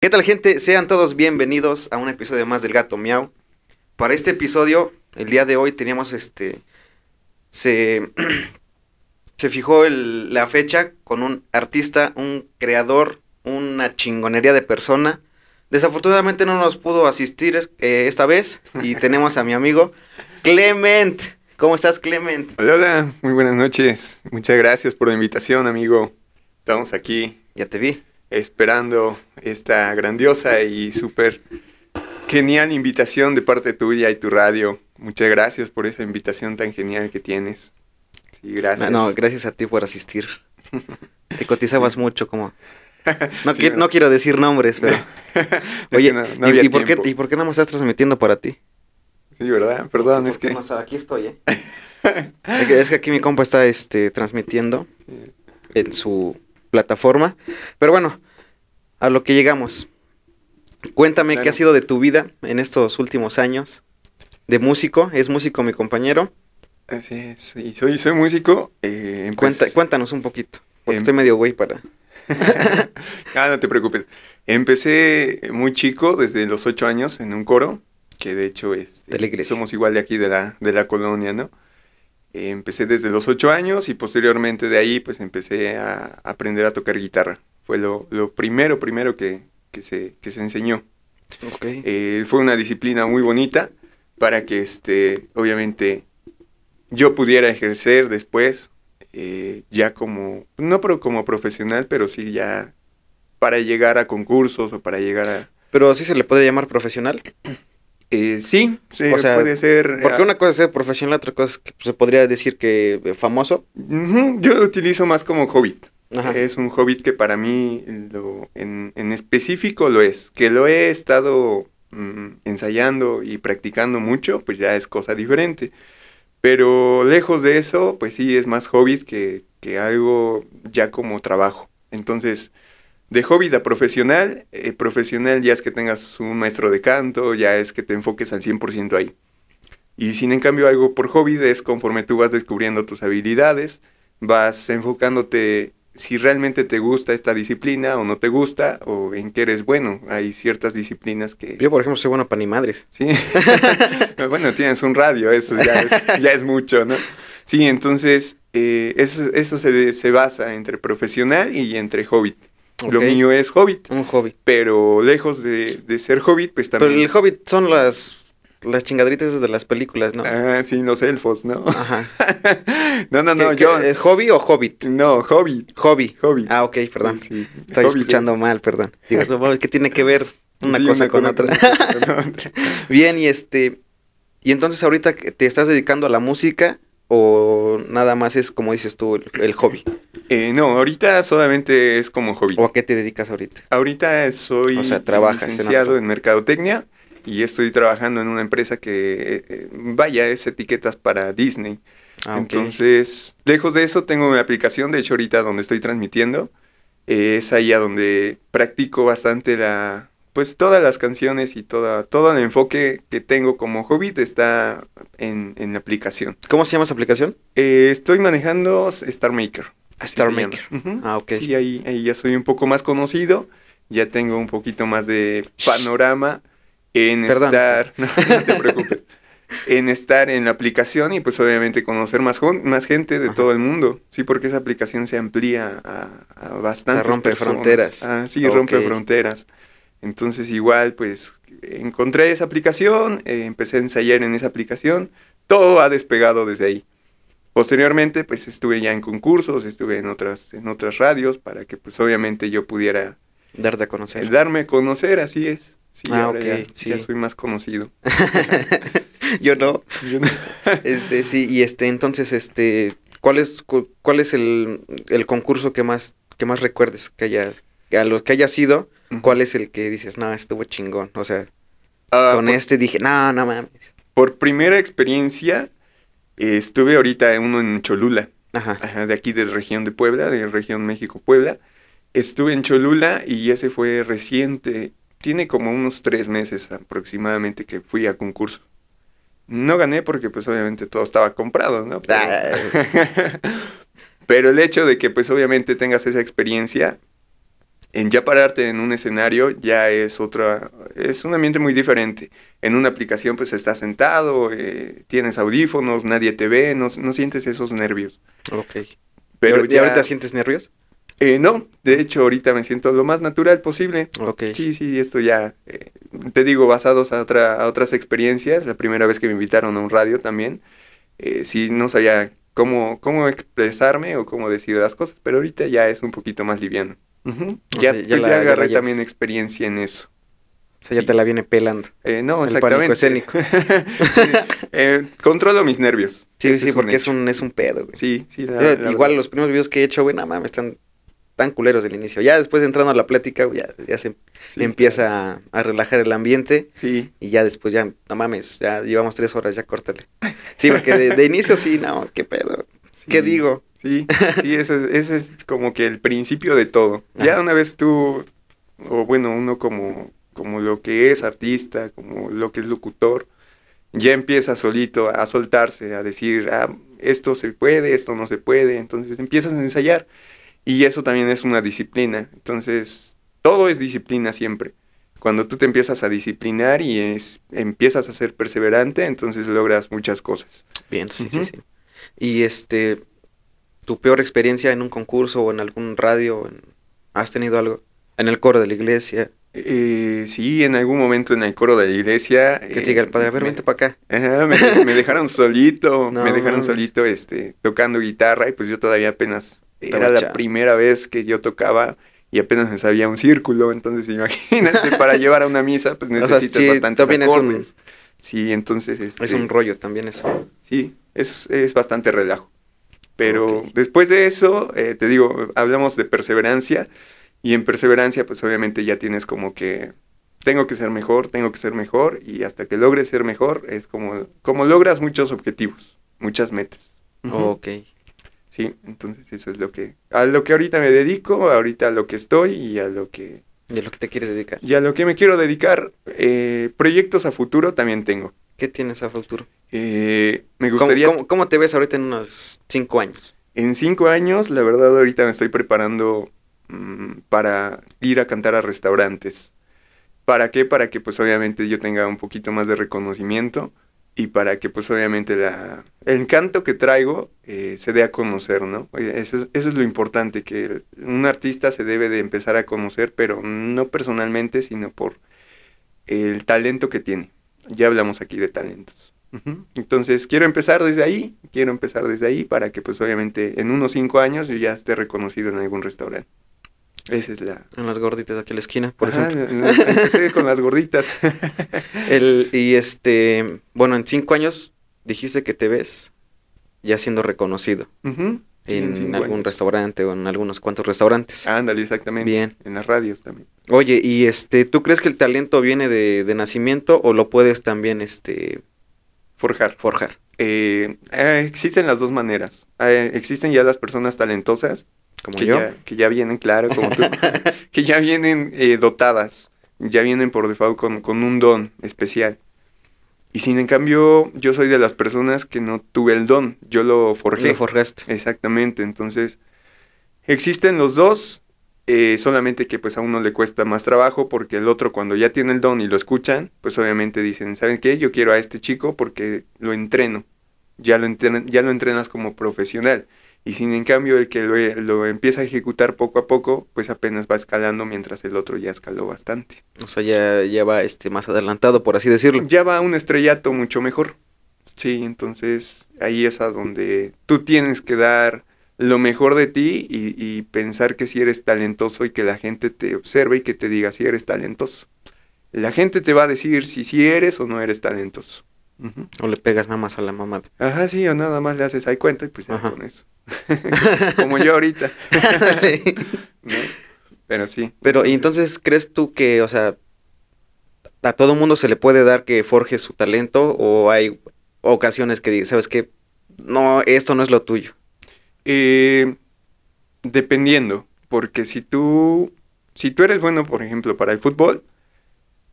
¿Qué tal gente? Sean todos bienvenidos a un episodio más del Gato Miau. Para este episodio, el día de hoy teníamos este... Se, se fijó el- la fecha con un artista, un creador, una chingonería de persona. Desafortunadamente no nos pudo asistir eh, esta vez y tenemos a mi amigo Clement. ¿Cómo estás Clement? Hola, hola, muy buenas noches. Muchas gracias por la invitación, amigo. Estamos aquí Ya te vi. Esperando esta grandiosa y súper genial invitación de parte tuya y tu radio. Muchas gracias por esa invitación tan genial que tienes. Sí, gracias. No, no, gracias a ti por asistir. Te cotizabas mucho como... No, Sí, qui- no. no quiero decir nombres, pero... Oye, no- no ¿y- había ¿y, por qué. ¿y por qué no me estás transmitiendo para ti? Sí, ¿verdad? Perdón, es que... aquí estoy, ¿eh? es, que, es que aquí mi compa está este, transmitiendo en su plataforma. Pero bueno, a lo que llegamos. Cuéntame qué ha sido de tu vida en estos últimos años. De músico, es músico mi compañero. Así es, sí, soy, soy músico. eh, Cuenta, cuéntanos un poquito. Porque Em- estoy medio güey para... ah, no te preocupes. Empecé muy chico, desde los ocho años, en un coro, que de hecho es, De la iglesia. somos igual de aquí de la, de la colonia, ¿no? Eh, empecé desde los ocho años y posteriormente de ahí pues empecé a aprender a tocar guitarra. Fue lo, lo primero, primero que, que, se, que se enseñó. Eh, fue una disciplina muy bonita para que, este, obviamente, yo pudiera ejercer después, eh, ya como, no pro- como profesional, pero sí ya para llegar a concursos o para llegar a... Pero sí se le podría llamar profesional. Eh, sí, sí, O sea, puede ser... Porque ah, una cosa es ser profesional, otra cosa es que se podría decir que famoso. yo lo utilizo más como hobbit. Es un hobbit que para mí lo, en, en específico lo es. Que lo he estado mm, ensayando y practicando mucho, pues ya es cosa diferente. Pero lejos de eso, pues sí es más hobbit que, que algo ya como trabajo. Entonces, de hobbit a profesional, eh, profesional ya es que tengas un maestro de canto, ya es que te enfoques al 100% ahí. Y sin en cambio algo por hobbit es conforme tú vas descubriendo tus habilidades, vas enfocándote si realmente te gusta esta disciplina o no te gusta o en qué eres bueno. Hay ciertas disciplinas que... Yo, por ejemplo, soy bueno para ni madres. Sí. bueno, tienes un radio, eso ya es, ya es mucho, ¿no? Sí, entonces eh, eso, eso se, se basa entre profesional y entre hobbit. Lo mío es hobbit, Un hobby. pero lejos de, de ser hobbit, pues Pero también... el hobbit son las, las chingadritas de las películas, ¿no? Ah, sí, los elfos, ¿no? Ajá. no, no, no, ¿Qué- yo... eh, ¿Hobby o hobbit? No, hobbit. Hobby. Hobbit. Ah, ok, perdón. Sí, sí. Estoy escuchando mal, perdón. Digo, ¿qué tiene que ver una Sí, cosa con otra? cosa con otra. Bien, y este... Y entonces ahorita te estás dedicando a la música o nada más es como dices tú, el, el hobby. Eh, no, ahorita solamente es como hobby. ¿O a qué te dedicas ahorita? Ahorita soy O sea, trabajas en licenciado en, mercadotecnia y estoy trabajando en una empresa que, eh, eh, vaya, es etiquetas para Disney. Ah. Entonces, lejos de eso, tengo mi aplicación, de hecho ahorita donde estoy transmitiendo, eh, es ahí a donde practico bastante la, pues todas las canciones y toda, todo el enfoque que tengo como hobby está en, en la aplicación. ¿Cómo se llama esa aplicación? Eh, estoy manejando Star Maker. Star. Maker. Ujú. Ah, ok. Sí, ahí, ahí ya soy un poco más conocido, ya tengo un poquito más de panorama en Perdón, estar, no, no te preocupes, en estar en la aplicación y pues obviamente conocer más, más gente de Ajá. todo el mundo, sí, porque esa aplicación se amplía a, a bastantes rompe personas. fronteras. Ah, sí, rompe fronteras. Entonces igual pues encontré esa aplicación, eh, empecé a ensayar en esa aplicación, todo ha despegado desde ahí. Posteriormente, pues estuve ya en concursos, estuve en otras, en otras radios para que pues obviamente yo pudiera Darte a conocer. darme a conocer, así es. Sí, Ah, ahora ya, sí. ya soy más conocido. Yo no. Yo no- Este, sí, y este, entonces, este, ¿cuál es, cu- cuál es el, el concurso que más, que más recuerdes que hayas, a los que haya sido? ¿Cuál es el que dices, no, estuvo chingón? O sea, Ah, con por, este dije, no, no mames. por primera experiencia, eh, estuve ahorita en uno en Cholula, Ajá. ajá, de aquí de región de Puebla, de región México-Puebla. Estuve en Cholula y ese fue reciente, tiene como unos tres meses aproximadamente que fui a concurso. No gané porque pues obviamente todo estaba comprado, ¿no? Pero, Ah. pero el hecho de que pues obviamente tengas esa experiencia En ya pararte en un escenario ya es otra, es un ambiente muy diferente. En una aplicación pues estás sentado, eh, tienes audífonos, nadie te ve, no, no sientes esos nervios. Ok. Pero ¿Y ahorita sientes nervios? Eh, no, de hecho ahorita me siento lo más natural posible. Sí, sí, esto ya, eh, te digo, basados a, otra, a otras experiencias, la primera vez que me invitaron a un radio también, eh, sí no sabía cómo, cómo expresarme o cómo decir las cosas, pero ahorita ya es un poquito más liviano. ya, ya, agarré también experiencia en eso. O sea, ya te la viene pelando. Eh, no, exactamente. escénico. eh, controlo mis nervios. Sí, sí, porque es un, es un pedo, güey. Sí, sí. igual los primeros videos que he hecho, güey, nada más están tan culeros del inicio. Ya después entrando a la plática, ya, ya se empieza a, relajar el ambiente. Sí. Y ya después ya, no mames, ya llevamos tres horas, ya córtale. Sí, porque de, inicio sí, no, qué pedo. ¿Qué digo? Sí, sí, ese, ese, es como que el principio de todo. Ya una vez tú, o bueno, uno como, como lo que es artista, como lo que es locutor, ya empieza solito a soltarse, a decir, ah, esto se puede, esto no se puede. Entonces empiezas a ensayar y eso también es una disciplina. Entonces, todo es disciplina siempre. Cuando tú te empiezas a disciplinar y es, empiezas a ser perseverante, entonces logras muchas cosas. Bien, sí, sí, sí. Y este, tu peor experiencia en un concurso o en algún radio, ¿has tenido algo? ¿En el coro de la iglesia? Eh, sí, en algún momento en el coro de la iglesia. Que te diga el padre, a ver, vente para acá. me, dejaron solito, me dejaron solito este, tocando guitarra y pues yo todavía apenas era la primera vez que yo tocaba y apenas me sabía un círculo, entonces imagínate, para llevar a una misa, pues necesitas bastantes acordes. sí, entonces... Este, es un rollo también eso. Sí, es, es bastante relajo. Pero después de eso, eh, te digo, hablamos de perseverancia, y en perseverancia, pues obviamente ya tienes como que tengo que ser mejor, tengo que ser mejor, y hasta que logres ser mejor, es como, como logras muchos objetivos, muchas metas. Ok. Sí, entonces eso es lo que, a lo que ahorita me dedico, ahorita a lo que estoy y a lo que... Y a lo que te quieres dedicar. Y a lo que me quiero dedicar, eh, proyectos a futuro también tengo. ¿Qué tienes a futuro? Eh, me gustaría... ¿Cómo, te ves ahorita en unos cinco años? En cinco años, la verdad ahorita me estoy preparando mm, para ir a cantar a restaurantes. ¿Para qué? Para que pues obviamente yo tenga un poquito más de reconocimiento y para que pues obviamente la, el canto que traigo eh, se dé a conocer, ¿no? Eso es, eso es lo importante, que un artista se debe de empezar a conocer, pero no personalmente, sino por el talento que tiene. Ya hablamos aquí de talentos. Entonces quiero empezar desde ahí, quiero empezar desde ahí para que pues obviamente en unos cinco años yo ya esté reconocido en algún restaurante. Esa es la... En las gorditas de aquí a la esquina, por ejemplo. Empecé con las gorditas. El, y este, bueno, en cinco años dijiste que te ves ya siendo reconocido. en, algún restaurante o en algunos cuantos restaurantes. Ándale, exactamente. Bien. En las radios también. Oye, y este, ¿tú crees que el talento viene de, de nacimiento o lo puedes también, este... Forjar. Forjar. Eh, eh, existen las dos maneras. Eh, existen ya las personas talentosas como que yo. Ya, que ya vienen, claro, como tú, que ya vienen eh, dotadas, ya vienen por default con, con, un don especial. Y sin en cambio, yo soy de las personas que no tuve el don, yo lo forjé. Lo forjaste. Exactamente, entonces existen los dos, eh, solamente que pues a uno le cuesta más trabajo porque el otro cuando ya tiene el don y lo escuchan, pues obviamente dicen, ¿saben qué? Yo quiero a este chico porque lo entreno, ya lo, ya lo entrenas como profesional. Y sin en cambio el que lo, empieza a ejecutar poco a poco, pues apenas va escalando mientras el otro ya escaló bastante. O sea, ya, ya va este más adelantado, por así decirlo. Ya va a un estrellato mucho mejor. Sí, entonces ahí es a donde tú tienes que dar lo mejor de ti y, pensar que si eres talentoso y que la gente te observe y que te diga si eres talentoso. La gente te va a decir si sí eres o no eres talentoso. O le pegas nada más a la mamá. Ajá, sí, o nada más le haces ahí cuenta y pues ya con eso. Como yo ahorita. Pero sí. Pero, ¿y entonces crees tú que, o sea, a todo mundo se le puede dar que forje su talento o hay ocasiones que, sabes que, no, esto no es lo tuyo? Eh, dependiendo, porque si tú, si tú eres bueno, por ejemplo, para el fútbol,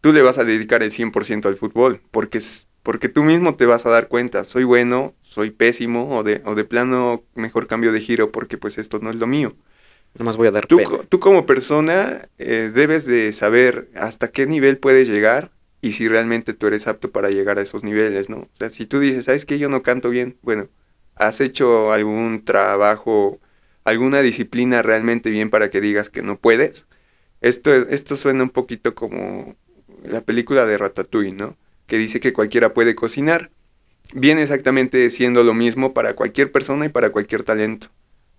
tú le vas a dedicar el 100% al fútbol, porque, porque tú mismo te vas a dar cuenta, soy bueno, soy pésimo o de, o de plano mejor cambio de giro porque pues esto no es lo mío. Nomás voy a dar Tú, pena. tú como persona eh, debes de saber hasta qué nivel puedes llegar y si realmente tú eres apto para llegar a esos niveles, ¿no? O sea, si tú dices, ¿sabes qué? Yo no canto bien. Bueno, ¿has hecho algún trabajo, alguna disciplina realmente bien para que digas que no puedes? Esto, esto suena un poquito como la película de Ratatouille, ¿no? Que dice que cualquiera puede cocinar. Viene exactamente siendo lo mismo para cualquier persona y para cualquier talento.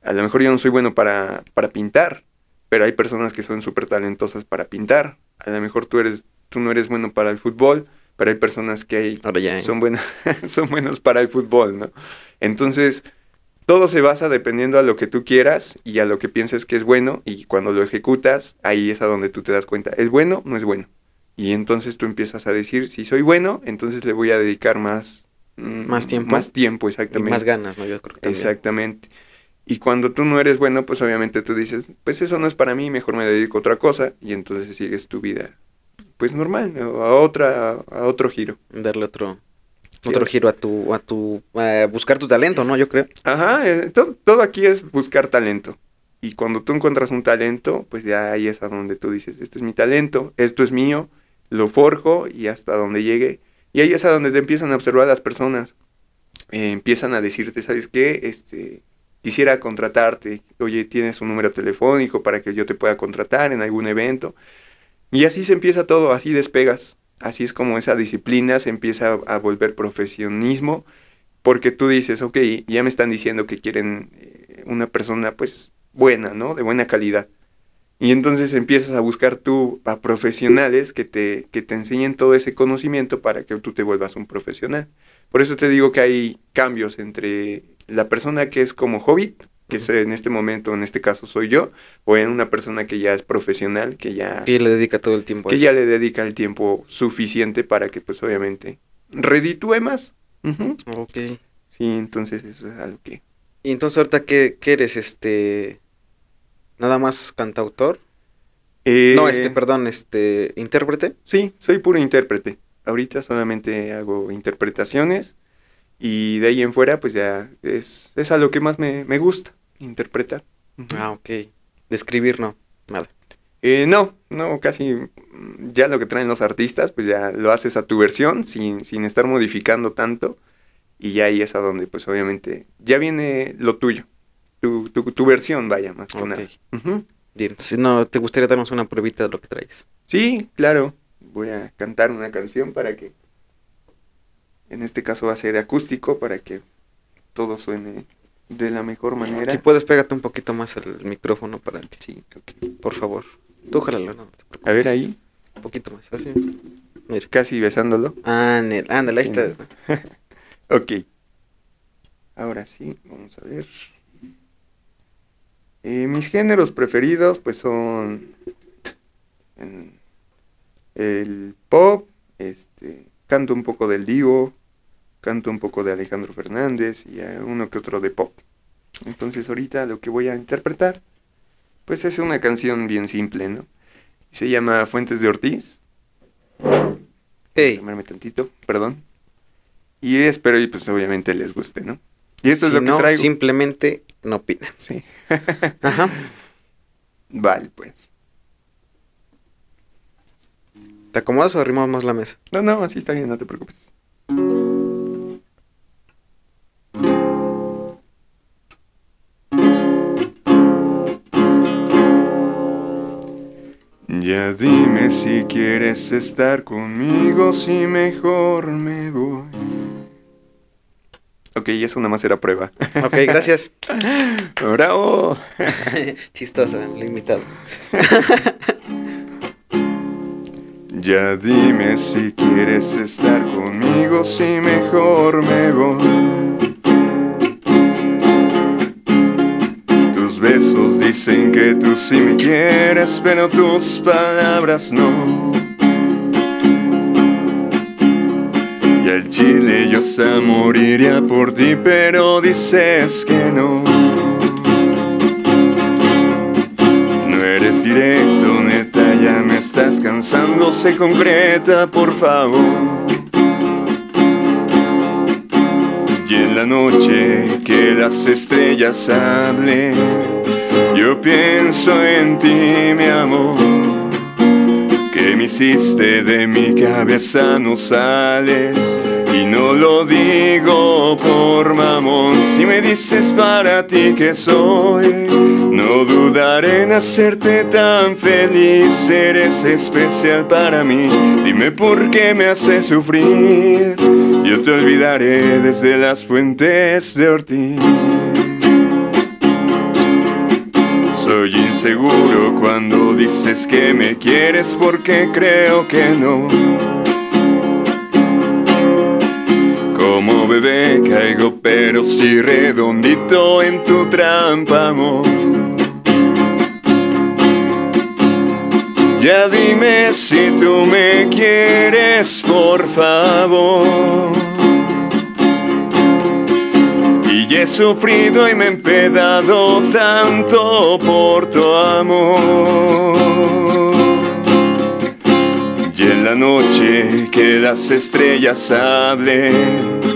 A lo mejor yo no soy bueno para, para pintar, pero hay personas que son súper talentosas para pintar. A lo mejor tú, eres, tú no eres bueno para el fútbol, pero hay personas que hay, Ahora ya. ¿eh? son, buenas, son buenos para el fútbol, ¿no? Entonces, todo se basa dependiendo a lo que tú quieras y a lo que pienses que es bueno y cuando lo ejecutas, ahí es a donde tú te das cuenta, ¿es bueno? No es bueno. Y entonces tú empiezas a decir, si soy bueno, entonces le voy a dedicar más... mm, Más tiempo. Más tiempo, Y exactamente. más ganas, ¿no? Yo creo que también. Exactamente. Y cuando tú no eres bueno, pues obviamente tú dices, pues eso no es para mí, mejor me dedico a otra cosa y entonces sigues tu vida, pues normal, ¿no? a otra, a otro giro. Darle otro, Sí. otro giro a tu, a tu, a buscar tu talento, ¿no? Yo creo. Ajá, eh, to- todo aquí es buscar talento. Y cuando tú encuentras un talento, pues ya ahí es a donde tú dices, este es mi talento, esto es mío, lo forjo y hasta donde llegue. Y ahí es a donde te empiezan a observar las personas. Eh, empiezan a decirte, ¿sabes qué? Este, quisiera contratarte. Oye, tienes un número telefónico para que yo te pueda contratar en algún evento. Y así se empieza todo, así despegas. Así es como esa disciplina se empieza a, volver profesionismo porque tú dices, ok, ya me están diciendo que quieren eh, una persona pues buena, ¿no? De buena calidad. Y entonces empiezas a buscar tú a profesionales que te, que te enseñen todo ese conocimiento para que tú te vuelvas un profesional. Por eso te digo que hay cambios entre la persona que es como hobbit, que es en este momento, en este caso soy yo, o en una persona que ya es profesional, que ya, Que le dedica todo el tiempo a que eso. ya le dedica el tiempo suficiente para que pues obviamente reditúe más. Ok. Sí, entonces eso es algo que... Y entonces ahorita, ¿qué, qué eres? Este... Nada más cantautor. Eh, No, este, perdón, este, intérprete. Sí, soy puro intérprete. Ahorita solamente hago interpretaciones y de ahí en fuera pues ya es, es a lo que más me, me gusta, interpretar. Ah, ok. De escribir, no. Nada. Eh, no, no, casi mm, ya lo que traen los artistas pues ya lo haces a tu versión sin, sin estar modificando tanto y ya ahí es a donde pues obviamente ya viene lo tuyo, tu, tu, tu versión vaya más que Ok. nada. Ujú. Bien, entonces, no, ¿te gustaría darnos una pruebita de lo que traes? Sí, claro. Voy a cantar una canción para que, en este caso va a ser acústico, para que todo suene de la mejor manera. Si puedes, pégate un poquito más el micrófono para que, Sí, ok. por favor. Tú jálalo, no, no te preocupes. A ver ahí, Un poquito más, así. Mira. casi besándolo. Ándale, ándale, ahí Sí, está. Ok. Ahora sí, vamos a ver. Eh, mis géneros preferidos pues son el pop, este, canto un poco del Divo, canto un poco de Alejandro Fernández y uno que otro de pop. Entonces ahorita lo que voy a interpretar pues es una canción bien simple, ¿no? Se llama Fuentes de Ortiz. Ey, Tomarme tantito, perdón. Y espero y pues obviamente les guste, ¿no? Y esto si es lo no, que traigo. simplemente no opinan. Sí. Ajá. Vale, pues. ¿Te acomodas o arrimamos más la mesa? No, no, así está bien, no te preocupes. Ya dime si quieres estar conmigo, si mejor me voy. Ok, eso nada más era prueba. Ok, gracias. ¡Bravo! Chistoso, el invitado. Ya dime si quieres estar conmigo, si mejor me voy. Tus besos dicen que tú sí me quieres, pero tus palabras no. Chile yo se moriría por ti, pero dices que no. No eres directo, neta, ya me estás cansando, sé concreta, por favor. Y en la noche que las estrellas hablen, Yo pienso en ti, mi amor. Que me hiciste de mi cabeza no sales. Y no lo digo por mamón. Si me dices para ti que soy, no dudaré en hacerte tan feliz. Eres especial para mí. Dime por qué me haces sufrir. Yo te olvidaré desde las fuentes de Ortiz. Soy inseguro cuando dices que me quieres porque creo que no. Como bebé caigo pero si redondito en tu trampa, amor. Ya dime si tú me quieres, por favor. Y he sufrido y me he empedado tanto por tu amor. Y en la noche que las estrellas hablen,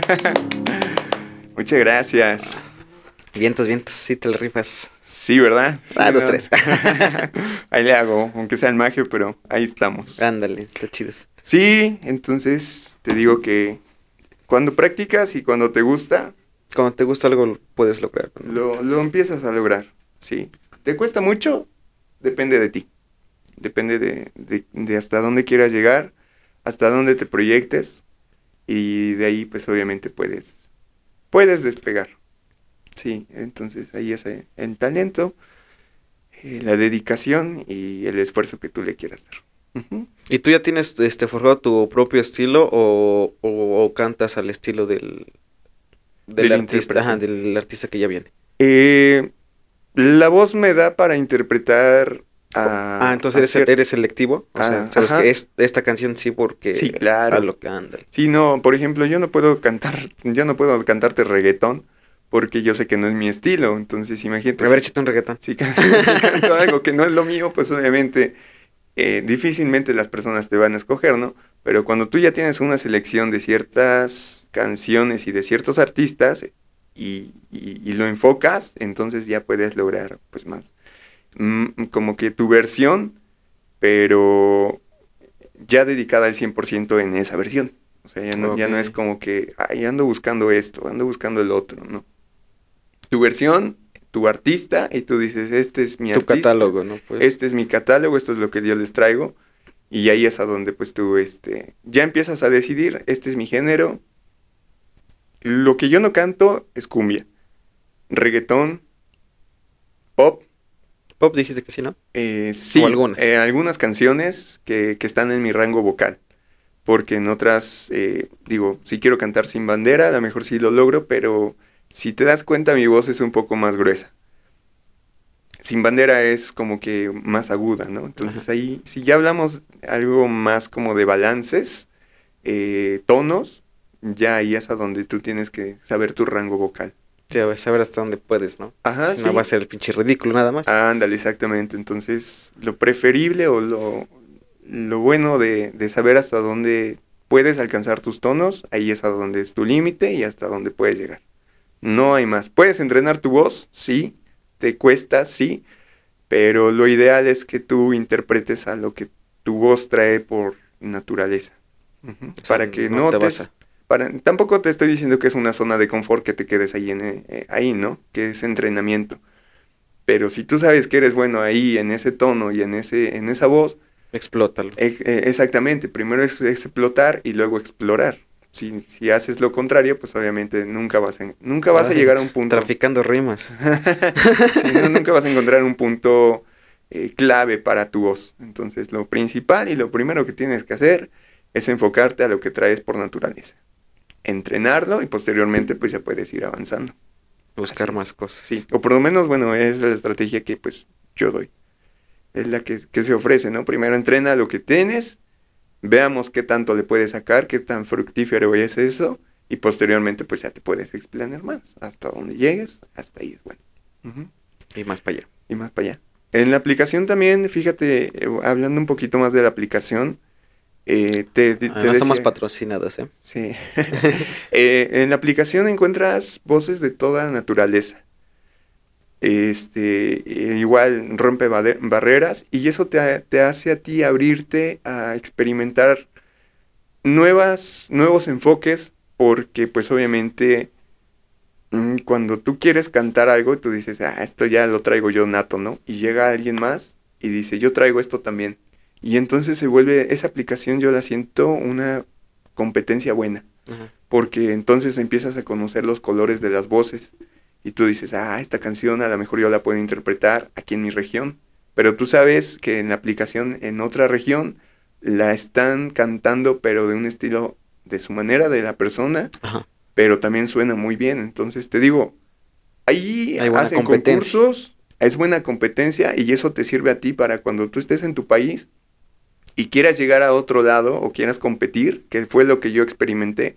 Muchas gracias. Vientos, vientos, sí te lo rifas. Sí, ¿verdad? Sí, Ah, los ¿verdad? tres. ahí le hago, aunque sea el magio, pero ahí estamos. Ándale, está chido. Sí, entonces te digo que cuando practicas y cuando te gusta, Cuando te gusta algo, lo puedes lograr. ¿no? lo, lo empiezas a lograr. Sí. ¿Te cuesta mucho? Depende de ti. Depende de, de- de hasta dónde quieras llegar, hasta dónde te proyectes. Y de ahí, pues obviamente puedes, puedes despegar. Sí, entonces ahí es eh, el talento, eh, la dedicación y el esfuerzo que tú le quieras dar. ¿Y tú ya tienes este forjado tu propio estilo o, o- o cantas al estilo del, del, Del artista, ajá, del artista que ya viene? Eh, la voz me da para interpretar. Ah, entonces eres, selectivo. O sea, Ah, sabes ajá. que es, esta canción sí porque Sí, claro. a lo que anda. Sí, no, por ejemplo, yo no puedo cantar, yo no puedo cantarte reggaetón porque yo sé que no es mi estilo, entonces imagínate. A ver, si- un reggaetón. si, can- si canto algo que no es lo mío, pues obviamente eh, difícilmente las personas te van a escoger, ¿no? Pero cuando tú ya tienes una selección de ciertas canciones y de ciertos artistas y, y- y lo enfocas, entonces ya puedes lograr pues más. Mm, como que tu versión, pero ya dedicada al 100% en esa versión. O sea, ya no, ya no es como que, ay, ando buscando esto, ando buscando el otro, ¿no? Tu versión, tu artista, y tú dices, este es mi tu artista, catálogo, ¿no? Pues, este es mi catálogo, esto es lo que yo les traigo, y ahí es a donde pues tú, este, ya empiezas a decidir, este es mi género. Lo que yo no canto es cumbia, reggaetón, pop, Pop dijiste que sí, ¿no? eh, sí, O algunas. eh, algunas canciones que, que están en mi rango vocal. Porque en otras, eh, digo, si quiero cantar sin bandera, a lo mejor sí lo logro, pero si te das cuenta, mi voz es un poco más gruesa. Sin bandera es como que más aguda, ¿no? Entonces Ajá. ahí, si ya hablamos algo más como de balances, eh, tonos, ya ahí es a donde tú tienes que saber tu rango vocal. A ver, saber hasta dónde puedes, ¿no? Ajá, si no va a ser el pinche ridículo nada más. Ándale, exactamente. Entonces, lo preferible o lo, lo bueno de, de saber hasta dónde puedes alcanzar tus tonos, ahí es a donde es tu límite y hasta dónde puedes llegar. No hay más. ¿Puedes entrenar tu voz? Sí. ¿Te cuesta? Sí. Pero lo ideal es que tú interpretes a lo que tu voz trae por naturaleza. O sea, Para que no no, te te... vas a- Para, tampoco te estoy diciendo que es una zona de confort que te quedes ahí, en, eh, ahí, ¿no? Que es entrenamiento. Pero si tú sabes que eres bueno ahí, en ese tono y en, ese, en esa voz, Explótalo. e- eh, exactamente, primero es explotar y luego explorar. Si, si haces lo contrario, pues obviamente nunca vas a, nunca vas a llegar a un punto. Traficando rimas. No, nunca vas a encontrar un punto eh, clave para tu voz. Entonces, lo principal y lo primero que tienes que hacer es enfocarte a lo que traes por naturaleza. Entrenarlo y posteriormente, pues ya puedes ir avanzando. Buscar Así más cosas. Sí, o por lo menos, bueno, es la estrategia que pues yo doy. Es la que, que se ofrece, ¿no? Primero entrena lo que tienes, veamos qué tanto le puedes sacar, qué tan fructífero es eso, y posteriormente pues ya te puedes explanar más. Hasta donde llegues, hasta ahí es bueno. Y más para allá. Y más para allá. En la aplicación también, fíjate, eh, hablando un poquito más de la aplicación, eh, te, te- te Además somos patrocinados, ¿eh? Sí. Eh, en la aplicación encuentras voces de toda naturaleza. Este, eh, igual rompe barreras y eso te, te hace a ti abrirte a experimentar nuevas, nuevos enfoques porque pues obviamente mm, cuando tú quieres cantar algo tú dices, ah, esto ya lo traigo yo nato, ¿no? Y llega alguien más y dice, yo traigo esto también. Y entonces se vuelve, esa aplicación yo la siento una competencia buena Ajá. porque entonces empiezas a conocer los colores de las voces y tú dices, ah, esta canción a lo mejor yo la puedo interpretar aquí en mi región, pero tú sabes que en la aplicación en otra región la están cantando pero de un estilo de su manera de la persona, Ajá. pero también suena muy bien, entonces te digo, ahí Hay hacen concursos, es buena competencia y eso te sirve a ti para cuando tú estés en tu país y quieras llegar a otro lado o quieras competir, que fue lo que yo experimenté,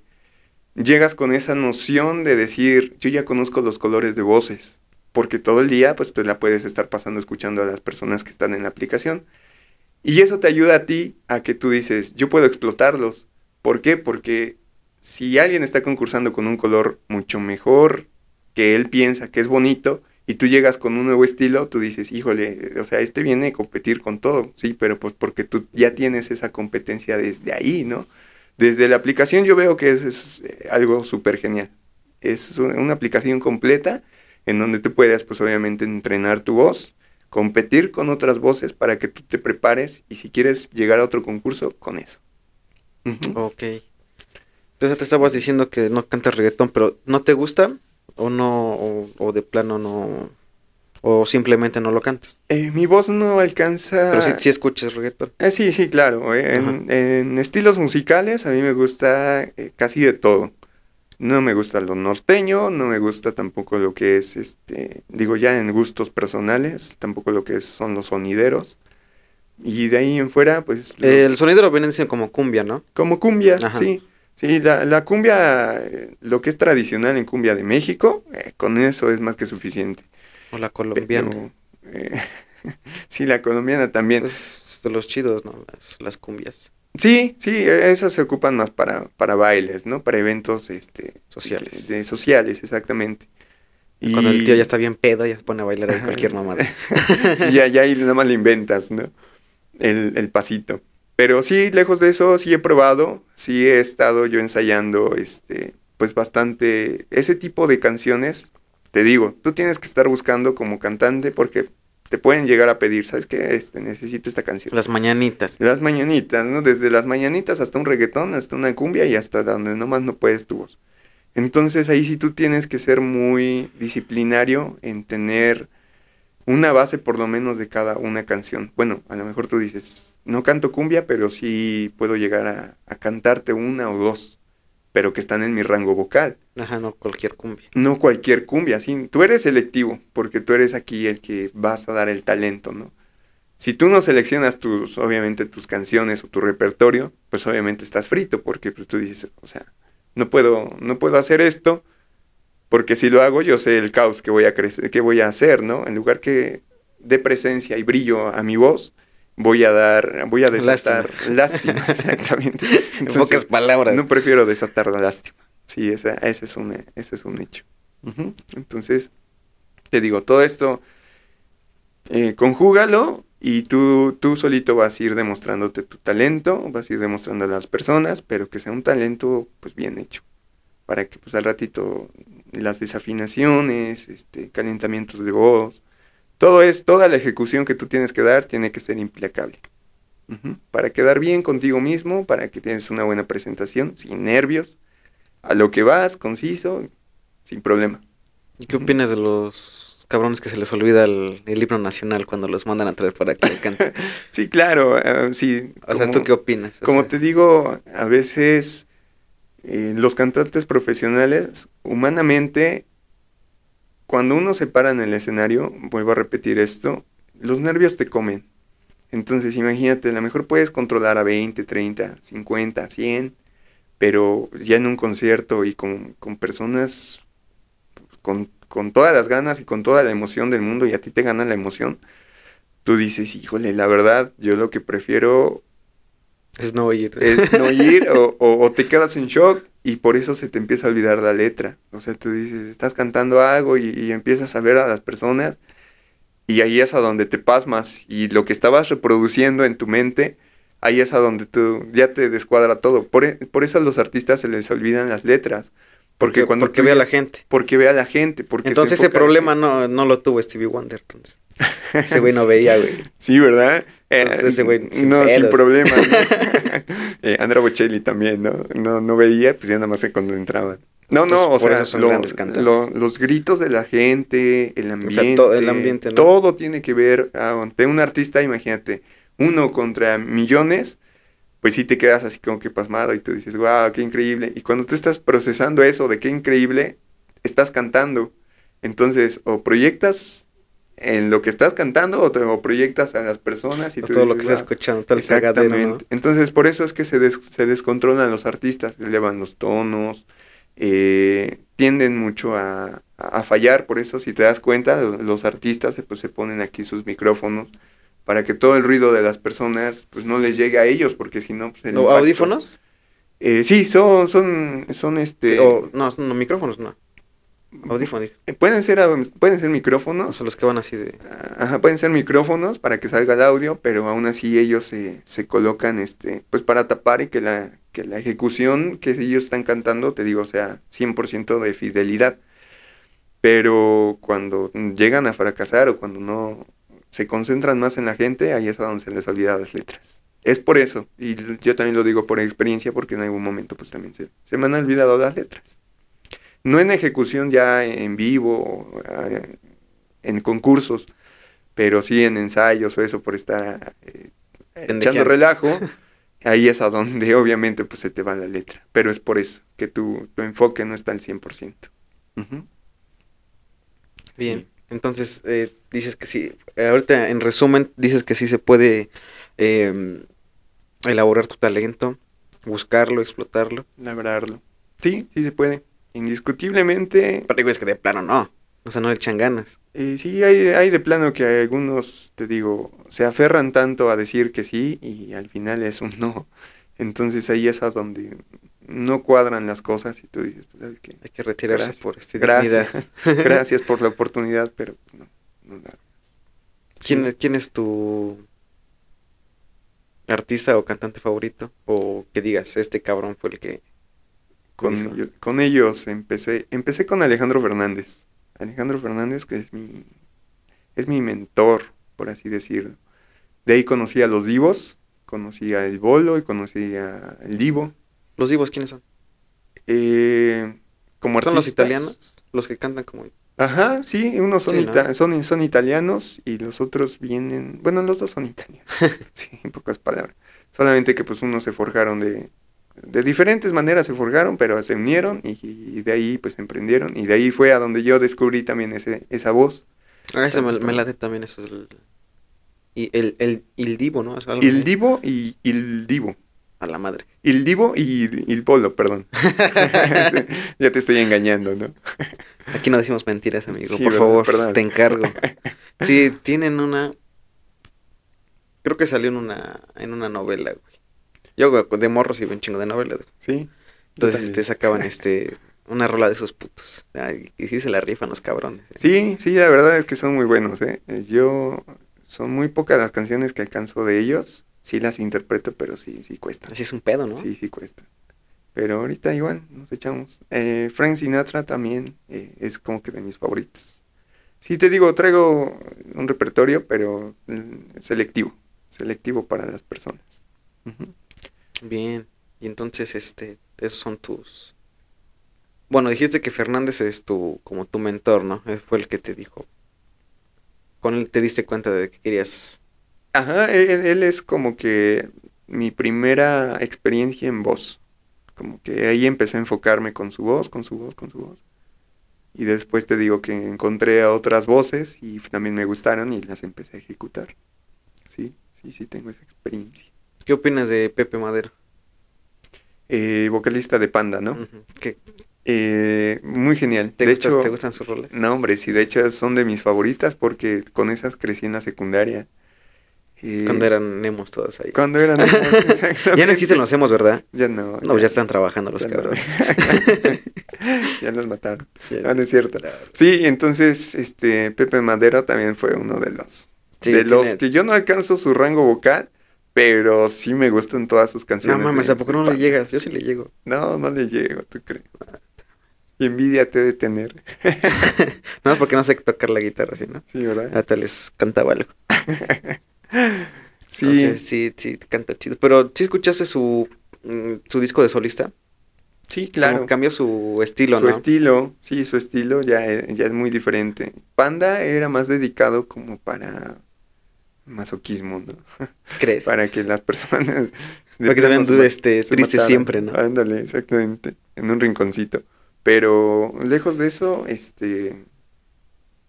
llegas con esa noción de decir, yo ya conozco los colores de voces, porque todo el día pues te la puedes estar pasando escuchando a las personas que están en la aplicación. Y eso te ayuda a ti a que tú dices, yo puedo explotarlos. ¿Por qué? Porque si alguien está concursando con un color mucho mejor que él piensa que es bonito, y tú llegas con un nuevo estilo, tú dices, híjole, o sea, este viene a competir con todo, sí, pero pues porque tú ya tienes esa competencia desde ahí, ¿no? Desde la aplicación yo veo que es, es, eh, algo súper genial. Es una aplicación completa en donde tú puedes, pues obviamente, entrenar tu voz, competir con otras voces para que tú te prepares y si quieres llegar a otro concurso, con eso. Ok. Entonces te estabas diciendo que no cantas reggaetón, pero ¿no te gusta? ¿O no? O, o de plano no? ¿O simplemente no lo cantas? Eh, mi voz no alcanza... Pero sí, sí escuchas reggaetón. Eh, sí, sí, claro. eh, En, en estilos musicales a mí me gusta eh, casi de todo. No me gusta lo norteño, no me gusta tampoco lo que es, este, digo ya en gustos personales, tampoco lo que es- son los sonideros. Y de ahí en fuera, pues... los- El vienen diciendo como cumbia, ¿no? como cumbia, Ajá. sí. Sí, la, la cumbia, lo que es tradicional en cumbia de México, eh, con eso es más que suficiente. O la colombiana. Pero, eh, sí, la colombiana también. Es de los chidos, ¿no? Las, las cumbias. Sí, sí, e- esas se ocupan más para, para bailes, ¿no? Para eventos este, Sociales. De, sociales, exactamente. Y Cuando el tío ya está bien pedo, ya se pone a bailar ahí cualquier mamada. sí, ya, ya ahí nada más le inventas, ¿no? El, el pasito. Pero sí, lejos de eso, sí he probado, sí he estado yo ensayando, este, pues bastante, ese tipo de canciones, te digo, tú tienes que estar buscando como cantante porque te pueden llegar a pedir, ¿sabes qué? Este, necesito esta canción. Las mañanitas. Las mañanitas, ¿no? Desde las mañanitas hasta un reggaetón, hasta una cumbia y hasta donde nomás no puedes tu voz. Entonces ahí sí tú tienes que ser muy disciplinario en tener una base por lo menos de cada una canción. Bueno, a lo mejor tú dices, no canto cumbia, pero sí puedo llegar a, a cantarte una o dos, pero que están en mi rango vocal. Ajá, no cualquier cumbia. No cualquier cumbia, sí. Tú eres selectivo, porque tú eres aquí el que vas a dar el talento, ¿no? Si tú no seleccionas tus, obviamente, tus canciones o tu repertorio, pues obviamente estás frito, porque pues tú dices, o sea, no puedo, no puedo hacer esto, porque si lo hago yo sé el caos que voy a crecer, que voy a hacer, ¿no? En lugar que dé presencia y brillo a mi voz, voy a dar, voy a desatar lástima, exactamente. En pocas palabras. No prefiero desatar la lástima. Sí, esa, ese, es un, ese es un hecho. Entonces, te digo, todo esto, eh, conjúgalo y tú, tú solito vas a ir demostrándote tu talento, vas a ir demostrando a las personas, pero que sea un talento pues bien hecho. Para que pues al ratito las desafinaciones, este, calentamientos de voz, todo es, toda la ejecución que tú tienes que dar tiene que ser implacable. Para quedar bien contigo mismo, para que tienes una buena presentación, sin nervios, a lo que vas, conciso, sin problema. ¿Y qué opinas de los cabrones que se les olvida el, el himno nacional cuando los mandan a traer para que canten? Sí, claro, eh, sí. O sea, ¿tú qué opinas? O Como sea, te digo, a veces eh, los cantantes profesionales, humanamente, cuando uno se para en el escenario, vuelvo a repetir esto, los nervios te comen. Entonces, imagínate, a lo mejor puedes controlar a 20, 30, 50, 100, pero ya en un concierto y con, con personas con, con todas las ganas y con toda la emoción del mundo y a ti te gana la emoción, tú dices, híjole, la verdad, yo lo que prefiero Es no oír. es no ir o, o- o te quedas en shock y por eso se te empieza a olvidar la letra. O sea, tú dices, estás cantando algo y, y empiezas a ver a las personas y ahí es a donde te pasmas y lo que estabas reproduciendo en tu mente, ahí es a donde tú ya te descuadra todo. Por, e- por eso a los artistas se les olvidan las letras. Porque, Porque, cuando porque ve a la gente. Porque ve a la gente. Porque Entonces ese en problema no, no lo tuvo Stevie Wonder, entonces. Ese güey no veía, güey. Sí, ¿verdad? Eh, ese güey sin no, sin problema. ¿no? Eh, Andrea Bocelli también, ¿no? ¿no? No veía, pues ya nada más que cuando entraban. No, no, o Entonces, sea, lo- lo- los gritos de la gente, el ambiente, todo el ambiente, ¿no? todo tiene que ver, ah, ante un artista, imagínate, uno contra millones, pues sí te quedas así como que pasmado y tú dices, wow, qué increíble. Y cuando tú estás procesando eso de qué increíble, estás cantando. Entonces, o proyectas en lo que estás cantando o, te- o proyectas a las personas y O tú todo lo que dices, está "Wow". escuchando, todo el cagadero, ¿no? Exactamente. Entonces, por eso es que se, des- se descontrolan los artistas, elevan los tonos, eh, tienden mucho a, a fallar. Por eso, si te das cuenta, lo- los artistas pues, se ponen aquí sus micrófonos para que todo el ruido de las personas pues no les llegue a ellos, porque si no, pues el ¿O impacto- audífonos? Eh, sí, son, son, son este... O, no, no, micrófonos, no. Audífonos. Pueden ser, au- pueden ser O micrófonos, sea, los que van así de... Ajá, pueden ser micrófonos para que salga el audio, pero aún así ellos se, se colocan este, pues para tapar y que la, que la ejecución que ellos están cantando, te digo, sea 100% de fidelidad. Pero cuando llegan a fracasar o cuando no se concentran más en la gente, ahí es a donde se les olvida las letras. Es por eso, y yo también lo digo por experiencia, porque en algún momento pues también se, se me han olvidado las letras. No en ejecución ya en vivo, eh, en concursos, pero sí en ensayos o eso por estar eh, echando relajo, ahí es a donde obviamente pues se te va la letra. Pero es por eso que tu, tu enfoque no está al 100%. Ujú. Bien. Entonces, eh, dices que sí. ahorita, en resumen, dices que sí se puede eh, elaborar tu talento, buscarlo, explotarlo. Labrarlo. Sí, sí se puede. Indiscutiblemente, Pero digo, es que de plano no. O sea, no le echan ganas. eh, sí hay, hay de plano que algunos, te digo, se aferran tanto a decir que sí y al final es un no. Entonces ahí es a donde no cuadran las cosas y tú dices, pues, ¿sabes qué? Hay que retirarse Gracias. por este Gracias. Gracias por la oportunidad, pero no, no da. ¿Quién, ¿Quién es tu artista o cantante favorito? O que digas, este cabrón fue el que... Con, con ellos empecé, empecé con Alejandro Fernández. Alejandro Fernández, que es mi, es mi mentor, por así decirlo. De ahí conocí a los divos, conocí a El Bolo y conocí a El Divo. ¿Los divos quiénes son? Eh, como ¿Son los italianos? Los que cantan como... Ajá, sí, unos son, Sí, ¿no? ita- son, son italianos y los otros vienen, bueno, los dos son italianos, sí, en pocas palabras. Solamente que pues unos se forjaron de, de diferentes maneras se forjaron, pero se unieron y, y de ahí pues emprendieron y de ahí fue a donde yo descubrí también ese, esa voz. Ah, me, me late también, eso es el... Y el, el, el divo, ¿no? Algo así. Divo y Il Divo. A la madre. Il Divo y Il Polo, perdón. ya te estoy engañando, ¿no? Aquí no decimos mentiras, amigo. Sí, por favor, Perdón. te encargo. Sí, tienen una... Creo que salió en una, en una novela, güey. Yo de morro sí un chingo de novelas. Sí. Entonces, este, sacaban, este... Una rola de esos putos. Ay, y sí se la rifan los cabrones. ¿eh? Sí, sí, la verdad es que son muy buenos, ¿eh? Eh, Yo, son muy pocas las canciones que alcanzo de ellos. Sí las interpreto, pero sí, sí cuesta. Así es un pedo, ¿no? Sí, sí cuesta. Pero ahorita igual nos echamos. Eh, Frank Sinatra también eh, es como que de mis favoritos. Sí, te digo, traigo un repertorio, pero mm, selectivo. Selectivo para las personas. Ujú. Bien. Y entonces, este, esos son tus... Bueno, dijiste que Fernández es tu, como tu mentor, ¿no? Fue el que te dijo. Con él te diste cuenta de que querías. Ajá, él, él es como que mi primera experiencia en voz. Como que ahí empecé a enfocarme con su voz, con su voz, con su voz. Y después te digo que encontré a otras voces y también me gustaron y las empecé a ejecutar. Sí, sí, sí tengo esa experiencia. ¿Qué opinas de Pepe Madero? Eh, vocalista de Panda, ¿no? ¿Qué- Eh, muy genial. ¿Te, de gustas- hecho, ¿Te gustan sus roles? no, hombre, sí, de hecho son de mis favoritas porque con esas crecí en la secundaria. Eh, Cuando eran nemos todos ahí. Cuando eran emos, Ya no existen los hemos, ¿verdad? Ya no. No, ya están trabajando los no. cabrones. ya los mataron. Ya. Ah, no es cierto. Sí, entonces, este, Pepe Madero también fue uno de los, Sí, de los que yo no alcanzo su rango vocal, pero sí me gustan todas sus No canciones. mames, de- ¿a poco no le llegas? Yo sí le llego. No, no le llego, tú crees. Y envidia te de tener. No, porque no sé tocar la guitarra, ¿sí, no? Sí, ¿verdad? Ahorita les cantaba algo. Sí, Entonces, sí, sí, canta chido. Pero, ¿sí escuchaste su, mm, su disco de solista? sí, Como claro. cambió su estilo, su ¿no? estilo, sí, su estilo ya, ya es muy diferente. Panda era más dedicado como para masoquismo, ¿no? ¿Crees? Para que las personas... Para que se vean este, tristes siempre, ¿no? Ándale, exactamente, en un rinconcito. Pero lejos de eso, este...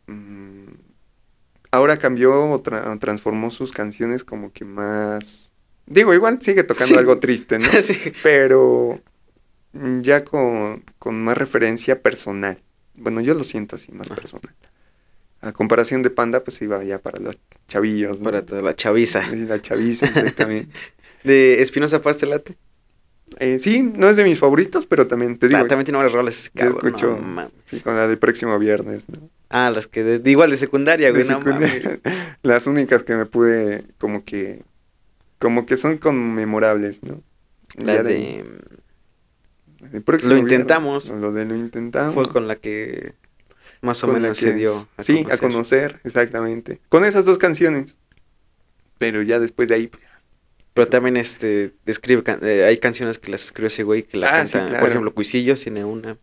mm, ahora cambió o tra- transformó sus canciones como que más... Digo, igual sigue tocando Sí. algo triste, ¿no? Sí. pero ya con, con más referencia personal. Bueno, yo lo siento así, más Ajá. personal. A comparación de Panda, pues iba ya para los chavillos, ¿no? Para toda la chaviza. Sí, la chaviza, exactamente. ¿De Espinosa Paz te late? Eh, sí, no es de mis favoritos, pero también te digo, Ah, también tiene varios roles yo cabrón. escucho no sí, con la del próximo viernes, ¿no? Ah, las que de, de- igual de secundaria, güey, De no secundaria. Las únicas que me pude, como que, como que son conmemorables, ¿no? La Ya de... próximo Lo viernes, intentamos. Lo de lo intentamos. Fue con la que más o menos se dio a sí, conocer. a conocer, exactamente. Con esas dos canciones. Pero ya después de ahí, pues, Pero también este escribe can- eh, hay canciones que las escribió ese güey que la Ah, sí, canta. claro. Por ejemplo, Cuisillos tiene una.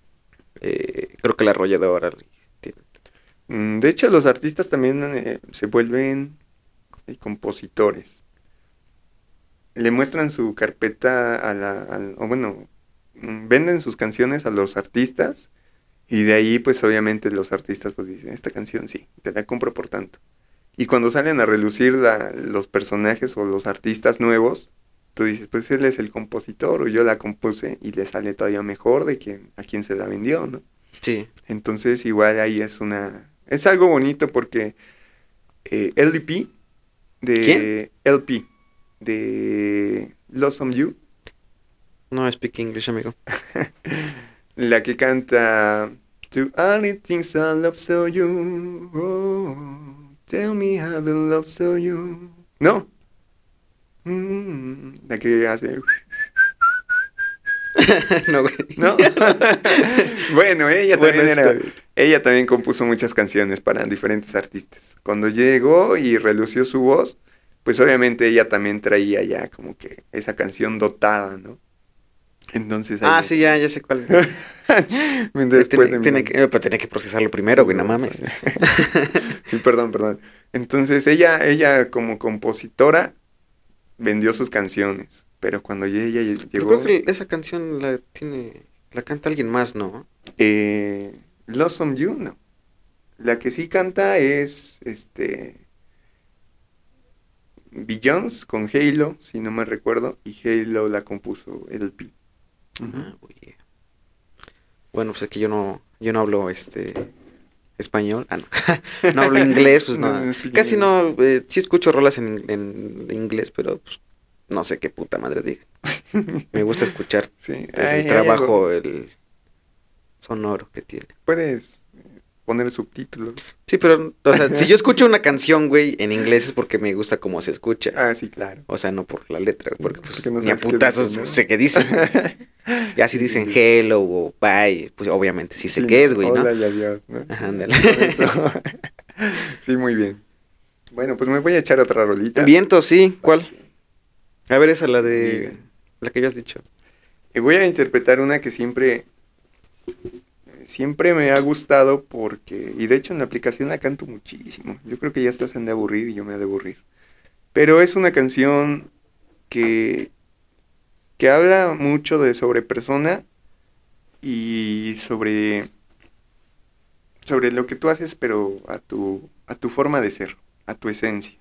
eh, creo que la arrolladora. tiene- mm, de hecho, los artistas también eh, se vuelven compositores. Le muestran su carpeta a la, al- o bueno, mm, venden sus canciones a los artistas y de ahí, pues obviamente los artistas pues dicen, esta canción sí, te la compro por tanto. Y cuando salen a relucir la- los personajes o los artistas nuevos, tú dices, pues él es el compositor o yo la compuse y le sale todavía mejor de quien, a quien se la vendió, ¿no? Sí. Entonces igual ahí es una... Es algo bonito porque eh, LP de... LP de Lost on You, No speak English, amigo. la que canta To only things I love so you oh, Tell me how I love so you No Mm, La que hace no, güey. ¿No? bueno, ella también era, ella también compuso muchas canciones para diferentes artistas. Cuando llegó y relució su voz, pues obviamente ella también traía ya como que esa canción dotada, ¿no? Entonces Ah, sí, ya, ya sé cuál. Después tiene, de tiene que, pero tenía que procesarlo primero, güey, no mames. sí, perdón, perdón. Entonces ella, ella como compositora vendió sus canciones, pero cuando ella Yo llegó, creo que esa canción la tiene, la canta alguien más, ¿no? eh, Lost on You, no. La que sí canta es este Beyoncé con Halo, si no me recuerdo, y Halo la compuso LP. Ah. Bueno, pues es que yo no, yo no hablo este español, ah, no, no hablo inglés, pues No, casi no, eh, sí escucho rolas en, en inglés, pero pues, no sé qué puta madre diga. Me gusta escuchar Sí, el trabajo, el sonoro que tiene. Puedes poner subtítulos. Sí, pero, o sea, si yo escucho una canción, güey, en inglés es porque me gusta cómo se escucha. Ah, sí, claro. O sea, no por la letra, porque pues Porque no ni a qué putazos dicen, ¿no? sé qué dicen. Ya si dicen hello o bye, pues obviamente sí sé Sí, qué es, güey, ¿no? Hola y adiós, ¿no? Ajá, ándale. sí, muy bien. Bueno, pues me voy a echar otra rolita. Viento, sí, ¿cuál? A ver, esa la de la que ya has dicho. Y voy a interpretar una que siempre siempre me ha gustado porque, y de hecho en la aplicación la canto muchísimo. Yo creo que ya estás en de aburrir y yo me he de aburrir. Pero es una canción que, que habla mucho de sobre persona y sobre, sobre lo que tú haces, pero a tu, a tu forma de ser, a tu esencia.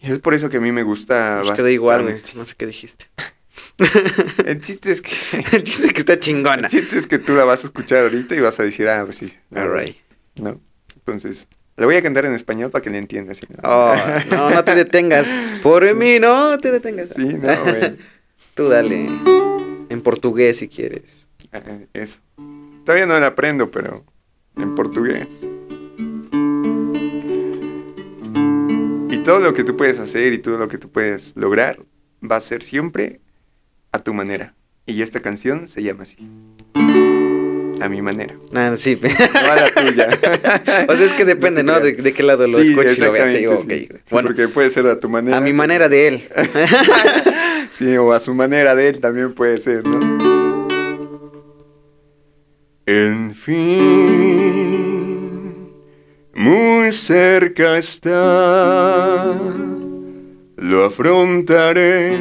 Y es por eso que a mí me gusta Pues queda igual, güey. No sé qué dijiste. El chiste es que. El chiste es que está chingona. El chiste es que tú la vas a escuchar ahorita y vas a decir, ah, pues sí. Alright. ¿No? Entonces, la voy a cantar en español para que le entiendas. ¿sí? Oh, no, no te detengas. Por mí, no te detengas. Sí, no, güey. Tú dale. En portugués si quieres. Ah, Eso. Todavía no la aprendo, pero en portugués. Y todo lo que tú puedes hacer y todo lo que tú puedes lograr va a ser siempre a tu manera. Y esta canción se llama así. A mi manera. Ah, sí. No a la tuya. o sea, es que depende, ¿no? De, de qué lado lo Sí, escuches y lo veas. Sí, exactamente, ok, sí. güey. Sí, Bueno, porque puede ser a tu manera. a mi manera de él. Sí, o a su manera de él también puede ser, ¿no? En fin, muy cerca está, lo afrontaré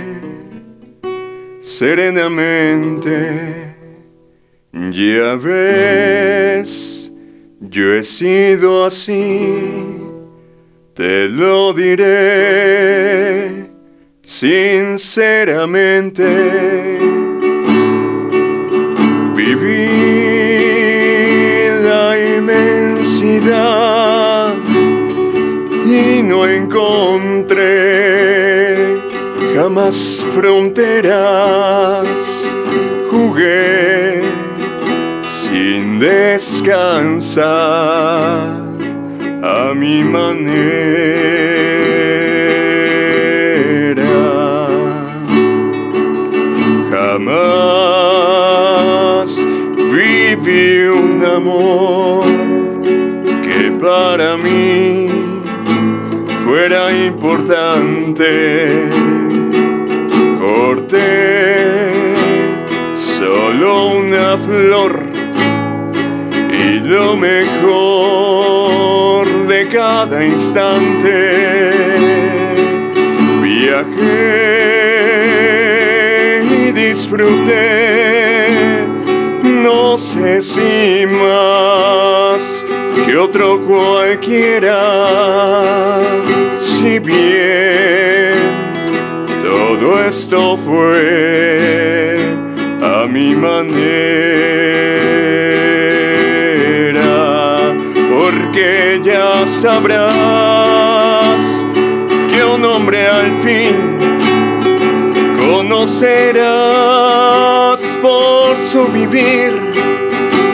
serenamente. Ya ves, yo he sido así, te lo diré sinceramente. Viví la inmensidad y no encontré jamás fronteras. Jugué sin descansar a mi manera. Jamás viví un amor que para mí fuera importante. Corté solo una flor y lo mejor de cada instante. Viajé y disfruté, no sé si más que otro cualquiera. Si bien todo esto fue a mi manera, porque ya sabrás que un hombre al fin conocerás por su vivir.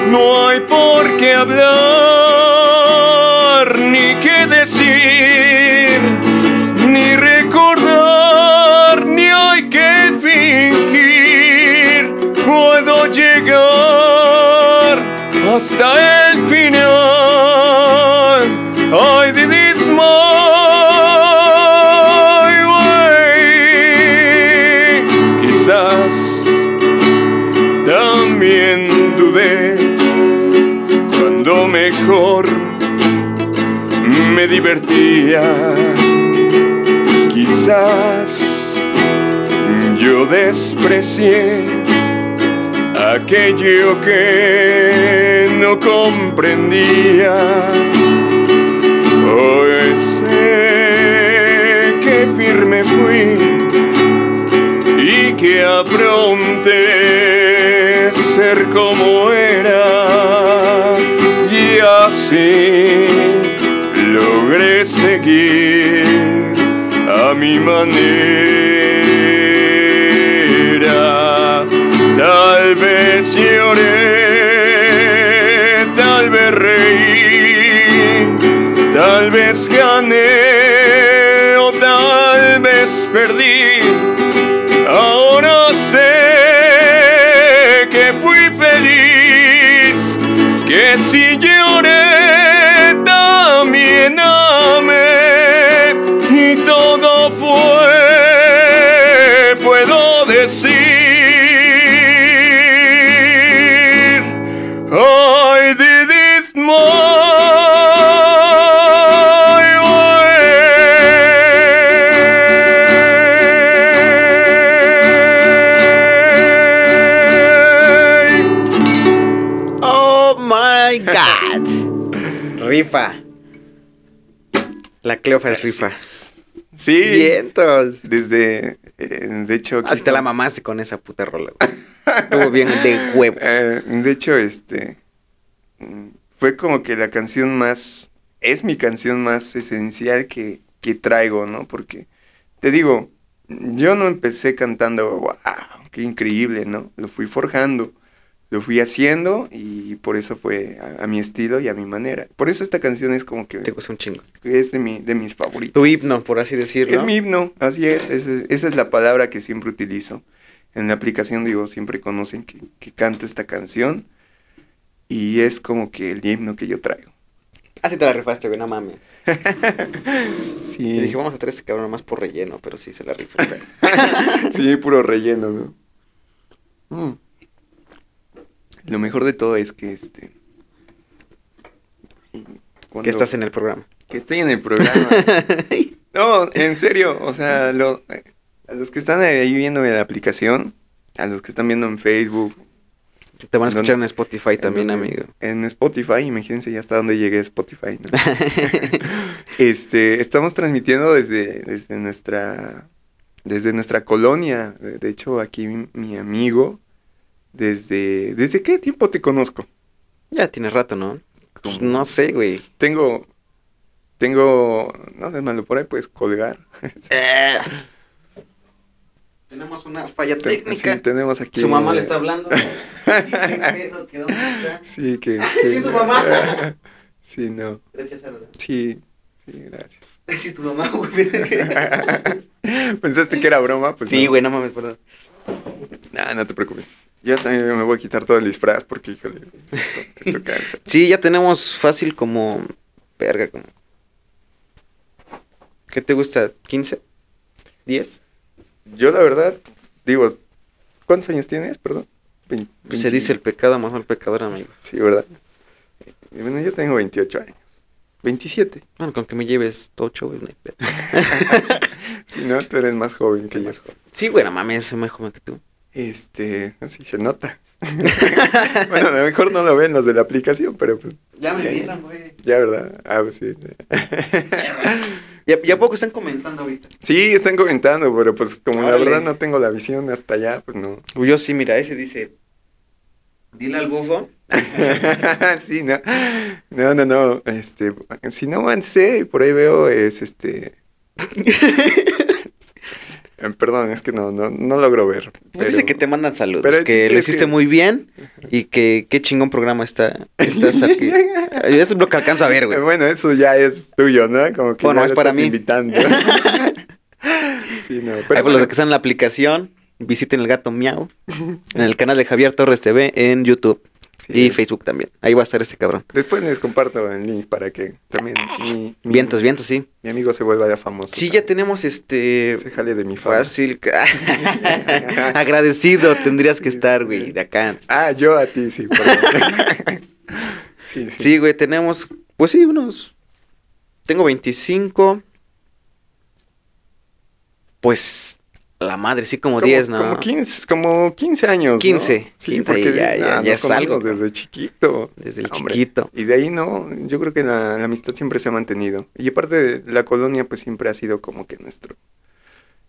No hay por qué hablar divertía. Quizás yo desprecié aquello que no comprendía. Hoy sé que firme fui y que afronté a mi manera. Tal vez lloré, tal vez reí, tal vez gané o tal vez perdí. La Cleofa es rifa. Sí. Vientos. Desde, eh, de hecho... te la mamaste con esa puta rola, güey. Estuvo bien de huevos. Eh, de hecho, este... Fue como que la canción más... Es mi canción más esencial que, que traigo, ¿no? Porque, te digo, yo no empecé cantando, wow, qué increíble, ¿no? Lo fui forjando, lo fui haciendo y por eso fue a, a mi estilo y a mi manera. Por eso esta canción es como que Te gusta un chingo. es de, mi, de mis favoritos. Tu himno, por así decirlo. Es mi himno, así es, esa es la palabra que siempre utilizo. En la aplicación, digo, siempre conocen que, que canto esta canción y es como que el himno que yo traigo. Así te la rifaste, güey, no mames. Sí, Y dije, vamos a traer a ese cabrón nomás por relleno, pero sí se la rifó. sí, puro relleno, ¿no? Mm. Lo mejor de todo es que este... cuando- que estás en el programa. que estoy en el programa. No, en serio, o sea, lo- a los que están ahí viendo en la aplicación, a los que están viendo en Facebook, Te van a escuchar en Spotify también, en, amigo. En Spotify, imagínense ya hasta dónde llegué Spotify. ¿no? este, estamos transmitiendo desde, desde nuestra desde nuestra colonia. De, de hecho, aquí mi, mi amigo, desde ¿desde qué tiempo te conozco? ya tiene rato, ¿no? Pues, no sé, güey. Tengo tengo no sé malo por ahí puedes colgar. Tenemos una falla técnica. sí, tenemos aquí Su mamá le está hablando. Sí, que, Ah, que- sí, su mamá. sí, no. Sí, sí, gracias. Sí, es tu mamá, güey. ¿Pensaste que era broma? Pues Sí, no. güey, no mames, perdón. Nah, no te preocupes. Yo también me voy a quitar todo el disfraz porque, híjole, esto, esto cansa. Sí, ya tenemos fácil como. Verga, como. ¿Qué te gusta? ¿15? ¿10? Yo, la verdad, digo, ¿cuántos años tienes? Perdón. Vein- Pues se 20. dice el pecado más el pecador, amigo. Sí, ¿verdad? Eh, Bueno, yo tengo 28 años. 27. Bueno, con que me lleves 8, güey, no hay pedo. Si no, tú eres más joven que yo. Sí, güey, no mames, soy más joven que tú. Este, así se nota. bueno, a lo mejor no lo ven los de la aplicación, pero pues, Ya me vieron, güey. ya, ¿verdad? Ah, pues sí. ¿Ya, ¿Ya poco están comentando ahorita? Sí, están comentando, pero pues como la verdad no tengo la visión hasta allá, pues no. Yo sí, mira, ese dice. Dile al bufo. sí, no. No, no, no. Este, si no avancé, por ahí veo es este. Eh, Perdón, es que no, no, no logro ver. Pues Dice pero- que te mandan saludos, pero que lo hiciste que- muy bien y que qué chingón programa está. Estás aquí. Eso es lo que alcanzo a ver, güey. Bueno, eso ya es tuyo, ¿no? Como que Bueno, ya es lo para estás mí. invitando. sí, no. Ahí Pero por los que están en la aplicación, visiten el gato Miau en el canal de Javier Torres TV en YouTube sí. y Facebook también. Ahí va a estar este cabrón. Después les comparto el link para que también mi, mi- Vientos, vientos, sí. mi amigo se vuelva ya famoso. Sí, ya tenemos este. Se jale de mi fama. Fácil. Agradecido tendrías que estar, güey, de acá. Ah, yo a ti, sí. perdón. sí, sí. Sí, güey, tenemos, pues sí, unos... Tengo 25. Pues la madre, sí, como, 10, ¿no? Como 15, como 15 años. ¿no? 15, Sí, 15, porque ya, ya, ah, ya nos es algo, Desde chiquito. Desde el Hombre, chiquito. Y de ahí no, yo creo que la, la amistad siempre se ha mantenido. Y aparte, la colonia, pues siempre ha sido como que nuestro.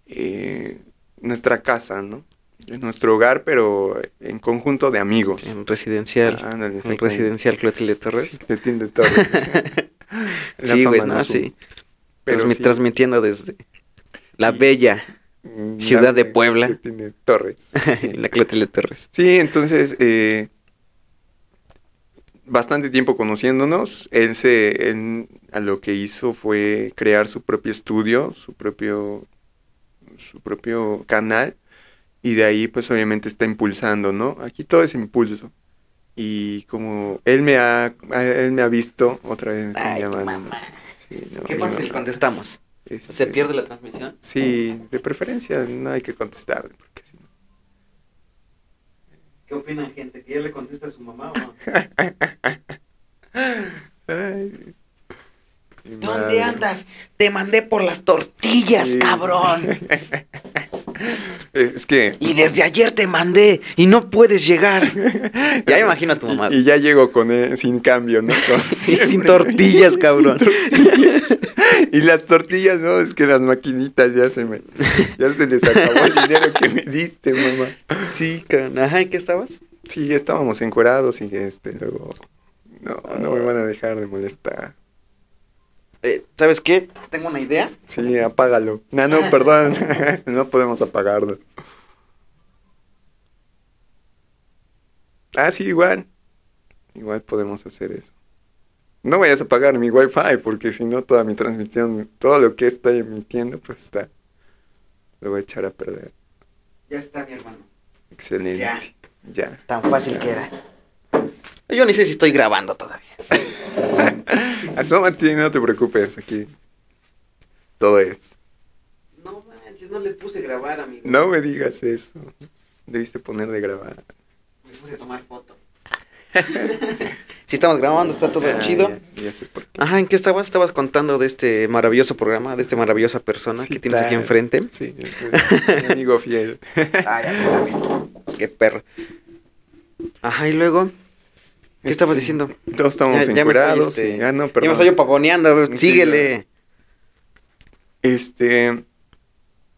eh, nuestra casa, ¿no? Es nuestro hogar, pero en conjunto de amigos. En residencial. Ah, ándale, en residencial Clotilde Torres. Sí, de Tilde Torres. Sí, güey, no, sí. Pero Transmi- sí, Transmitiendo desde la Y- bella ciudad de Puebla. que tiene Torres. Sí. la Clotilde Torres. Sí, entonces, eh, bastante tiempo conociéndonos. Él se, él a lo que hizo fue crear su propio estudio, su propio, su propio canal. Y de ahí, pues obviamente está impulsando, ¿no? Aquí todo es impulso. Y como él me ha, él me ha visto, otra vez me Ay, mamá. Sí, no, ¿Qué pasa si contestamos? Este, ¿Se pierde la transmisión? Sí, de preferencia no hay que contestar. Porque si no- ¿Qué opinan, gente? ¿Que ya le contesta a su mamá o no? Ay, ¿Dónde andas? Te mandé por las tortillas, Sí. cabrón. es que... Y desde ayer te mandé y no puedes llegar. ya imagino a tu mamá. Y, y ya llego con él, sin cambio, ¿no? Con- Sí, sin tortillas, cabrón. tortillas. Y las tortillas, no, es que las maquinitas ya se me... Ya se les acabó el dinero que me diste, mamá. Sí, cabrón. Ajá, ¿en qué estabas? Sí, estábamos encuerados y este, luego... No, no me van a dejar de molestar. Eh, ¿Sabes qué? Tengo una idea. Sí, apágalo. No, no, perdón. no podemos apagarlo. Ah, sí, igual. Igual podemos hacer eso. No vayas a apagar mi wifi porque si no toda mi transmisión, todo lo que está emitiendo, pues está. Lo voy a echar a perder. Ya está, mi hermano. Excelente. Ya. Ya. Tan fácil que era. Yo ni sé si estoy grabando todavía. Asómate, no te preocupes, aquí. Todo es. No manches, no le puse grabar, amigo. No me digas eso. Debiste poner de grabar. Le puse tomar foto. si estamos grabando, está todo Ah, chido. Ya, ya sé por qué. Ajá, ¿en qué estabas? Estabas contando de este maravilloso programa, de esta maravillosa persona Sí, que tienes aquí enfrente. Sí, mi amigo fiel. Ay, amigo. Qué perro. Ajá, y luego, ¿qué estabas Este, diciendo? Todos estamos Ya- ya me estoy, este, Ah, no, Ya me perdón. estoy Sí, síguele. Este.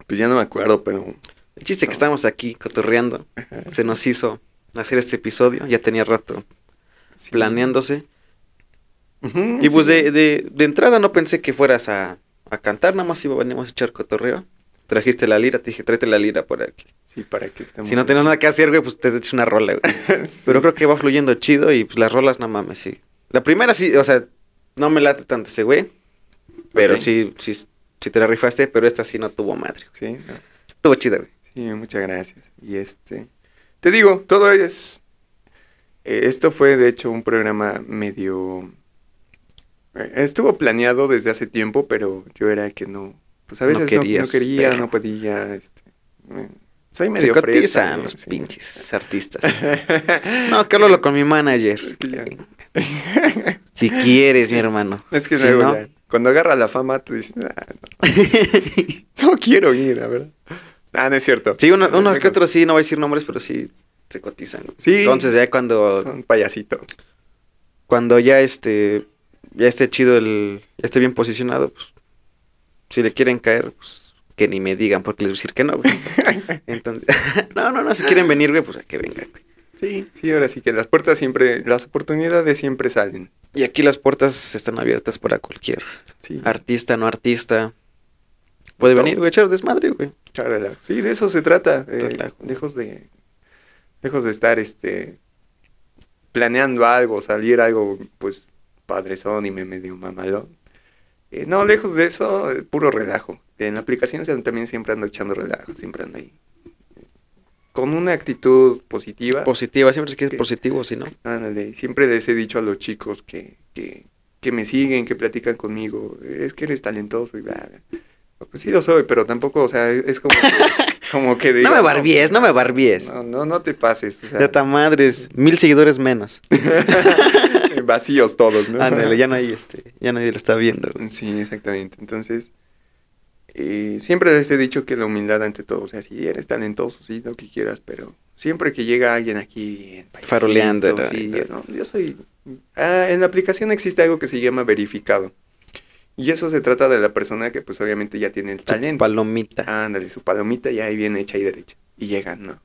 Pues ya no me acuerdo, pero. El chiste que estábamos aquí cotorreando, se nos hizo hacer este episodio, ya tenía rato sí. planeándose. Y pues sí. de, de, de entrada no pensé que fueras a, a cantar, nada más iba venimos a echar cotorreo. Trajiste la lira, te dije, tráete la lira por aquí. Sí, para que estemos. Si no tenemos nada que hacer, güey, pues te echas una rola, güey. Sí. Pero creo que va fluyendo chido y pues las rolas, no mames, sí. La primera sí, o sea, no me late tanto ese güey. Pero sí, sí, sí te la rifaste, pero esta sí no tuvo madre. Sí, no. Estuvo chida, güey. Sí, muchas gracias. Y este. Te digo, todo es. eh, esto fue, de hecho, un programa medio. eh, estuvo planeado desde hace tiempo, pero yo era que no. Pues a No veces no, no querías, quería, perro. no podía. Este, eh, soy Se medio fresa. cotizan ¿no? los Sí. pinches artistas. No, que hablo con mi manager. Si quieres, mi hermano. Es que Si luego no- ya, cuando agarra la fama, tú dices, "Ah, no, no quiero ir, la verdad. Ah, no es cierto. Sí, uno, uno que otro sí, no voy a decir nombres, pero sí se cotizan. Sí. Entonces ya cuando, Son payasitos. cuando ya este, ya esté chido el, ya esté bien posicionado, pues, si le quieren caer, pues, que ni me digan, porque les voy a decir que no, güey. Entonces, no, no, no, si quieren venir, güey, pues a que vengan, güey. Sí, sí, ahora sí que las puertas siempre, las oportunidades siempre salen. Y aquí las puertas están abiertas para cualquier Sí, artista, no artista. Puede venir, güey, echar desmadre, güey. Sí, de eso se trata. eh, lejos de, lejos de estar, este, planeando algo, salir algo, pues, padrezón y me medio mamalón. Eh, no, lejos de eso, eh, puro relajo. En la aplicación también siempre ando echando relajo, siempre ando ahí. Con una actitud positiva. Positiva, siempre se quiere ¿Qué? positivo, si no. Ándale, siempre les he dicho a los chicos que, que, que me siguen, que platican conmigo, es que eres talentoso y bla, bla. Pues sí lo soy, pero tampoco, o sea, es como que, como que No me barbies, no me barbies. No, no, no te pases. o sea, De ta madres, mil seguidores menos. vacíos todos, ¿no? Ándale, ya no hay este, ya nadie lo está viendo. güey. Sí, exactamente. Entonces, eh, siempre les he dicho que la humildad ante todo, o sea, si eres talentoso, sí, lo que quieras, pero siempre que llega alguien aquí en Faroleando, sí, no, yo soy... Ah, en la aplicación existe algo que se llama verificado. Y eso se trata de la persona que pues obviamente ya tiene el Su talento. palomita. Ándale, su palomita ya ahí viene hecha y derecha. Y llegan, ¿no?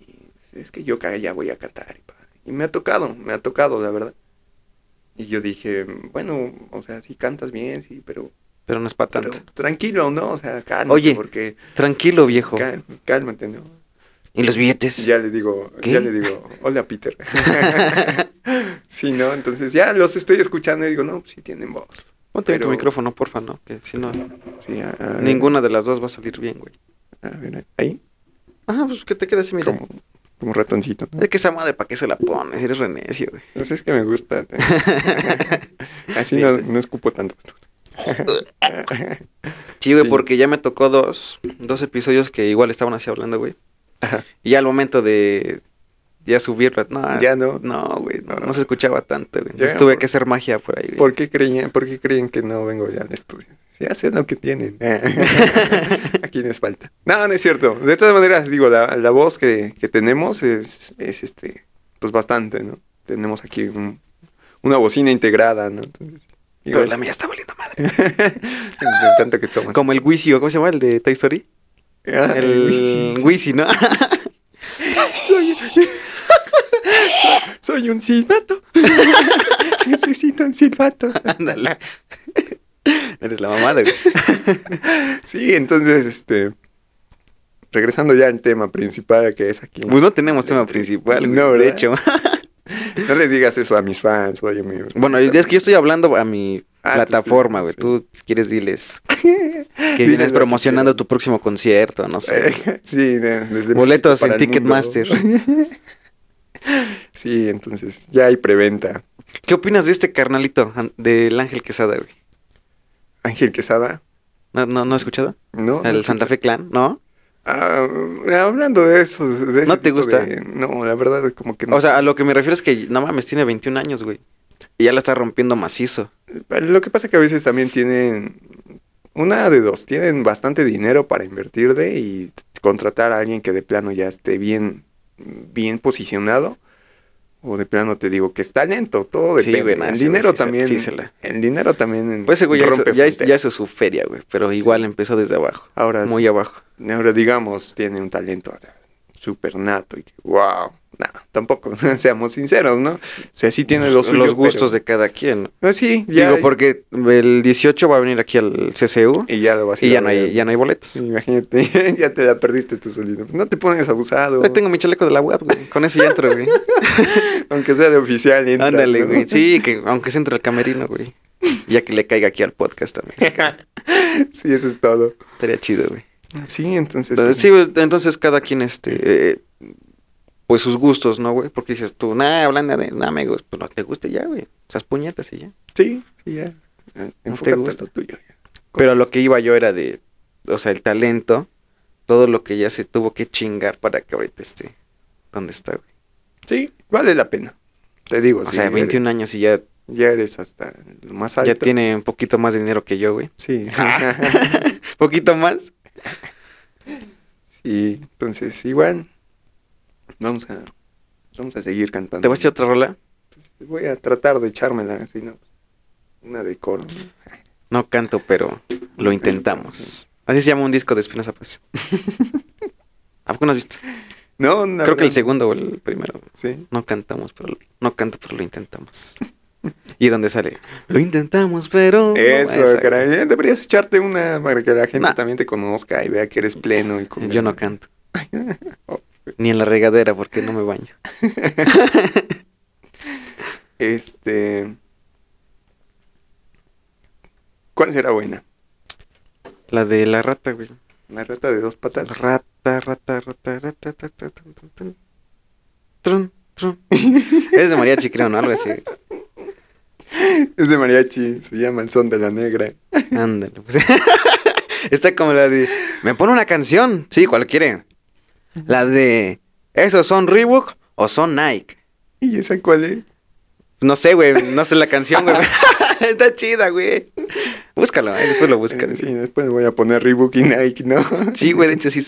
Y es que yo ya voy a cantar. Pa- y me ha tocado, me ha tocado, la verdad. Y yo dije, bueno, o sea, sí cantas bien, sí, pero, Pero no es para pero tanto. tranquilo, ¿no? O sea, cálmate, Oye. porque Tranquilo, viejo. cá- cálmate, ¿no? ¿Y los billetes? Ya le digo, ¿Qué? ya le digo, hola Peter. sí, ¿no? Entonces ya los estoy escuchando y digo, no, sí tienen voz. Ponte bien tu pero- micrófono, porfa, ¿no? Que si no, Sí, a- a ver, ninguna de las dos va a salir bien, güey. A ver, ahí, Ajá, pues que te quedes así, mira. Como ratoncito. ¿no? Es que esa madre, ¿para qué se la pones? Eres renecio, güey. Pues es que me gusta. Así no, no escupo tanto. Sí, güey, Sí. porque ya me tocó dos, dos episodios que igual estaban así hablando, güey. Ajá. Y ya al momento de ya subirlo, no. Ya no. No, güey, no, No. no se escuchaba tanto, güey. Ya, Entonces tuve por- que hacer magia por ahí, güey. ¿Por qué creían, por qué creen que no vengo ya al estudio? Ya sé lo que tienen. ¿A quiénes falta? No, no es cierto. De todas maneras, digo, la, la voz que, que tenemos es, es, este, pues bastante, ¿no? Tenemos aquí un- una bocina integrada, ¿no? Entonces, digo, Pero es- la mía está valiendo madre. de tanto que tomas. Como el Wisi, ¿o ¿cómo se llama? El de Toy Story. Ah, El. Wisi, ¿no? Soy, soy un silbato. Necesito un silbato. Ándale. Eres la mamada, güey. Sí, entonces, este. Regresando ya al tema principal que es aquí. Pues no tenemos tema principal, güey, No, de hecho. No le digas eso a mis fans, oye, mi... Bueno, es que yo estoy hablando a mi Ah, plataforma, güey. sí. Tú, si quieres, diles que vienes promocionando tu próximo concierto, no sé. Eh, sí, de- desde Boletos en. Ticketmaster. Sí, entonces ya hay preventa. ¿Qué opinas de este carnalito del Ángel Quesada, güey? Ángel Quesada, ¿No, no, no has escuchado? ¿no? El Santa Fe Clan, ¿no? Ah, hablando de eso. de ¿No te gusta? de- No, la verdad es como que no. O sea, a lo que me refiero es que, no mames, tiene 21 años, güey. Y ya la está rompiendo macizo. Lo que pasa que a veces también tienen una de dos, tienen bastante dinero para invertir de y contratar a alguien que de plano ya esté bien, bien posicionado. O de plano te digo que es talento, todo Sí, depende. el ese dinero sí también, sí se la- el dinero también Pues ese güey ya, hizo, ya, hizo su feria, güey. Pero igual empezó desde abajo. Ahora, Muy abajo. ahora digamos, tiene un talento súper nato y wow, no, tampoco, seamos sinceros, ¿no? O sea, sí tiene los, Los gustos de cada quien. ¿no? sí, ya, Digo, porque el 18 va a venir aquí al CCU y ya lo vas a y ya no hay, ya no hay boletos. Imagínate, ya te la perdiste tú solito. No te pones abusado. Ahí tengo mi chaleco de la web, güey. Con ese ya entro, güey. Aunque sea de oficial. entras, Ándale, ¿no? güey. Sí, que aunque se entre al camerino, güey. Ya que le caiga aquí al podcast también. sí, eso es todo. Estaría chido, güey. Sí, entonces. Entonces, sí, entonces cada quien, este, eh, pues sus gustos, ¿no, güey? Porque dices tú, nah, hablando de, nah, amigos, pues no te guste ya, güey. Esas puñetas y ya. Sí, sí, ya. Eh, enfócate en gusta? lo tuyo. Pero a lo que iba yo era de, o sea, el talento, todo lo que ya se tuvo que chingar para que ahorita esté donde está, güey. Sí, vale la pena. Te digo, O sea, 21 años y ya, Eres, ya eres hasta lo más alto. ya tiene un poquito más de dinero que yo, güey. Sí. ¿Poquito más? sí, entonces, igual. Vamos a. Vamos a seguir cantando. ¿Te voy a echar otra rola? Voy a tratar de echármela, así, ¿no? Una de coro. No canto, pero lo intentamos. Así se llama un disco de Espinosa Paz. ¿A poco no has visto? No, no. Creo que el no. segundo o el primero. Sí. No cantamos, pero no canto, pero lo intentamos. ¿Y dónde sale? Lo intentamos, pero. no Eso, esa, caray. eh, Deberías echarte una para que la gente Nah. también te conozca y vea que eres pleno y con Yo no canto. Oh. Ni en la regadera porque no me baño. Este. ¿Cuál será buena? La de la rata, güey. ¿La rata de dos patas? Rata, rata, rata, rata, rata, rata, rata. Trun, trun. Es de mariachi, creo, ¿no? Algo así. Es de mariachi, se llama El Son de la Negra. Ándale. Pues. Está como la de. ¿Me pone una canción? Sí, La de. ¿Esos son Reebok o son Nike? ¿Y esa cuál es? No sé, güey. No sé la canción, güey. Está chida, güey. Búscalo, ahí después lo buscas. Eh, sí, después voy a poner Reebok y Nike, ¿no? Sí, güey, de hecho sí.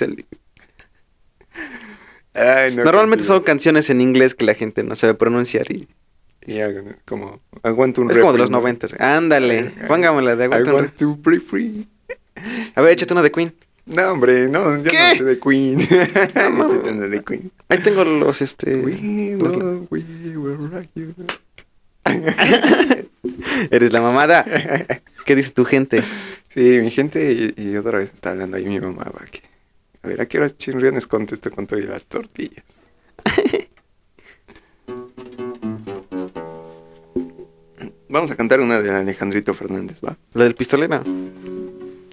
Ay, no, Normalmente son canciones en inglés que la gente no sabe pronunciar y Y como, aguanto un es como de los noventas. Ándale, póngamela de I aguanta un want to be free. re- A ver, échate una de Queen. No, hombre, no, ya ¿Qué? no sé de Queen. mames. Sí, tengo de Queen. Ahí tengo los, este... We los- will, we will rock you. Eres la mamada. ¿Qué dice tu gente? Sí, mi gente, y, y otra vez está hablando ahí mi mamá, va, que... A ver, ¿a qué horas chinriones contesto con todo y las tortillas? Vamos a cantar una de Alejandrito Fernández, ¿va? ¿La del pistolero?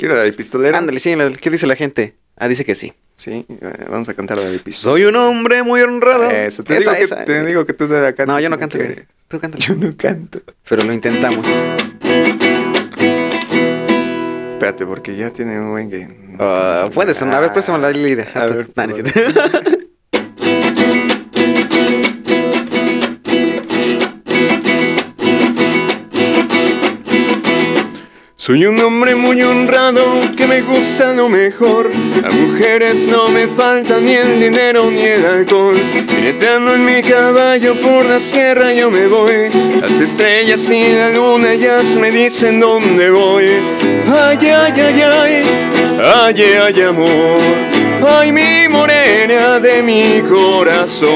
¿Quiero la de pistolera? Ándale, sí, la del- ¿qué dice la gente? Ah, dice que sí. Sí, eh, vamos a cantar la de pistolera. Soy un hombre muy honrado. Eso, te, Esa, digo, esa. que, te digo que tú te la cantas. No, yo no canto, güey. Tú cántala. Yo no canto. Pero lo intentamos. Espérate, porque ya tiene un buen que... Ah, puede sonar. A ver, préstame la lira. A ver, Nah, no es por cierto. Soy un hombre muy honrado que me gusta lo mejor. Las mujeres no me faltan ni el dinero ni el alcohol. Jineteando en mi caballo por la sierra yo me voy. Las estrellas y la luna ya me dicen dónde voy. Ay, ay, ay, ay, ay, ay, amor. Ay, mi morena de mi corazón.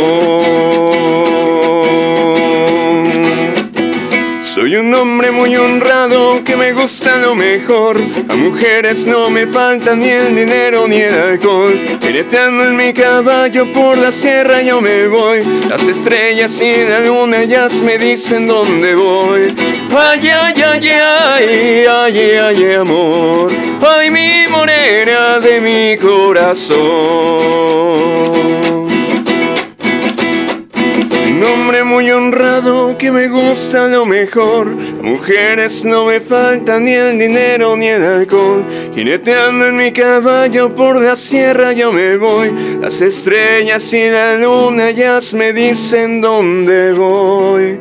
Un hombre muy honrado que me gusta lo mejor. A mujeres no me falta ni el dinero ni el alcohol. Jineteando en mi caballo por la sierra yo me voy. Las estrellas y la luna ya me dicen dónde voy. Ay, ay, ay, ay, ay, ay, amor. Ay, mi morena de mi corazón. Hombre muy honrado que me gusta lo mejor. Mujeres no me faltan ni el dinero ni el alcohol. Jineteando en mi caballo por la sierra yo me voy. Las estrellas y la luna ya me dicen dónde voy.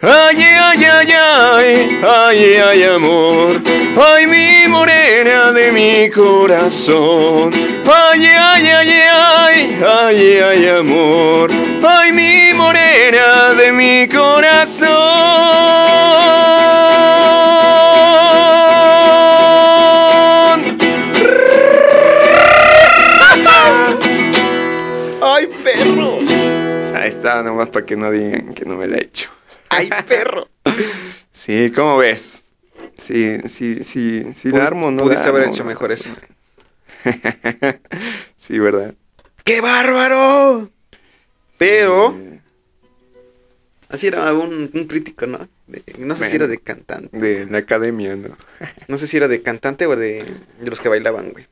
Ay, ay, ay, ay, ay, ay, amor. Ay, mi morena de mi corazón. Ay, ay, ay, ay, ay, ay, amor. Ay, mi morena de mi corazón. ¡Ay, perro! Ahí está, nomás para que no digan que no me la he hecho. ¡Ay, perro! Sí, ¿cómo ves? Sí, sí, sí, sí, la armo, ¿no? pudiste haber hecho ¿no? mejor eso. sí, ¿verdad? ¡Qué bárbaro! Pero, Sí, así era un, un crítico, ¿no? De- no sé si era de cantante. de la academia, ¿no? No sé si era de cantante o de, de los que bailaban, güey.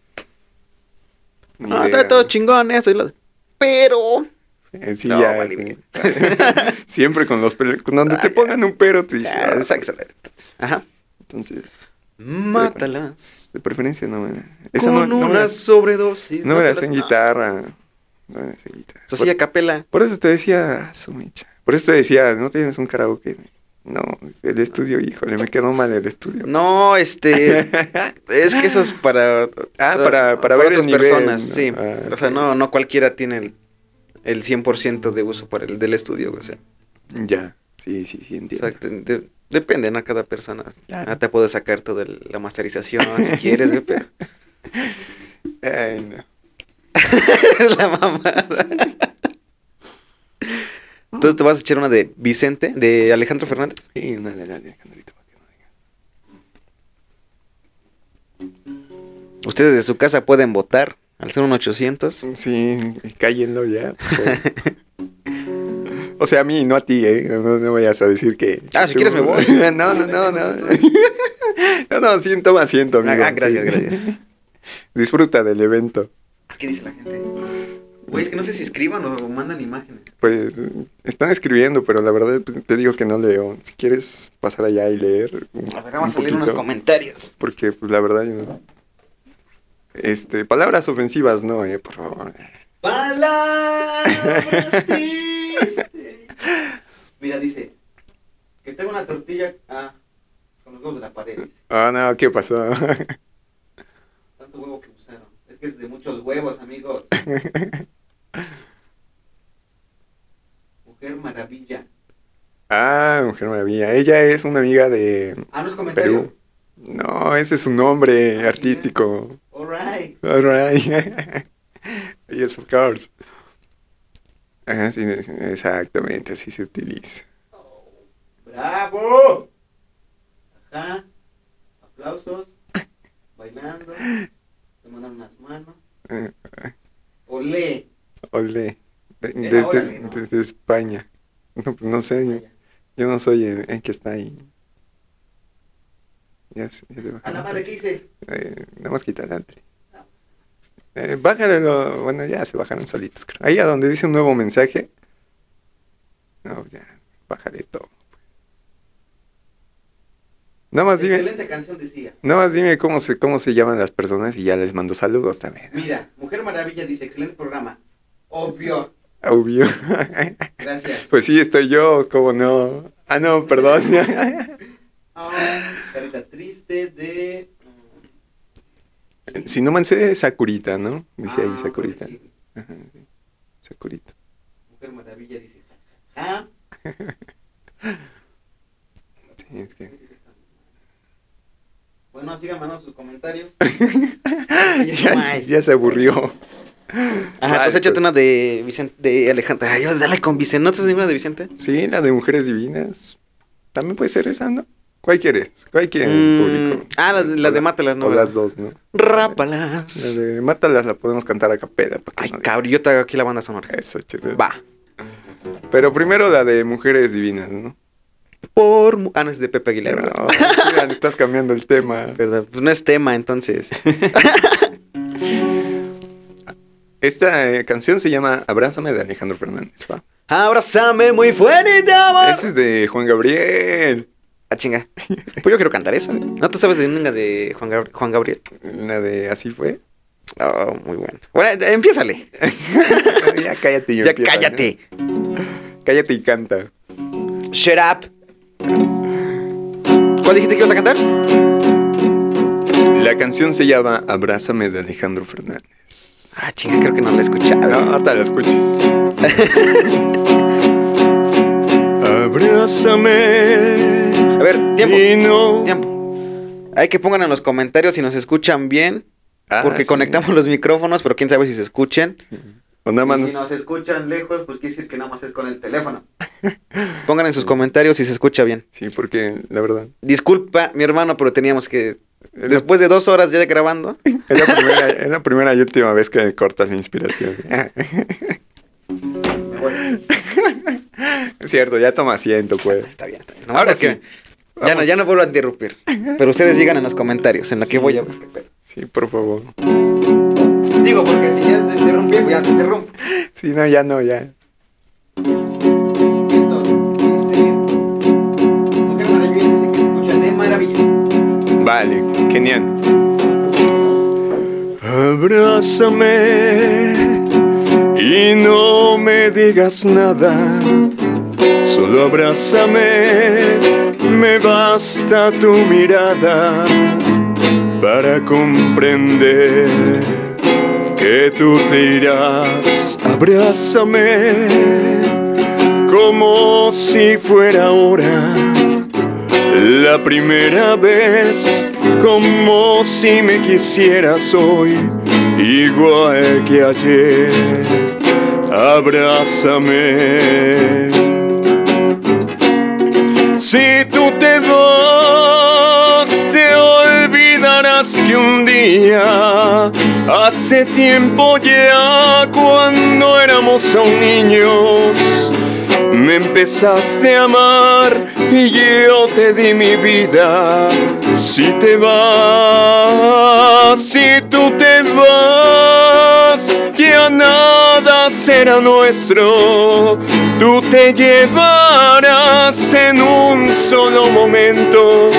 Idea. está todo chingón eso y lo... Pero... Eh, sí, No, ya, vale, sí. bien. Siempre con los pelos. Cuando te pongan un pero, te dices. Ya, ah. Ajá. Entonces, Mátalas. de preferencia no me. Esa Con no, no me una la- sobredosis. no me la mátalas. sé en guitarra. No me la sé en guitarra. Eso sí, a capela. Por, eso te decía, su mecha. Por eso te decía, no tienes un karaoke. No, el estudio, híjole, me quedó mal el estudio. No, este... es que eso es para... Ah, para- para ver el otras nivel, personas, ¿no? sí. Ah, o sea, no, no cualquiera tiene el, el 100% de uso para el del estudio, o sea. Ya, sí, sí, sí, entiendo. Exacto, de- depende, ¿no? Cada persona. Claro. Ah, te puedes sacar toda la masterización si quieres, güey, pero... Ay, no. es la mamada. Entonces te vas a echar una de Vicente, de Alejandro Fernández. Sí, dale, dale, Alejandrito. Ustedes de su casa pueden votar al 01800. Sí, cállenlo ya. favor. o sea, a mí, no a ti, ¿eh? No, no vayas a decir que... Ah, si quieres me voy. no, no, no, no. no, no, siento más, siento, amigo. Ah, gracias, sí. gracias. Disfruta del evento. ¿Qué dice la gente? Güey, es que no sé si escriban o mandan imágenes. Pues están escribiendo, pero la verdad te digo que no leo. Si quieres pasar allá y leer. un- A ver, vamos un a leer unos comentarios. Porque, pues la verdad, yo no. Este, palabras ofensivas, no, eh, por favor. Palabras tristes. Mira, dice que tengo una tortilla ah, con los huevos de la pared. Ah, no, ¿qué pasó? Tanto huevo que usaron. Es que es de muchos huevos, amigos. Mujer maravilla. ah, Mujer Maravilla. Ella es una amiga de Ah, no es comentario. Perú. No, ese es su nombre Ah, artístico. Alright. Alright. yes, of course. Ajá, sí, es- exactamente, así se utiliza. ¡Bravo! Ajá. Aplausos. Bailando. Te mandan unas manos. Eh, Olé. Olé. Era Desde, desde España. No, no sé, yo, yo no soy el, el que está ahí. Ya, ya A la madre, ¿qué hice? Eh, nada más quita la eh, bájale lo- Bueno, ya se bajaron solitos, creo. Ahí a donde dice un nuevo mensaje. No, ya, bájale todo. Nada más dime, Excelente canción decía. nada más dime cómo se, cómo se llaman las personas y ya les mando saludos también. Mira, Mujer Maravilla dice, excelente programa. Obvio. Obvio. Gracias. Pues sí, estoy yo, ¿cómo no? Ah, no, perdón. Ah, carita triste de. Si no sé, Sakurita, ¿no? Dice ahí Ah, Sakurita. sí. Ajá, sí. Sakurita. Mujer Maravilla dice. Ah, Sí, es que... bueno, sigan mandando sus comentarios. ya, ya se aburrió. Ajá, pues échate pues. una de Vicente, de Alejandro. Ay, dale con Vicente. ¿No te ninguna de Vicente? Sí, la de Mujeres Divinas. También puede ser esa, ¿no? ¿Cuál quieres? ¿Cuál quiere el Mm, público? ah, la de- la de Mátalas, ¿no? O las dos, ¿no? Rápalas. La de Mátalas la podemos cantar a capela. Ay, no cabrón, yo te hago aquí la banda sonora. Eso, chido. Va. Pero primero la de Mujeres Divinas, ¿no? Por. Ah, no, es de Pepe Aguilera. ¿verdad? No, mira, estás cambiando el tema. ¿Verdad? Pues no es tema, entonces. Esta eh, canción se llama Abrázame de Alejandro Fernández, ¿va? Abrázame muy fuerte, te amo. Ese es de Juan Gabriel. Ah, chinga. Pues yo quiero cantar eso. ¿eh? ¿No te sabes de ninguna de Juan, Gab- Juan Gabriel? La de Así fue. Oh, muy bueno. Bueno, empiézale. ya cállate y Ya empieza, ¿no? cállate. Cállate y canta. Shut up. ¿Cuál dijiste que ibas a cantar? La canción se llama Abrázame de Alejandro Fernández. Ah, chinga, creo que no la he escuchado. No, ahorita la escuches. Abrázame. A ver, tiempo. no- Tiempo. Hay que pongan en los comentarios si nos escuchan bien. Ah, porque sí. conectamos los micrófonos, pero quién sabe si se escuchen. O nada más Y nos- si nos escuchan lejos, pues quiere decir que nada más es con el teléfono. Pongan en sus comentarios si se escucha bien. Sí, porque la verdad. Disculpa, mi hermano, pero teníamos que. Después de dos horas ya de grabando. Es la primera, es la primera y última vez que me cortas la inspiración. me voy. Es cierto, ya toma asiento, pues. Está bien, está bien. Ahora sí. Ya no, ya no vuelvo a interrumpir. Pero ustedes digan en los comentarios, en lo que voy a ver. Sí, por favor. Digo, porque si ya se interrumpí, pues ya te interrumpo. Sí, no, ya no, ya. Entonces, dice. Mujer Maravilla dice que se escucha de maravilla. Vale, genial. Abrázame y no me digas nada. Solo abrázame, me basta tu mirada para comprender que tú te irás. Abrázame como si fuera ahora. La primera vez, como si me quisieras hoy, igual que ayer, abrázame. Si te vas, te olvidarás que un día, hace tiempo ya, cuando éramos aún niños, me empezaste a amar y yo te di mi vida. Si te vas, si tú te vas, ya nada nuestro. Tú te llevarás en un solo momento.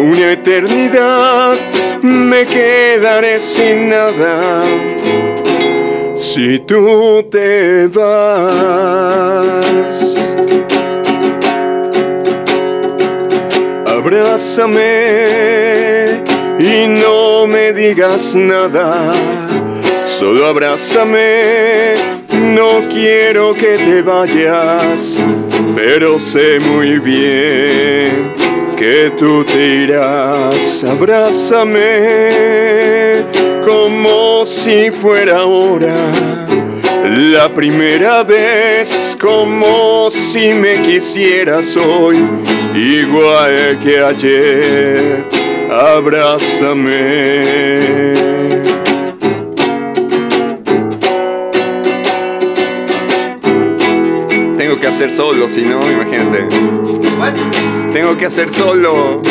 Una eternidad, me quedaré sin nada si tú te vas. Abrázame y no me digas nada, solo abrázame, no quiero que te vayas, pero sé muy bien que tú te irás. Abrázame como si fuera ahora. La primera vez como si me quisieras hoy, igual que ayer, abrázame. Tengo que hacer solo, si no, imagínate. Tengo que hacer solo.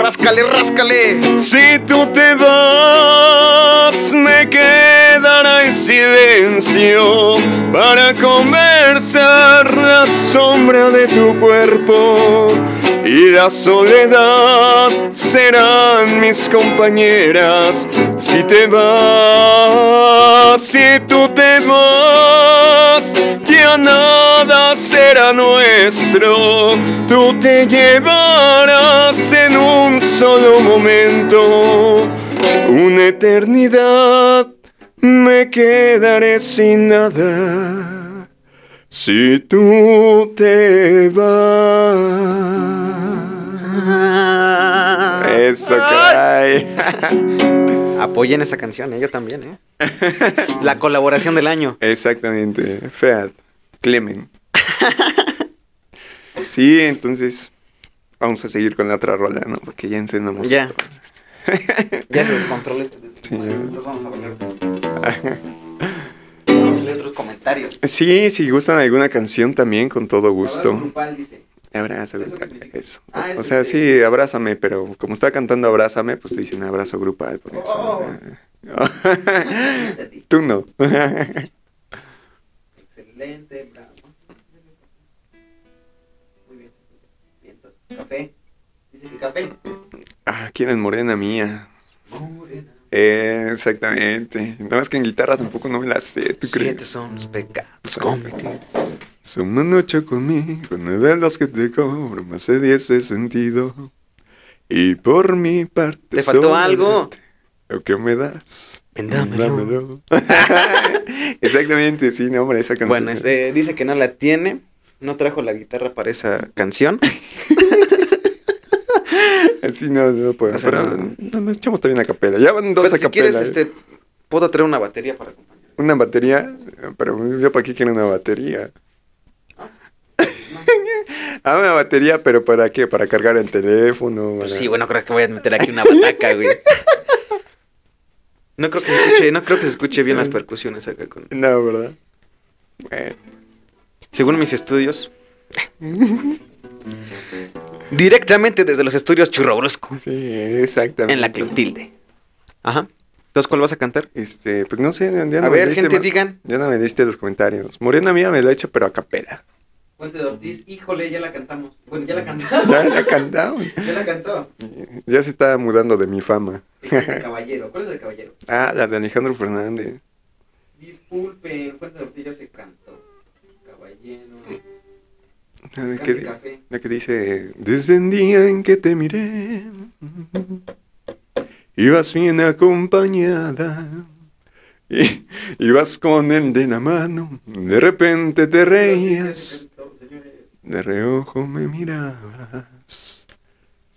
Ráscale, ráscale. Si tú te vas, me quedará en silencio para conversar la sombra de tu cuerpo y la soledad serán mis compañeras. Si te vas, si tú te vas, ya nada será nuestro. Tú te llevarás en un solo momento una eternidad. Me quedaré sin nada si tú te vas. Eso, caray. Apoyen esa canción, ¿eh? yo también, ¿eh? La colaboración del año. Exactamente. Feat. Clemen. Sí, entonces vamos a seguir con la otra rola, ¿no? Porque ya encendamos Ya. esto. Ya se descontrola este Sí. Entonces vamos a bailar. Comentarios. Sí, si gustan alguna canción también, con todo Abrazo gusto. grupal, dice. Abrazo, ¿Eso qué grupal, eso. Ah, eso o sea, sí, abrázame, pero como está cantando abrázame, pues dicen abrazo grupal, por eso. Oh. Tú no. Excelente, bravo. Muy bien. Vientos. Café. Dice que café. ah, quieren morena mía. Morena. Eh, exactamente. Nada más que en guitarra tampoco no me la sé, ¿tú Siete crees? son los pecados cometidos. Son ocho conmigo, nueve los que te cobro, más de diez he sentido. Y por mi parte. ¿Te faltó algo? Lo que me das. Ven, dámelo. dámelo. Exactamente, sí, no, hombre, esa canción. Bueno, este, dice que no la tiene. No trajo la guitarra para esa canción. Sí, no, no puedo. O sea, pero no. no, nos echamos también a capela. Ya van dos Pero a si capela. quieres, este, puedo traer una batería para acompañar. Una batería, pero yo para qué quiero una batería. ah, una batería, pero ¿para qué? ¿Para cargar el teléfono? Pues sí, bueno, creo que voy a meter aquí una bataca, güey. No creo que se escuche, no creo que se escuche bien las percusiones acá con. No, ¿verdad? Bueno, Según mis estudios. directamente desde los estudios Churrobrusco. sí, exactamente. En la Clotilde. Ajá. Entonces, ¿cuál vas a cantar? Este, pues no sé, ya no A me ver, diste gente, digan. Ya no me diste los comentarios. Morena mía me la he hecho, pero a capela. Fuente de Ortiz, híjole, ya la cantamos. Bueno, ya la cantamos. Ya la cantamos. Ya la cantó. Ya se está mudando de mi fama. El caballero. ¿Cuál es el caballero? Ah, la de Alejandro Fernández. Disculpen, Fuente de Ortiz ya se cantó. Caballero. La de Cante que, café. la que dice, desde el día en que te miré, ibas bien acompañada, y, ibas con el de la mano, de repente te reías, de reojo me mirabas,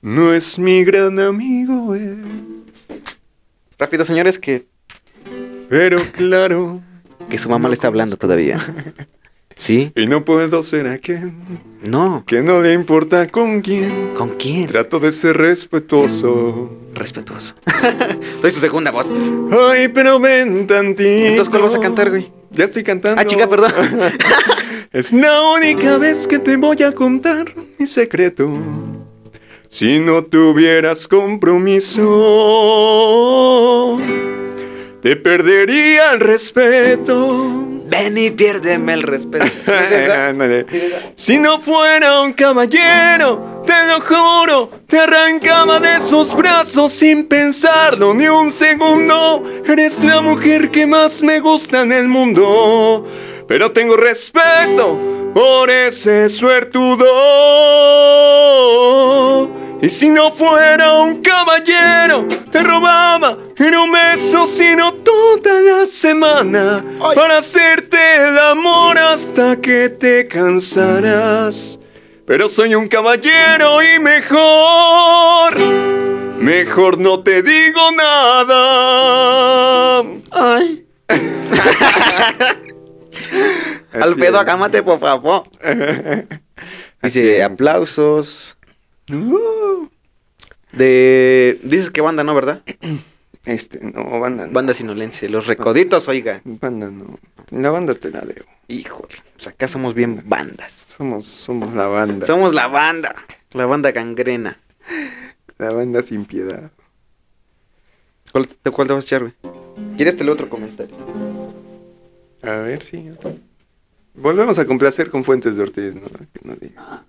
no es mi gran amigo él, Rápido, señores, que, pero claro, que su mamá le está hablando todavía. ¿Sí? y no puedo ser aquel No. que no le importa con quién, ¿Con quién? trato de ser respetuoso. Respetuoso. Soy su segunda voz. Ay, pero ven tantito. Entonces, ¿cuál vas a cantar, güey? Ya estoy cantando. Ah, chica, perdón. es la única vez que te voy a contar mi secreto. Si no tuvieras compromiso, te perdería el respeto. Ven y piérdeme el respeto. Si no fuera un caballero, te lo juro, te arrancaba de sus brazos sin pensarlo ni un segundo. Eres la mujer que más me gusta en el mundo, pero tengo respeto por ese suertudo. Y si no fuera un caballero, te robaba en un beso, sino toda la semana Ay. para hacerte el amor hasta que te cansarás. Pero soy un caballero y mejor, mejor no te digo nada. Ay. Alfredo, acámate, por favor. Dice, aplausos. Uh, De. Dices que banda, ¿no, verdad? este, no, banda no. Banda sinolense. Los recoditos, oiga. Banda no. La banda te la debo. Híjole. Pues acá somos bien bandas. Somos, somos la banda. Somos la banda. La banda gangrena. La banda sin piedad. ¿Cuál, te- cuál te vas a echar, güey? ¿Quieres te leo otro comentario? A ver, sí. Volvemos a complacer con Fuentes de Ortiz, ¿no? Que no diga. Ah.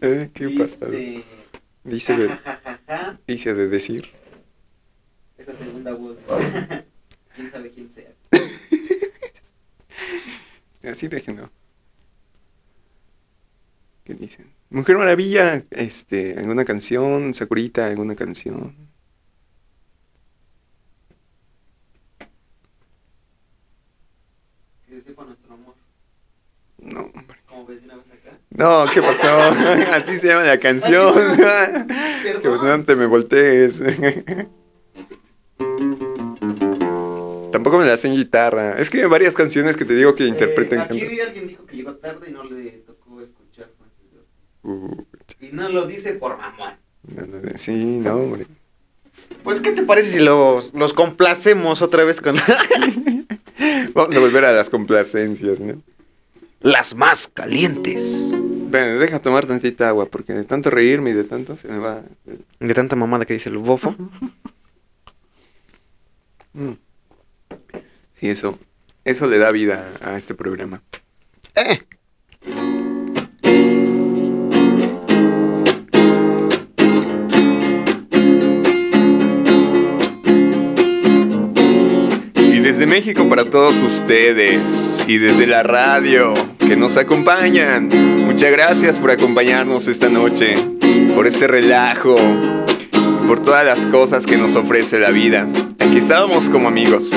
Eh, ¿Qué pasa? Dice... Dice de, dice de decir. Esa segunda voz. ¿Quién sabe quién sea? Así déjenlo. ¿Qué dicen? Mujer Maravilla, este, alguna canción, Sakurita, alguna canción. Que sepa nuestro amor. No, hombre. Como ves una vez acá. No, ¿qué pasó? Así se llama la canción. que no te me voltees. Tampoco me la hacen guitarra. Es que hay varias canciones que te digo que interpreten. Eh, aquí alguien dijo que llegó tarde y no le tocó escuchar. Uh, Y no lo dice por mamón. no, no, no, sí, no, hombre. Pues, ¿qué te parece si los, los complacemos otra vez con Vamos a volver a las complacencias, ¿no? las más calientes? Bueno, deja tomar tantita agua, porque de tanto reírme y de tanto se me va. De tanta mamada que dice el bofo. Mm. Sí, eso. Eso le da vida a este programa. Eh. México para todos ustedes y desde la radio que nos acompañan, muchas gracias por acompañarnos esta noche, por este relajo, por todas las cosas que nos ofrece la vida. Aquí estábamos como amigos.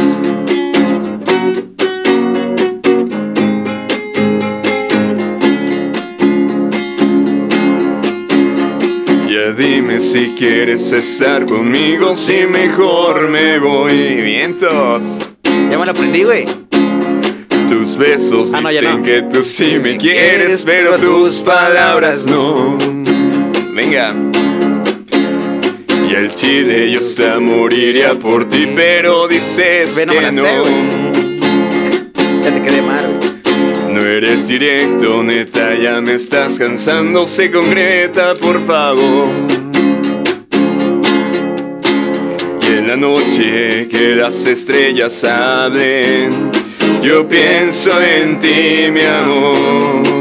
Dime si quieres estar conmigo, si mejor me voy. Vientos. Ya me lo aprendí, güey. Tus besos Ah, no, dicen no. que tú sí me quieres, pero tus palabras no. Venga. Y al chile yo hasta moriría por ti, pero dices Ve, no me que no. sé. Ya te quedé mal, güey. No eres directo, neta, ya me estás cansando, se concreta, por favor. En la noche que las estrellas hablen, yo pienso en ti, mi amor.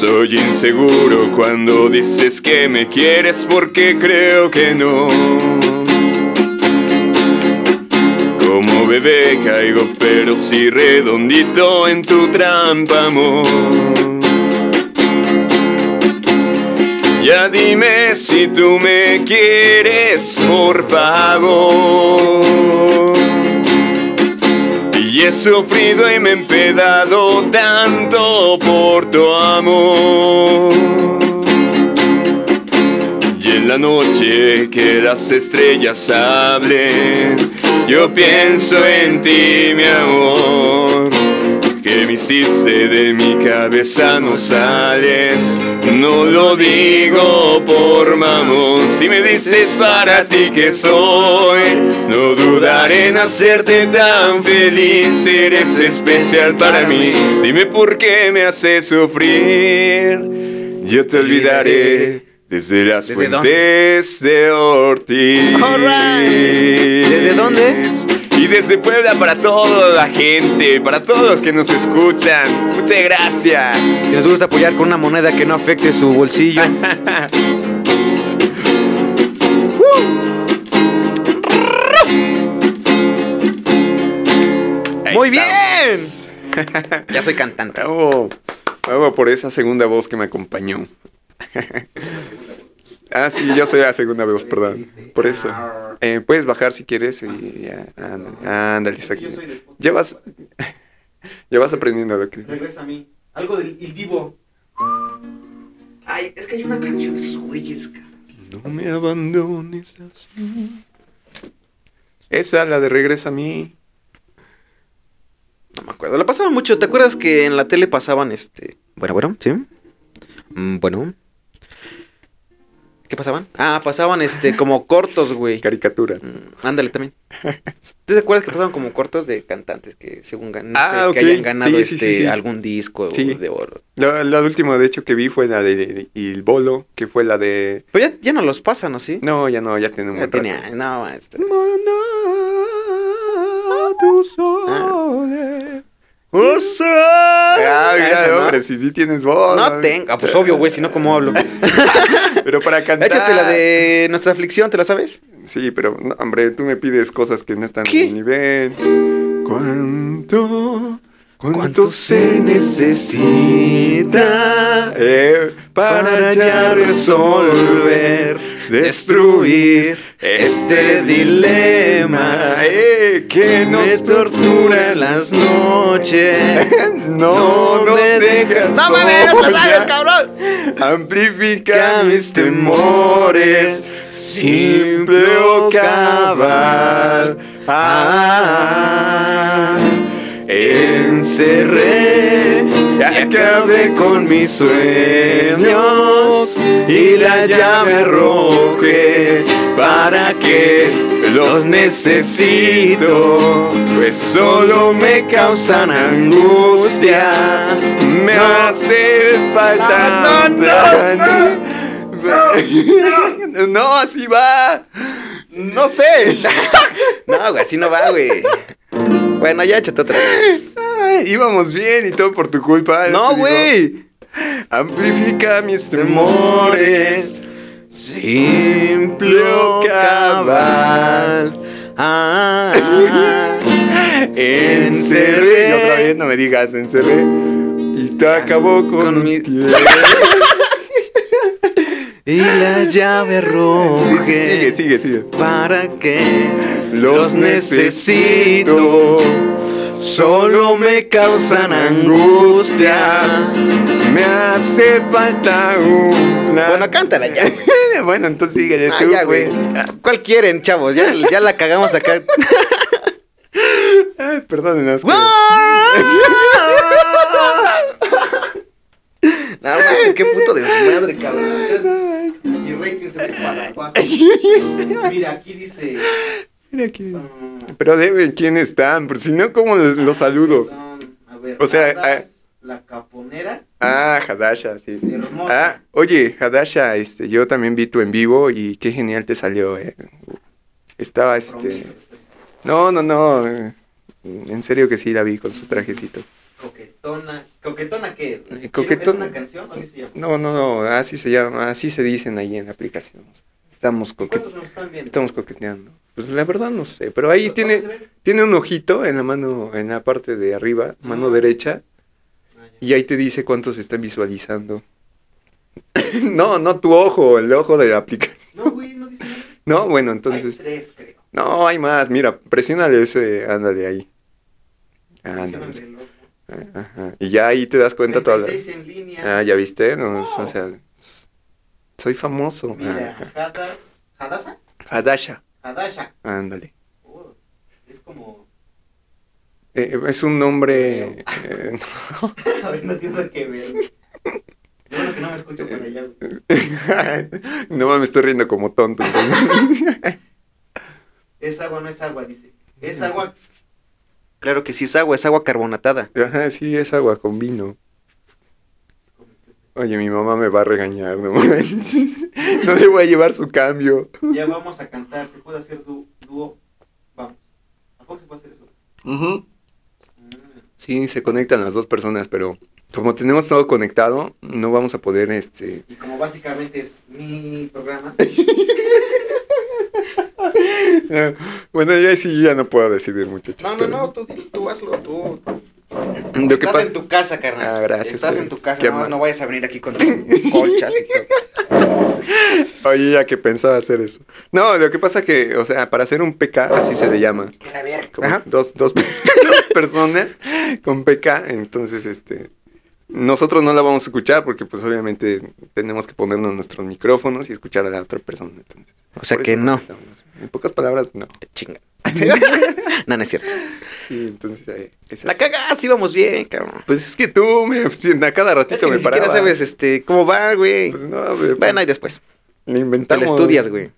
Soy inseguro cuando dices que me quieres porque creo que no. Como bebé caigo pero sí redondito en tu trampa, amor. Ya dime si tú me quieres, por favor. Y he sufrido y me he empedado tanto por tu amor. Y en la noche que las estrellas hablen, yo pienso en ti, mi amor. Que me hiciste de mi cabeza no sales, no lo digo por mamón. Si me dices para ti que soy, no dudaré en hacerte tan feliz. Eres especial para mí, dime por qué me haces sufrir. Yo te olvidaré desde las ¿Desde fuentes de Ortiz. Alright. ¿Desde dónde? Y desde Puebla para toda la gente, para todos los que nos escuchan. Muchas gracias. Si les gusta apoyar con una moneda que no afecte su bolsillo. Muy bien. ya soy cantante. Bravo. Bravo por esa segunda voz que me acompañó. ah, sí, yo soy la segunda voz, perdón. Por eso. Eh, puedes bajar si quieres y ya. Ándale, ándale, exacto. Ya vas, ya vas aprendiendo lo que... Regresa a mí. Algo del Il Divo. Ay, es que hay una canción de esos güeyes, cabrón. No me abandones así. Esa, la de Regresa a mí. No me acuerdo. La pasaban mucho. ¿Te acuerdas que en la tele pasaban este. Bueno, bueno, sí. Mm, bueno. ¿Qué pasaban? Ah, pasaban este como cortos, güey. Caricatura. Mm, ándale también. ¿Tú te acuerdas que pasaban como cortos de cantantes que según gan- no Ah, sé, que hayan ganado Sí, sí, este sí, algún disco de oro? La, la última, de hecho, que vi fue la de Il Bolo, que fue la de... Pero ya, ya no los pasan, ¿no? ¿Sí? No, ya no, ya un Ya tenía- no, Maná, tu sole. Ah, mira, Esa, ¿no? hombre, si sí tienes voz. No tengo. Ah, pues obvio, güey, si no, ¿cómo hablo? Pero para cantar. Échate la de nuestra aflicción, ¿te la sabes? Sí, pero, no, hombre, tú me pides cosas que no están ¿Qué? en mi nivel. ¿Cuánto? ¿Cuánto, ¿Cuánto se necesita eh, para ya resolver, destruir este dilema eh, que nos me tortura en las noches. No, no me dejas ¡No mames! ¡No sabes, cabrón! Amplifica mis temores, simple o cabal. Ah, encerré y acabé con mis sueños y la llave arrojé para que los necesito, pues solo me causan angustia, me hace falta. No, no, así va. No sé. No, güey, así no va, güey. Bueno, ya échate otra. Ay, íbamos bien y todo por tu culpa. No, güey. Amplifica mis temores. Simple o cabal. Ah, Encerré. Y otra vez no me digas, encerré. Y te acabó con, Con mi-. Y la llave roja. sí, sigue, sigue, sigue. ¿Para qué? Los necesito. Solo me causan angustia. Me hace falta una. Bueno, cántala ya. bueno, entonces sigue Ah, ya, güey. ¿Cuál quieren, chavos? Ya, ya la cagamos acá. Ay, perdónenos. que- No mames, qué puto desmadre, cabrón. Mi rating se fue para. Mira, aquí dice. Mira aquí. Pero deben quién están, por si no, ¿cómo los, los saludo? perdón, A ver, O sea, Hadas, la caponera. Ah, Hadasha, sí. Hermosa. Ah, oye, Hadasha, este, yo también vi tu en vivo y qué genial te salió, eh. Estaba, este... Promiso. No, no, no, eh, en serio que sí la vi con su trajecito. Coquetona. ¿Coquetona qué es? coquetona- ¿Es una canción o así se llama? No, no, no, así se llama, así se dicen ahí en la aplicación. Estamos, coque- ¿Cuántos nos están viendo? estamos coqueteando. Pues la verdad no sé, pero ahí ¿Dónde tiene, tiene un ojito en la mano, en la parte de arriba, mano Ah. derecha, Ah, y ahí te dice cuántos están visualizando. no, no tu ojo, el ojo de la aplicación. No, güey, no dice nada. No, bueno, Hay entonces... tres, creo. No, hay más, mira, presiónale ese, ándale ahí. Ándale. Logo. Ajá. Y ya ahí te das cuenta toda la... 36 en línea. Ah, ya viste, no, Oh. o sea, soy famoso. Mira, Ajá. Hadas. ¿Hadasa? Hadasha, Hadasha. ándale. Oh, es como. Eh, es un nombre... eh, A ver, no tiene que ver. Yo que no me escucho por allá. no me estoy riendo como tonto. Es agua, no es agua, dice. Es agua. Claro que sí es agua, es agua carbonatada. Ajá, sí, es agua con vino. Oye, mi mamá me va a regañar, no. No le voy a llevar su cambio. Ya vamos a cantar. ¿Se puede hacer dú- dúo? Vamos. ¿A poco se puede hacer eso? Mm. Sí, se conectan las dos personas, pero como tenemos todo conectado, no vamos a poder, este... Y como básicamente es mi programa, Bueno, ya sí, ya no puedo decidir, muchachos. No, no, pero- no, tú, tú hazlo, tú. Lo que Estás pa- en tu casa, carnal. Ah, gracias, Estás güey. en tu casa, Qué no, mal. no vayas a venir aquí con tus colchas y todo. Oye, ya que pensaba hacer eso. No, lo que pasa que, o sea, para hacer un PK, así se le llama. Que la verga. Como Ajá. dos, dos, dos personas con PK, entonces, este... Nosotros no la vamos a escuchar porque, pues, obviamente, tenemos que ponernos nuestros micrófonos y escuchar a la otra persona, entonces. O sea que no. En pocas palabras, no. Te chinga. no, no es cierto. Sí, entonces, eh, es La cagaste, íbamos bien, cabrón. Pues es que tú me, a cada ratito Es que me ni siquiera paraba. sabes este, cómo va, güey. Pues no, güey, pues- Bueno, ahí después. Le Te inventamos. la estudias, güey.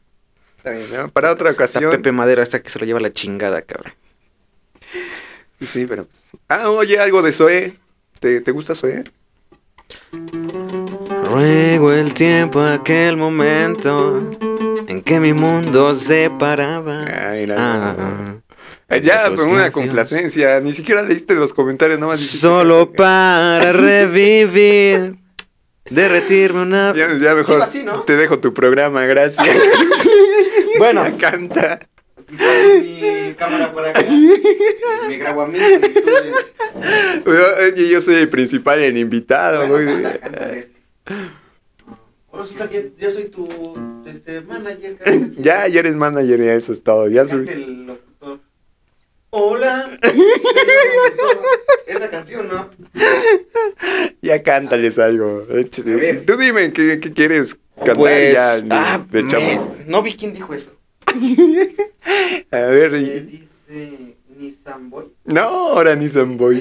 Está bien, ¿no? Para otra Está ocasión. Pepe Madero hasta que se lo lleva la chingada, cabrón. Sí, pero. pues, Ah, oye, algo de Zoé. ¿Te, te gusta Zoé? Ruego el tiempo, aquel momento en que mi mundo se paraba. Ay, no. Ah, Eh, ya, Los pero una complacencia. Ni siquiera leíste los comentarios, nomás dijiste- Solo para revivir, derretirme una. Ya, ya mejor Sigo así, ¿no? te dejo tu programa, gracias. Bueno. Me encanta. Mi cámara para acá. Me grabo a mí. Oye, yo soy el principal, el invitado. güey. Resulta que yo soy tu este, manager. Ya, ya eres manager, ya eso es todo. Ya el locutor. Hola. Esa canción, ¿no? Ya cántales algo. Tú dime qué, qué quieres cantar Pues, ya. ah, de chamo. me- no vi quién dijo eso. A ver. Y- dice Nissan Boy. No, ahora ni Boy.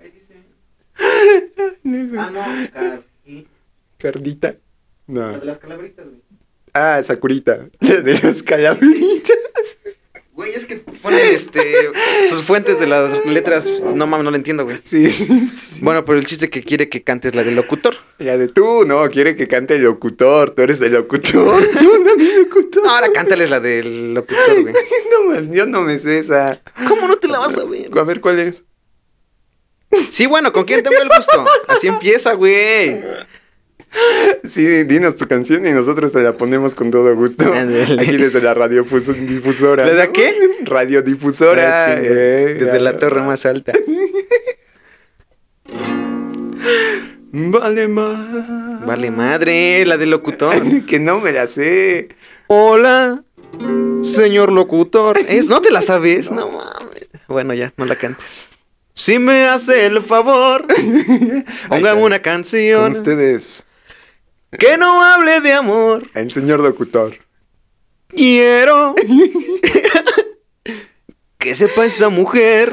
Ahí dice. Ah, no, Cardi. Cardita. La No. de las calabritas, güey. Ah, Sakurita. La de los calabritas. Güey, es que ponen este sus fuentes de las letras. No mames, no lo entiendo, güey. Sí, sí. Bueno, pero el chiste que quiere que cantes la del locutor. La de tú, no, quiere que cante el locutor. Tú eres el locutor. No, no, mi locutor. Ahora cántales la del locutor, güey. No, yo no me sé esa. ¿Cómo no te la vas a ver? A ver, ¿cuál es? Sí, bueno, ¿con quién tengo el gusto? Así empieza, güey. Sí, dinos tu canción y nosotros te la ponemos con todo gusto. Aquí desde la radiodifusora. ¿Desde qué? Radiodifusora. Ah, eh, Desde la torre más alta. Vale más. Vale madre, la del locutor. que no me la sé. Hola, señor locutor. ¿Es? ¿No te la sabes? No mames. Bueno, ya, no la cantes. Si me hace el favor, pongan una Con canción ustedes, que no hable de amor. el señor locutor. Quiero que sepa esa mujer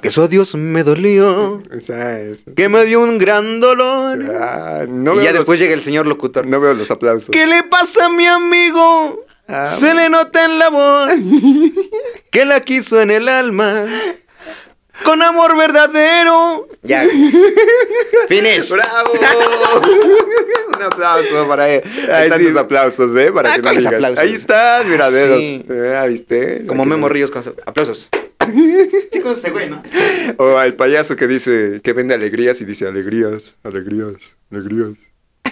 que su adiós me dolió, O sea, eso. que me dio un gran dolor. Ah, no, y ya los, después llega el señor locutor. no veo los aplausos. ¿Qué le pasa a mi amigo? Ah, Se le nota en la voz que la quiso en el alma. Con amor verdadero. Ya. Finish. ¡Bravo! Un aplauso para él. Hay tantos sí. aplausos, ¿eh? Para Ah, que no ¿cuáles digas. aplausos? Ahí están, mira, Ah, velos. sí. Ah, ¿viste? Como Aquí. Memo Ríos con aplausos. Con ese güey, ¿no? O al payaso que dice, que vende alegrías y dice alegrías, alegrías, alegrías.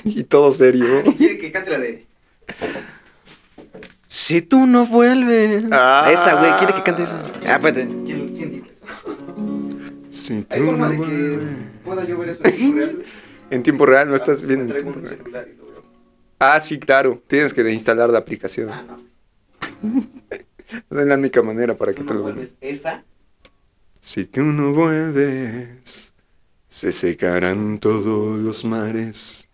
Y todo serio. Quiere que cante la de. Si tú no vuelves. Ah. Esa, güey, quiere que cante esa. Ah, espérate. ¿Quién, quién dijo tú ¿Hay forma de que pueda yo ver eso en tiempo real? En tiempo real, no estás Ah, viendo. en Traigo un celular y lo veo. Ah, sí, claro. Tienes que instalar la aplicación. Ah, no. Es la única manera para que te lo vuelves esa. Si tú no vuelves, se secarán todos los mares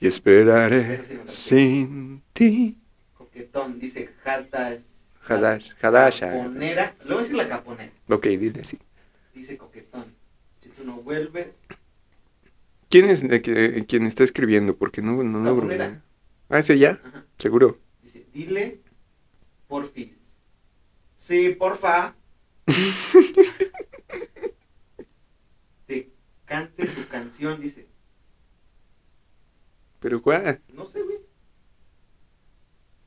y esperaré sí sin ti. Coquetón, dice Hadash. Hadash, Hadasha. Caponera. Le voy a decir la caponera. Ok, dile sí. Dice coquetón. No vuelves. ¿Quién es que, quien está escribiendo? Porque no, no. Caponera. ver. Ah, ese ya, Ajá. seguro. Dice, dile porfis. Sí, porfa. Te cante tu canción, dice. Pero ¿cuál? No sé, güey.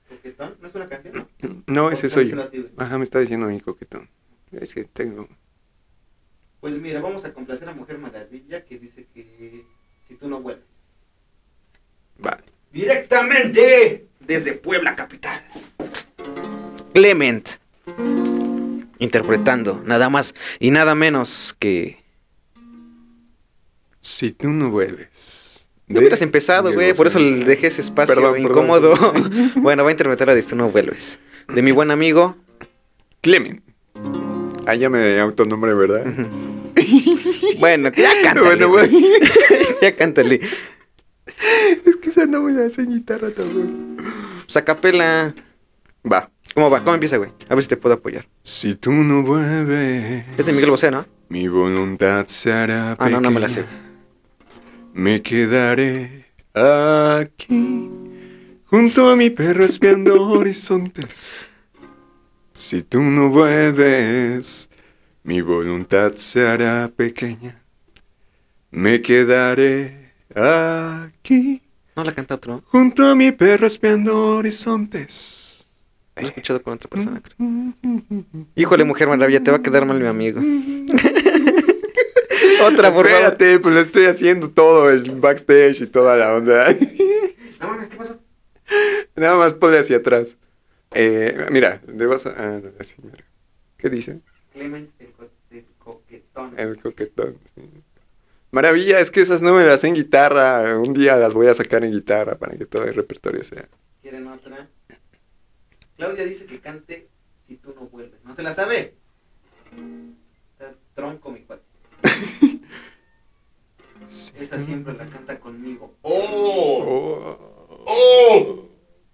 ¿Coquetón? ¿No es una canción? No, ese soy yo. Ajá, me está diciendo mi coquetón. Es que tengo. Pues mira, vamos a complacer a Mujer Maravilla que dice que si tú no vuelves. Va. Directamente desde Puebla Capital. Clement. Interpretando nada más y nada menos que... Si tú no vuelves. No hubieras empezado, güey, por eso le dejé ese espacio Perdón, perdón. incómodo. bueno, va a interpretar de Si tú no vuelves. De mi buen amigo. Clemen. Ah, ya me autonombré, ¿verdad? Bueno, ya cántale. Bueno, bueno. ya cántale. es que esa no me la hace guitarra también. Sacapela. Va. ¿Cómo va? ¿Cómo empieza, güey? A ver si te puedo apoyar. Si tú no vuelves. Es de Miguel Bosé, ¿no? Mi voluntad se hará Ah, no, no me la sé. Me quedaré aquí, junto a mi perro espiando horizontes. Si tú no vuelves, mi voluntad se hará pequeña. Me quedaré aquí, No la canta otro. junto a mi perro espiando horizontes. Lo he escuchado con otra persona, creo. Híjole, Mujer Maravilla, te va a quedar mal mi amigo. otra, por favor. Espérate, pues le estoy haciendo todo el backstage y toda la onda. No, ¿qué pasó? Nada más ponle hacia atrás. Eh, mira, le vas a... ah, así, mira. ¿Qué dice? Clement, coquetón. El coquetón. sí. Maravilla, es que esas no me las sé en guitarra. Un día las voy a sacar en guitarra para que todo el repertorio sea. ¿Quieren otra? Claudia dice que cante si tú no vuelves. ¿No se la sabe? Está tronco mi cuate. Esa siempre la canta conmigo. ¡Oh! Oh. ¡Oh!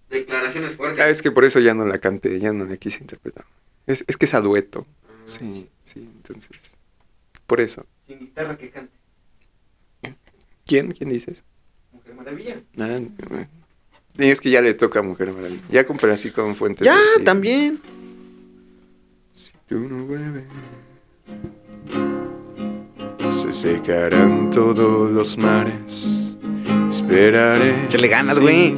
Declaraciones Ah, fuertes. es que por eso ya no la canté, ya no la quise interpretar. Es, es que es a dueto. Sí, sí, entonces. Por eso. Sin guitarra que cante. ¿Quién? ¿Quién dices? Mujer Maravilla. Ah, es que ya le toca a Mujer Maravilla. Ya compré así con fuentes. Ya, de- también. Si tú no vuelves, se secarán todos los mares. Esperaré. Échale ganas, sin güey.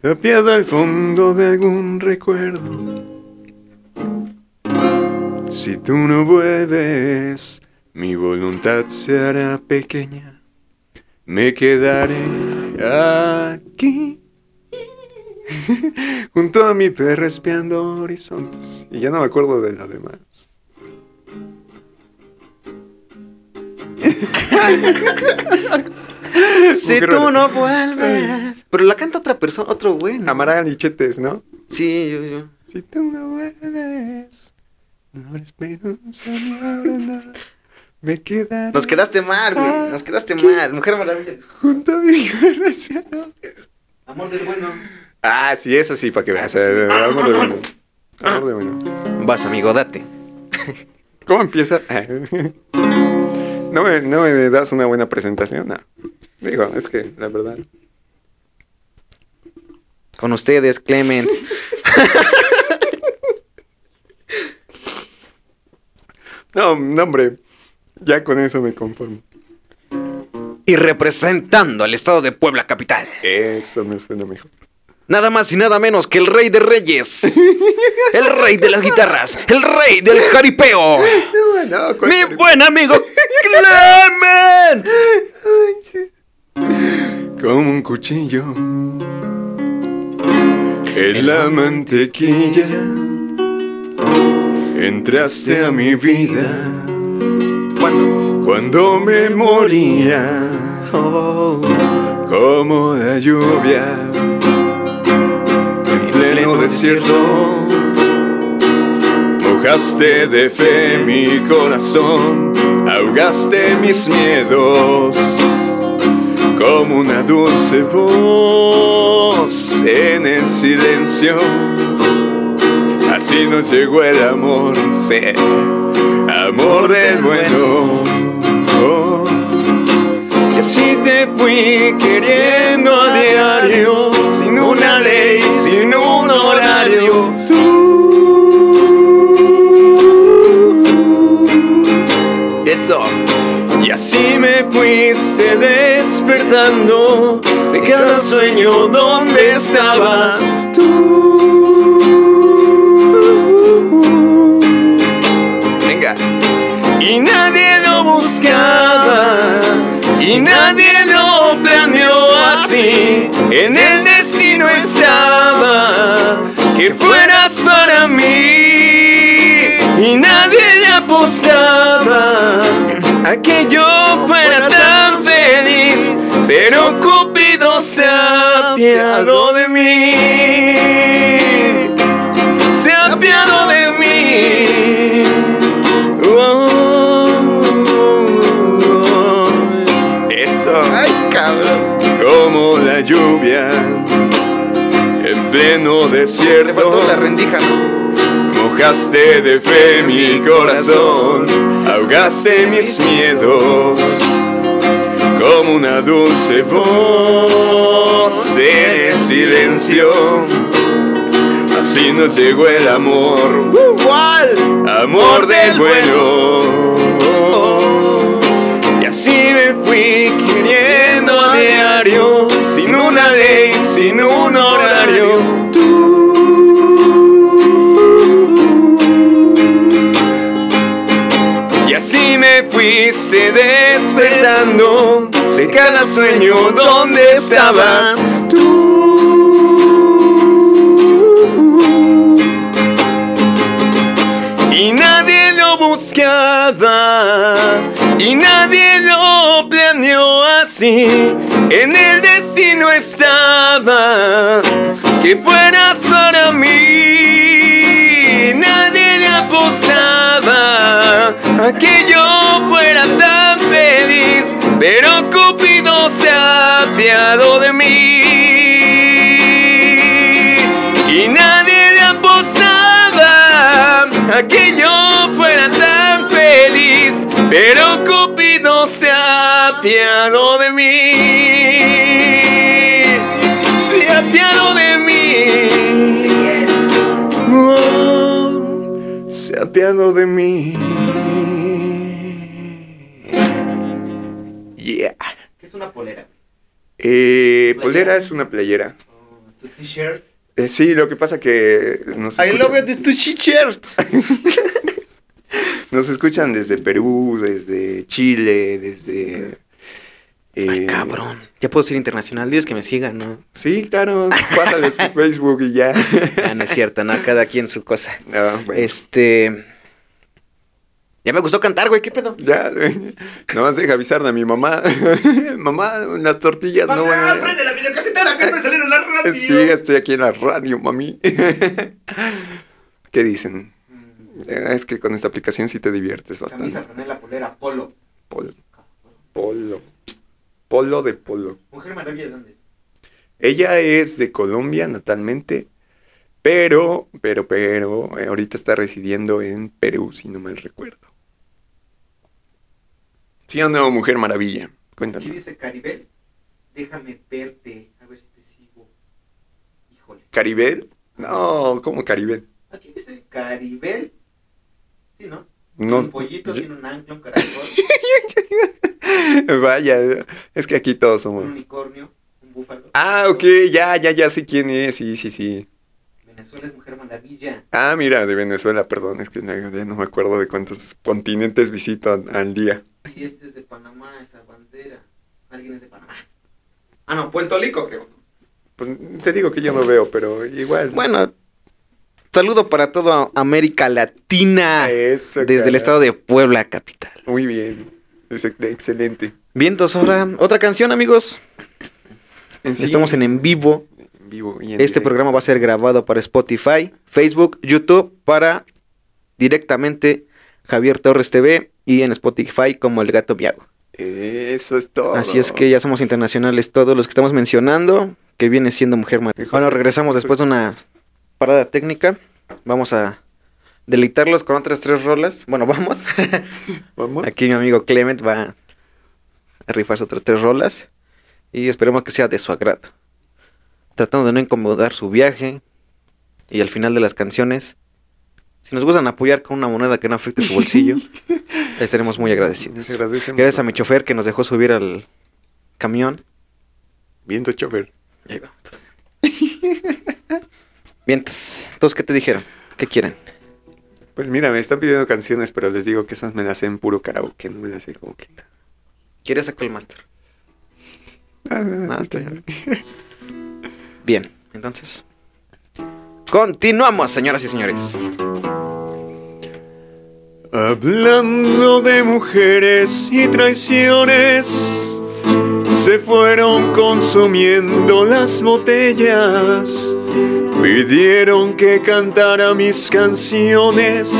Tapiado al fondo de algún recuerdo. Si tú no vuelves, mi voluntad se hará pequeña. Me quedaré aquí. Junto a mi perro espiando horizontes. Y ya no me acuerdo de lo demás. Si tú no vuelves. Pero la canta otra persona, otro güey. ¿no? Amaral y Chetes, ¿no? Sí, yo, yo. Si tú no vuelves, no esperanza nada. Me quedaré Nos quedaste mal, güey. Nos quedaste mal. Mujer Maravilla. junto a mi. Amor del bueno. Ah, sí, eso sí, para que veas. eh, Amor de bueno. Amor de bueno. Vas, amigo, date. ¿Cómo empieza? ¿No me, ¿No me das una buena presentación? No. Digo, es que la verdad. Con ustedes, Clement. No, no, hombre. Ya con eso me conformo. y representando al estado de Puebla capital. Eso me suena mejor. Nada más y nada menos que el rey de reyes. El rey de las guitarras. El rey del jaripeo. No, ¿cuál Mi jaripeo? buen amigo Clement. como un cuchillo en la mantequilla entraste a mi vida. ¿Cuándo? cuando me moría. Como la lluvia. En pleno desierto. Mojaste de fe mi corazón. Ahogaste mis miedos. Como una dulce voz en el silencio. Así nos llegó el amor, sí, amor del bueno. Oh. Y así te fui queriendo a diario, sin una ley, sin un horario. Eso. Y así me fuiste despertando de cada sueño donde estabas tú. Y nadie lo planeó así. En el destino estaba que fueras para mí y nadie le apostaba a que yo fuera tan feliz. Pero Cupido se ha apiado de mí. Te desierto. faltó la rendija. Mojaste de fe mi corazón, ahogaste mis miedos. como una dulce voz en el silencio. Así nos llegó el amor, ¿Cuál? amor del bueno. Y así me fui queriendo a diario, sin un horario. Y así me fuiste despertando de cada sueño donde estabas Y nadie lo buscaba y nadie lo planeó así. En el destino estaba que fueras para mí. Nadie le apostaba a que yo fuera tan feliz, pero Cupido se ha apiado de mí. Y nadie le apostaba a que yo fuera tan feliz, pero Cupido se ha apiado de mí. Se ha apiado de mí. Oh, se apiado de mí. Yeah. ¿Qué es una polera? Eh, polera es una playera. ¿Tu t-shirt? Eh, sí, lo que pasa que nos I escuchan, love it, it's tu t-shirt. nos escuchan desde Perú, desde Chile, desde... eh, Ay, cabrón. Ya puedo ser internacional. Dices que me sigan, ¿no? Sí, claro, pásale tu Facebook y ya. Ah, no es cierto, no. Cada quien su cosa. No, bueno, Este. Ya me gustó cantar, güey. ¿Qué pedo? Ya, nomás deja avisar a mi mamá. mamá, las tortillas no van a... la videocasetera que estoy saliendo en la radio. Sí, estoy aquí en la radio, mami. ¿Qué dicen? Eh, Es que con esta aplicación sí te diviertes bastante. Camisa, franela, polera, polo. Polo. Polo. Polo de polo. Mujer maravilla, ¿de dónde es? Ella es de Colombia natalmente, pero, pero, pero, eh, ahorita está residiendo en Perú, si no mal recuerdo. ¿Sí o no, Mujer Maravilla? Aquí Cuéntanos. dice Caribel. Déjame verte. A ver si te sigo. Híjole. ¿Caribel? No, ¿cómo Caribel? Aquí dice Caribel. Sí, ¿no? No, un pollito, tiene un ancla, un caracol, Vaya, es que aquí todos un somos. unicornio, un búfalo. Ah, ok, ya, ya, ya sé quién es, sí, sí, sí. Venezuela es mujer maravilla. Ah, mira, de Venezuela, perdón, es que no, ya no me acuerdo de cuántos continentes visito al, al día. Y este es de Panamá, esa bandera. Alguien es de Panamá. Ah, no, Puerto Rico, creo. Pues te digo que yo no veo, pero igual. Bueno, saludo para toda América Latina. Eso, Desde el estado de Puebla, capital. Muy bien, excelente. Bien, entonces ahora otra canción, amigos. En sí, Estamos en en vivo. en vivo. y en Este directo. programa va a ser grabado para Spotify, Facebook, YouTube, para directamente Javier Torres TV y en Spotify como El Gato Miago. Eso es todo. Así es que ya somos internacionales todos los que estamos mencionando, que viene siendo Mujer Maravilla. Bueno, regresamos después de una parada técnica. Vamos a deleitarlos con otras tres rolas. Bueno, vamos. Vamos. Aquí mi amigo Clement va a rifarse otras tres rolas y esperemos que sea de su agrado. Tratando de no incomodar su viaje y al final de las canciones, si nos gustan apoyar con una moneda que no afecte su bolsillo, les estaremos muy agradecidos. Gracias a mi chofer que nos dejó subir al camión. Viento chofer. Ahí va. Bien, entonces, entonces, ¿qué te dijeron? ¿Qué quieren? Pues mira, me están pidiendo canciones, pero les digo que esas me las sé en puro karaoke, no me las sé como que. ¿Quieres sacar el máster? Ah, Ah, bien. Bien, entonces. Continuamos, señoras y señores. Hablando de mujeres y traiciones, se fueron consumiendo las botellas. Pidieron que cantara mis canciones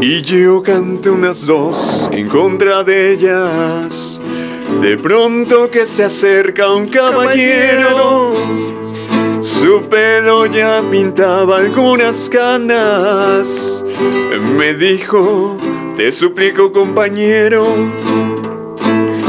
y yo canté unas dos en contra de ellas. De pronto que se acerca un caballero, su pelo ya pintaba algunas canas. Me dijo, te suplico compañero,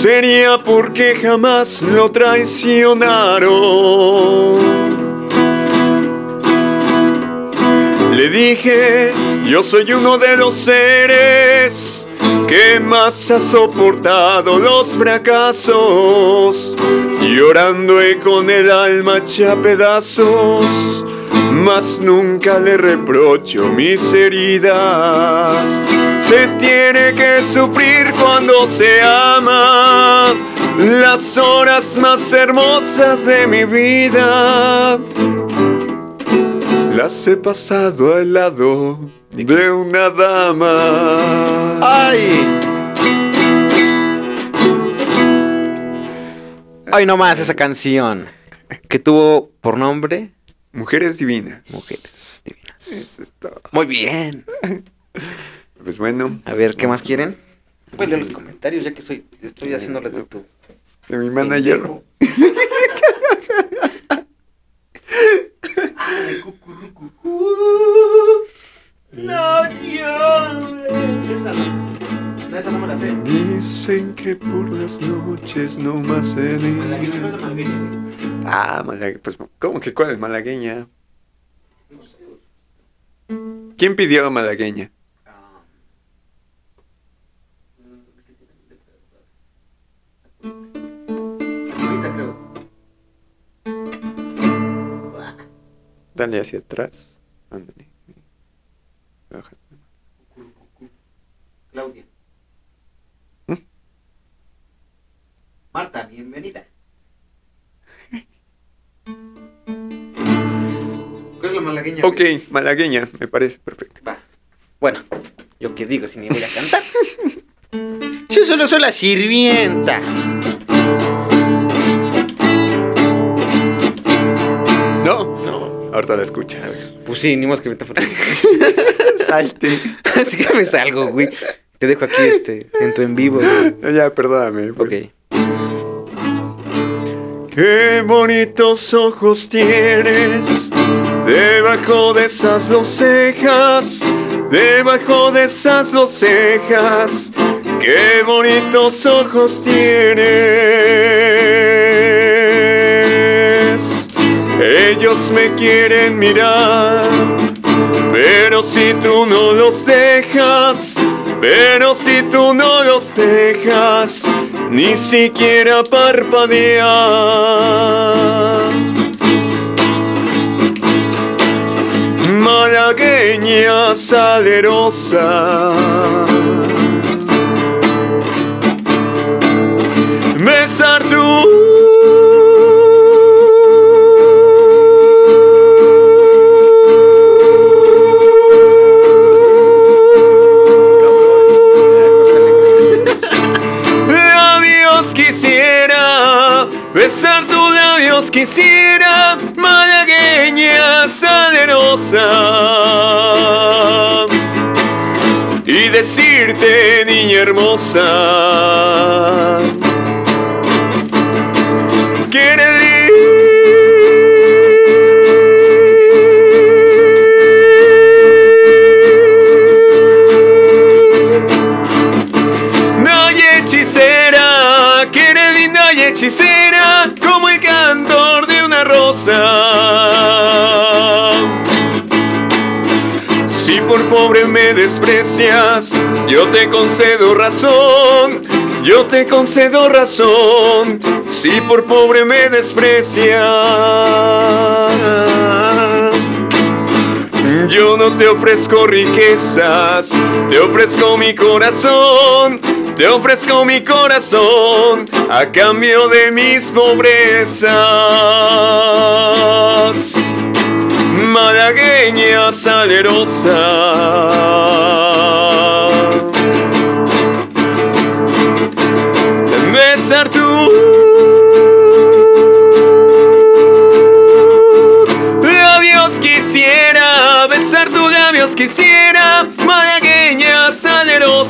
sería porque jamás lo traicionaron. Le dije, yo soy uno de los seres que más ha soportado los fracasos, llorando y con el alma hecha pedazos, mas nunca le reprocho mis heridas. Se tiene que sufrir cuando se ama las horas más hermosas de mi vida las he pasado al lado de una dama. ¡Ay! Ay, no más esa canción. Que tuvo por nombre Mujeres divinas. Mujeres Divinas. Eso es todo. Muy bien. Pues bueno, A ver, ¿qué más quieren? Pues leer los comentarios, ya que soy, estoy haciéndole de tu. de mi manager. No llores. Esa no. No, esa no me la sé. Dicen que por las noches no más que ve. no es de malagueña. Ah, malagueña. Pues, ¿cómo que cuál es malagueña? ¿Quién pidió malagueña? Dale hacia atrás. Ándale. Baja. Claudia. ¿Mm? Marta, bienvenida. ¿Cuál es la malagueña? Ok, malagueña, me parece perfecto. Va. Bueno, yo qué digo si ni voy a cantar. Yo solo soy la sirvienta. Ahorita la escuchas. Pues sí, ni más que te Salte. Así que me salgo, güey. Te dejo aquí este, en tu en vivo, güey. Ya, perdóname. Ok. Qué bonitos ojos tienes debajo de esas dos cejas, debajo de esas dos cejas. Qué bonitos ojos tienes. Ellos me quieren mirar, pero si tú no los dejas, pero si tú no los dejas, ni siquiera parpadear. Malagueña salerosa. Besar tu besar tus labios quisiera malagueña salerosa y decirte niña hermosa Si por pobre me desprecias, yo te concedo razón, yo te concedo razón. Si por pobre me desprecias, yo no te ofrezco riquezas, te ofrezco mi corazón, te ofrezco mi corazón a cambio de mis pobrezas. Malagueña salerosa.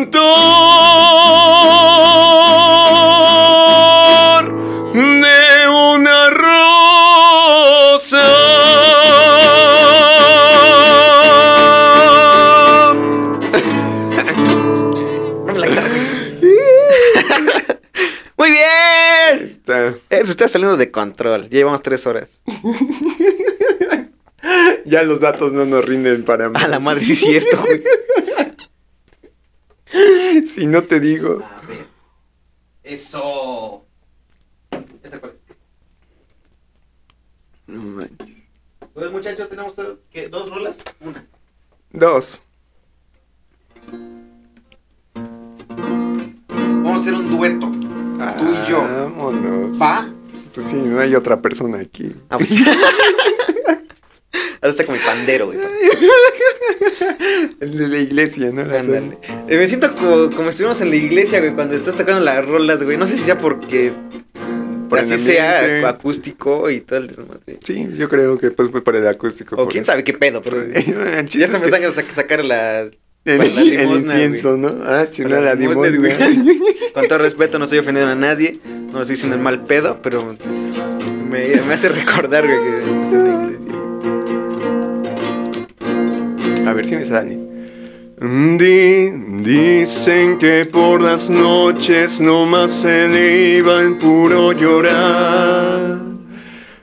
cantor de una rosa. Muy bien. Está. Eso está saliendo de control. Ya llevamos tres horas. ya los datos no nos rinden para más. A la madre, sí es cierto, si no te digo. A ver. Eso. ¿Esa cuál es? No manches. Pues muchachos, tenemos ¿qué, dos rolas. Una. Dos. Vamos a hacer un dueto. tú y yo. Vámonos. ¿Va? Pues sí, no hay otra persona aquí. Ah, pues. Hasta como el pandero, güey. El de la iglesia, ¿no? Eh, me siento como, como estuvimos en la iglesia, güey, cuando estás tocando las rolas, güey. No sé si sea porque por así sea acústico y todo el desmadre. Sí, yo creo que pues por el acústico. O quién sabe qué pedo, pero ya está empezando a sacar la... El, el incienso, ¿no? Ah, si no la limosna. Güey. Con todo respeto, no estoy ofendiendo a nadie, no estoy diciendo el mal pedo, pero me, me hace recordar, güey, que es una iglesia. A ver si me sale. dicen que por las noches no más se le iba el puro llorar.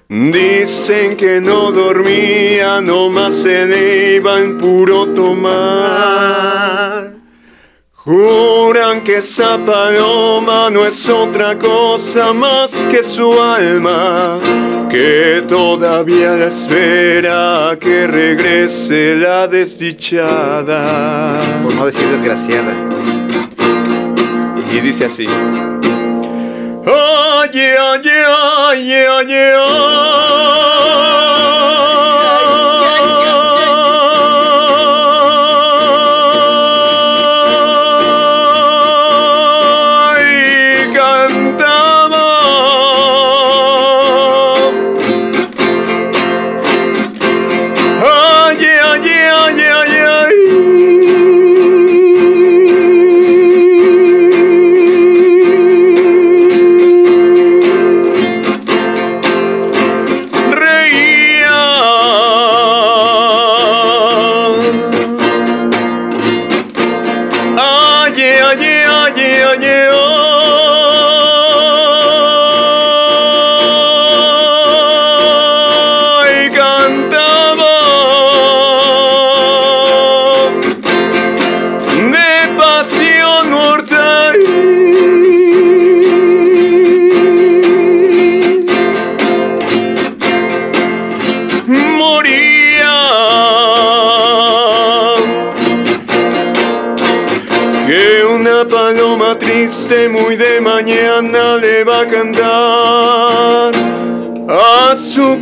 Dicen que no dormía, no más se le iba el puro tomar. Juran que esa paloma no es otra cosa más que su alma, que todavía la espera que regrese la desdichada. Por no decir desgraciada. Y dice así. Ay, ay, ay, ay, ay.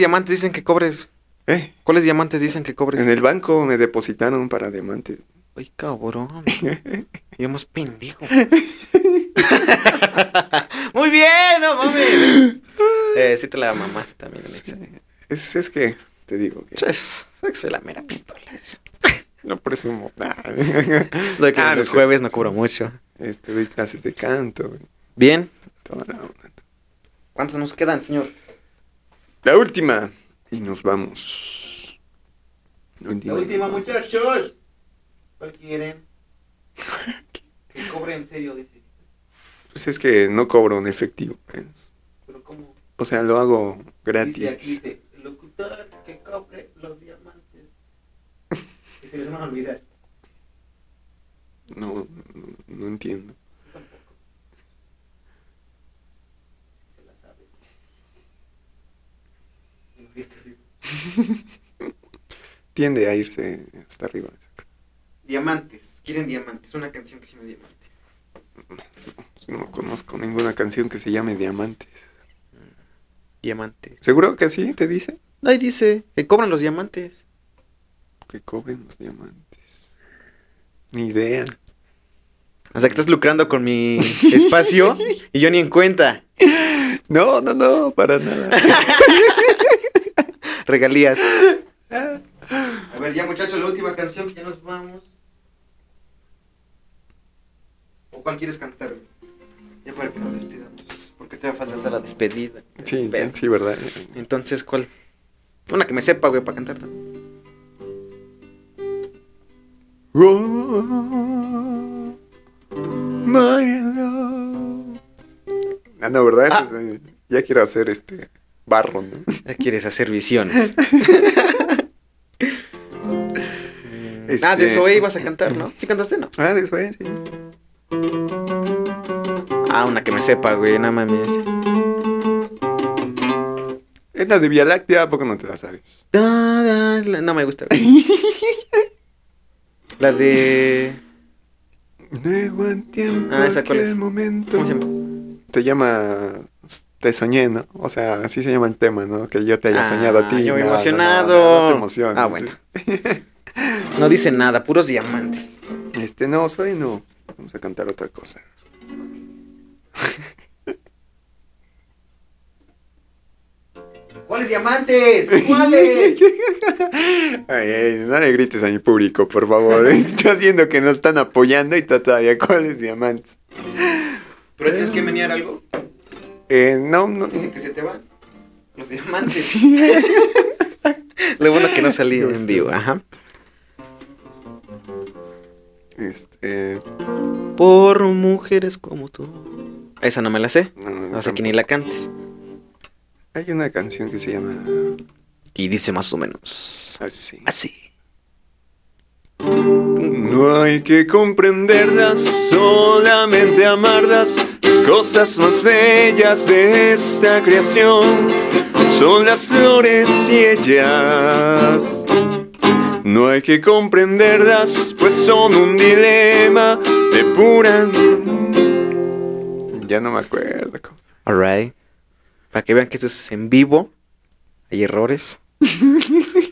Diamantes dicen que cobres? Eh, ¿Cuáles diamantes dicen que cobres? en el banco me depositaron para diamantes. Ay, cabrón. Yo más pendejo. Muy bien, no mames. Eh, sí te la mamaste también en ese. Es, es que te digo que Es, soy la mera pistola. no presumo. Nah. Doy que Ah, los es jueves no sí. cobro mucho. Este, doy clases de canto. güey, Bien. toda la. ¿Cuántos nos quedan, señor? La última. Y nos vamos. La última. muchachos. ¿Cuál quieren? Que cobre en serio, dice. Pues es que no cobro en efectivo. pues. Pero como O sea, lo hago gratis. dice aquí, dice, locutor que cobre los diamantes. Que se les van a olvidar. No, no, no entiendo. Tampoco. Se la sabe. Y no viste arriba. Tiende a irse hasta arriba. Diamantes. Quieren diamantes. Una canción que se llama Diamantes. No conozco ninguna canción que se llame Diamantes. Diamantes. ¿Seguro que sí te dice? Ahí dice que cobran los diamantes. Que cobren los diamantes. Ni idea. O sea que estás lucrando con mi espacio y yo ni en cuenta. No, no, no, para nada. Regalías. A ver, ya muchachos, la última canción que ya nos vamos. ¿O cuál quieres cantar? Ya para que nos despidamos. Porque te va a faltar la despedida. Sí, Pero- sí, ¿verdad? Entonces, ¿cuál? Una que me sepa, güey, para cantar. Oh, my love. Ah, no, ¿verdad? Ah. es, eh, ya quiero hacer este barro, ¿no? Ya quieres hacer visiones. Este- Ah, de Zoe ibas a cantar, ¿no? ¿Sí cantaste, no? Ah, de eso es, sí. Ah, una que me sepa, güey, no mames. Es la de Vía Láctea, ¿a poco no te la sabes? Da, da, la- No me gusta. güey. La de... Luego en tiempo, Ah, ¿esa cuál es? momento. ¿Cómo se llama? Te llama... Te soñé, ¿no? O sea, así se llama el tema, ¿no? Que yo te haya soñado a ti. Ah, yo No, emocionado. No, no te emociones. Ah, bueno. No dice nada, puros diamantes. Este, no, soy no. Vamos a cantar otra cosa. ¿Cuáles diamantes? ¿Cuáles? Ay, ay, no le grites a mi público, por favor. Está haciendo que nos están apoyando y está todavía cuáles diamantes. ¿Pero tienes que menear algo? Eh, no, no. Dicen que se te van. Los diamantes. Lo bueno que no salí en vivo, ajá. Este. Por mujeres como tú. Esa no me la sé. no, no, No sé que ni la cantes. Hay una canción que se llama. Y dice más o menos. Así. Así. No hay que comprenderlas, solamente amarlas. Las cosas más bellas de esta creación son las flores y ellas. No hay que comprenderlas, pues son un dilema de pura. Ya no me acuerdo. Alright. Para que vean que esto es en vivo. Hay errores.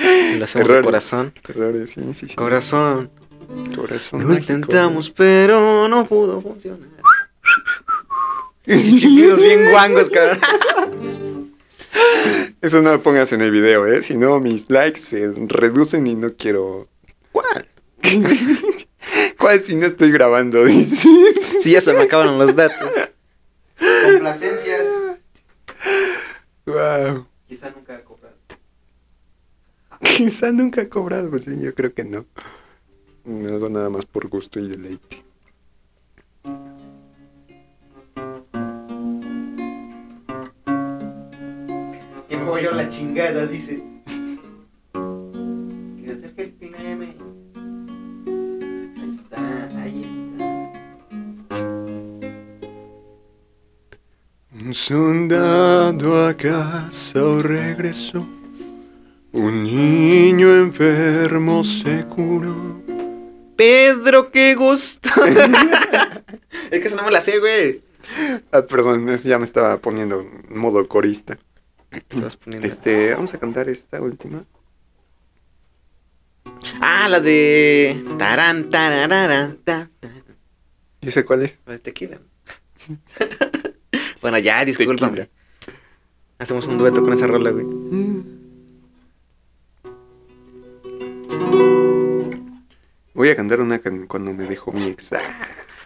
Lo hacemos de Errores. corazón. Errores, sí, sí, sí. Corazón. Corazón Lo mágico. intentamos, pero no pudo funcionar. Chiquitos bien guangos, cabrón. Eso no lo pongas en el video, ¿eh? Si no, mis likes se reducen y no quiero... ¿Cuál? ¿Cuál si no estoy grabando? Dices. Sí, ya se me acabaron los datos. Complacencias. Wow. Quizá nunca. Quizá nunca he cobrado, pues sí, yo creo que no. Me hago nada más por gusto y deleite. Que me voy yo a la chingada, dice. Que se acerque el PNM. Ahí está, ahí está. Un soldado a casa o regresó. Un niño enfermo se curó. Pedro, qué gusto. es que eso no me la sé, güey. Ah, perdón, ya me estaba poniendo en modo corista. Poniendo- Este, vamos a cantar esta última. Ah, la de. Tararara, ta, ta. ¿Y sé cuál es? La de tequila. bueno, ya. Tequila. Hacemos un dueto con esa rola, güey. Voy a cantar una can- cuando me dejó mi ex.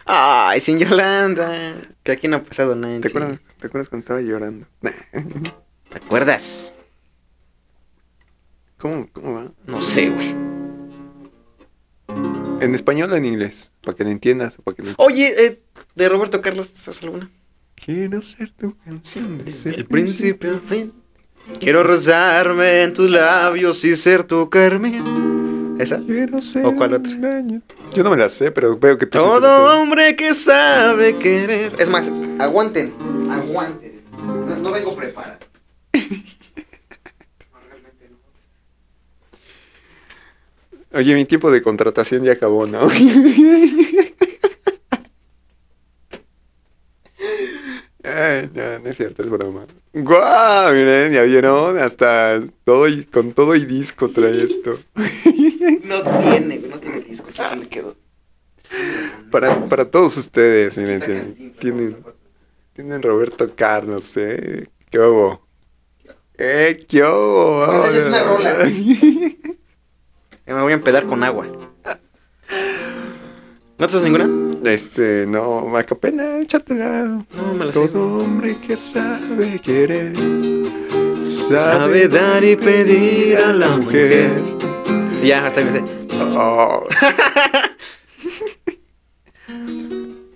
Ay, sin Yolanda. Que aquí no ha pasado nada. ¿Te acuerdas? ¿Te acuerdas cuando estaba llorando? ¿Te acuerdas? ¿Cómo, cómo va? No sé, güey. ¿En español o en inglés? Para que lo entiendas para que lo... Oye, eh, de Roberto Carlos, ¿sabes alguna? Quiero ser tu canción Desde el principio al fin. Quiero rozarme en tus labios y ser tu Carmen. ¿Esa? Quiero ser ¿O cuál otra? Yo no me la sé, pero veo que tú Todo hombre que sabe querer. Es más, aguanten, aguanten. No, no vengo preparado. Oye, mi tiempo de contratación ya acabó, ¿no? Ay, no, no es cierto, es broma. ¡Guau! Miren, ya vieron, hasta todo y, con todo y disco trae esto. No tiene, güey, no tiene disco. ¿Dónde le quedó? Para, para todos ustedes, miren, tienen, tienen, tienen Roberto Carlos, ¿eh? ¿Qué hubo? ¡Eh, qué hubo! Esa es una rola. Me voy a empedar con agua. ¿No te sabes ninguna? Este, no, acapela, échatela. No, me la sé. Todo hombre que sabe querer Sabe dar y pedir a la mujer. Ya, hasta me sé. Oh,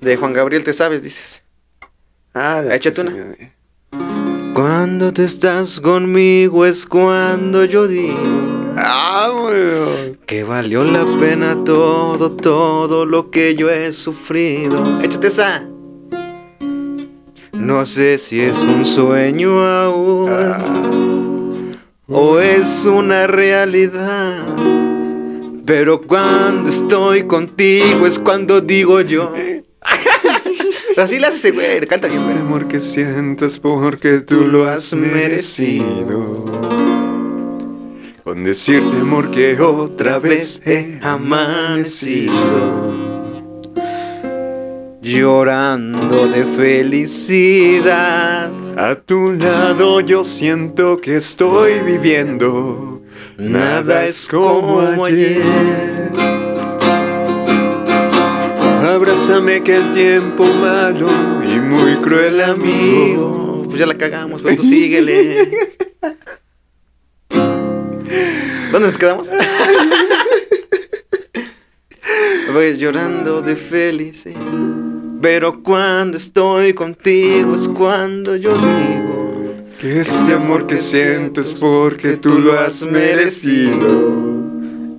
De Juan Gabriel te sabes, dices. ah, la Échate que una. me- Cuando tú estás conmigo es cuando yo digo Ah, que valió la pena todo, todo lo que yo he sufrido. Échate esa. No sé si es un sueño aún Ah, o es una realidad. Pero cuando estoy contigo es cuando digo yo. Así la hace, güey. Canta bien, este amor que sientas porque tú lo has merecido. Con decirte, amor, que otra vez he amanecido llorando de felicidad. A tu lado yo siento que estoy viviendo. Nada es como ayer. Abrázame que el tiempo malo y muy cruel amigo. Pues ya la cagamos, pero tú síguele. ¿Dónde nos quedamos? Voy llorando de felicidad. Pero cuando estoy contigo es cuando yo digo Que este amor que siento es porque tú lo has merecido.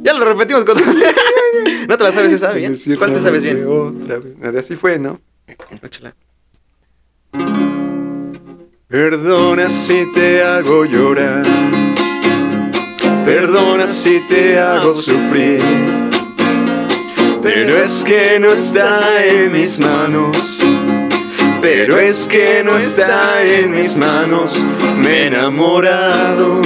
Ya lo repetimos con ¿No te la sabes esa bien? ¿Cuál te sabes bien? de Otra vez. Así fue, ¿no? Échala. Perdona si te hago llorar. Perdona si te hago sufrir. Pero es que no está en mis manos. Pero es que no está en mis manos. Me he enamorado.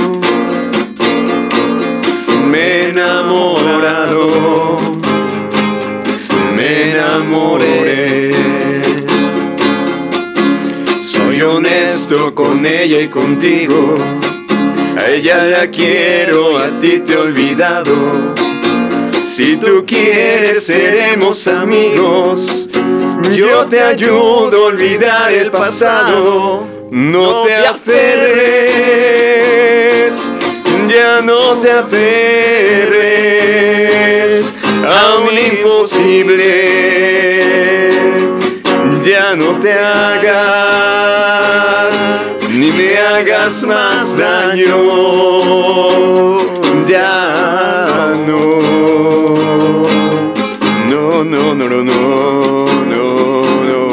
Me he enamorado. Me enamoré. Soy honesto con ella y contigo. A ella la quiero, a ti te he olvidado. Si tú quieres, seremos amigos. Yo te ayudo a olvidar el pasado. No te aferres, ya no te aferres a un imposible. Ya no te hagas, hagas más daño. Ya no. No, no, no, no, no, no, no.